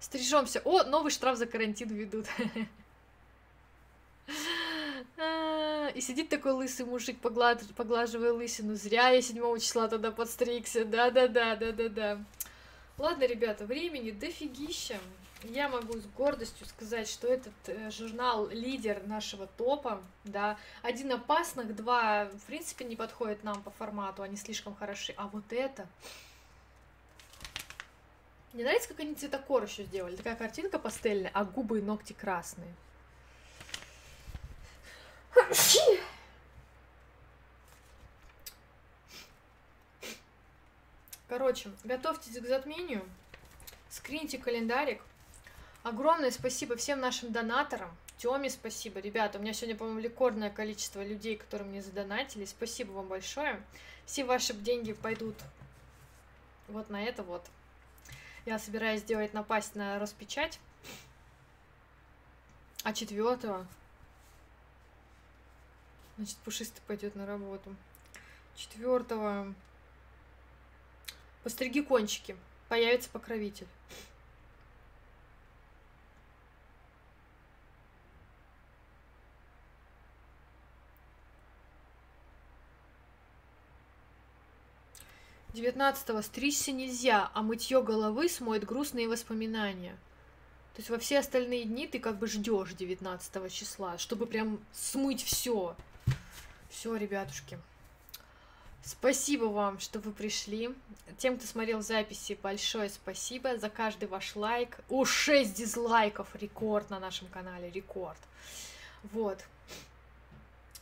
Стрижемся. О, новый штраф за карантин ведут. И сидит такой лысый мужик, поглаживая лысину. Зря я 7 числа тогда подстригся. Да-да-да, да-да-да. Ладно, ребята, времени дофигища. Я могу с гордостью сказать, что этот э, журнал лидер нашего топа, да, один опасных, два, в принципе, не подходит нам по формату, они слишком хороши, а вот это... Мне нравится, как они цветокор еще сделали, такая картинка пастельная, а губы и ногти красные. Короче, готовьтесь к затмению, скриньте календарик. Огромное спасибо всем нашим донаторам. Тёме спасибо. Ребята, у меня сегодня, по-моему, рекордное количество людей, которые мне задонатили. Спасибо вам большое. Все ваши деньги пойдут вот на это вот. Я собираюсь сделать напасть на Роспечать. А четвертого Значит, пушистый пойдет на работу. Четвертого. Постриги кончики. Появится покровитель. Девятнадцатого стричься нельзя, а мытье головы смоет грустные воспоминания. То есть во все остальные дни ты как бы ждешь 19 числа, чтобы прям смыть все. Все, ребятушки. Спасибо вам, что вы пришли. Тем, кто смотрел записи, большое спасибо за каждый ваш лайк. О, 6 дизлайков, рекорд на нашем канале, рекорд. Вот.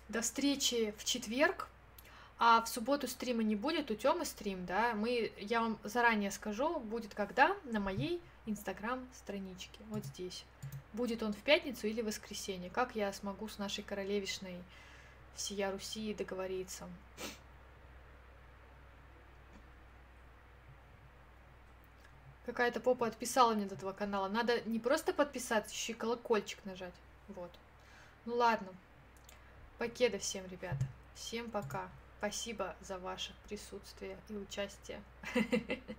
До встречи в четверг. А в субботу стрима не будет, у Тёмы стрим, да, мы, я вам заранее скажу, будет когда на моей инстаграм-страничке, вот здесь. Будет он в пятницу или в воскресенье, как я смогу с нашей королевишной всея Руси договориться. Какая-то попа отписала мне до этого канала. Надо не просто подписаться, еще и колокольчик нажать. Вот. Ну ладно. Покеда всем, ребята. Всем пока. Спасибо за ваше присутствие и участие.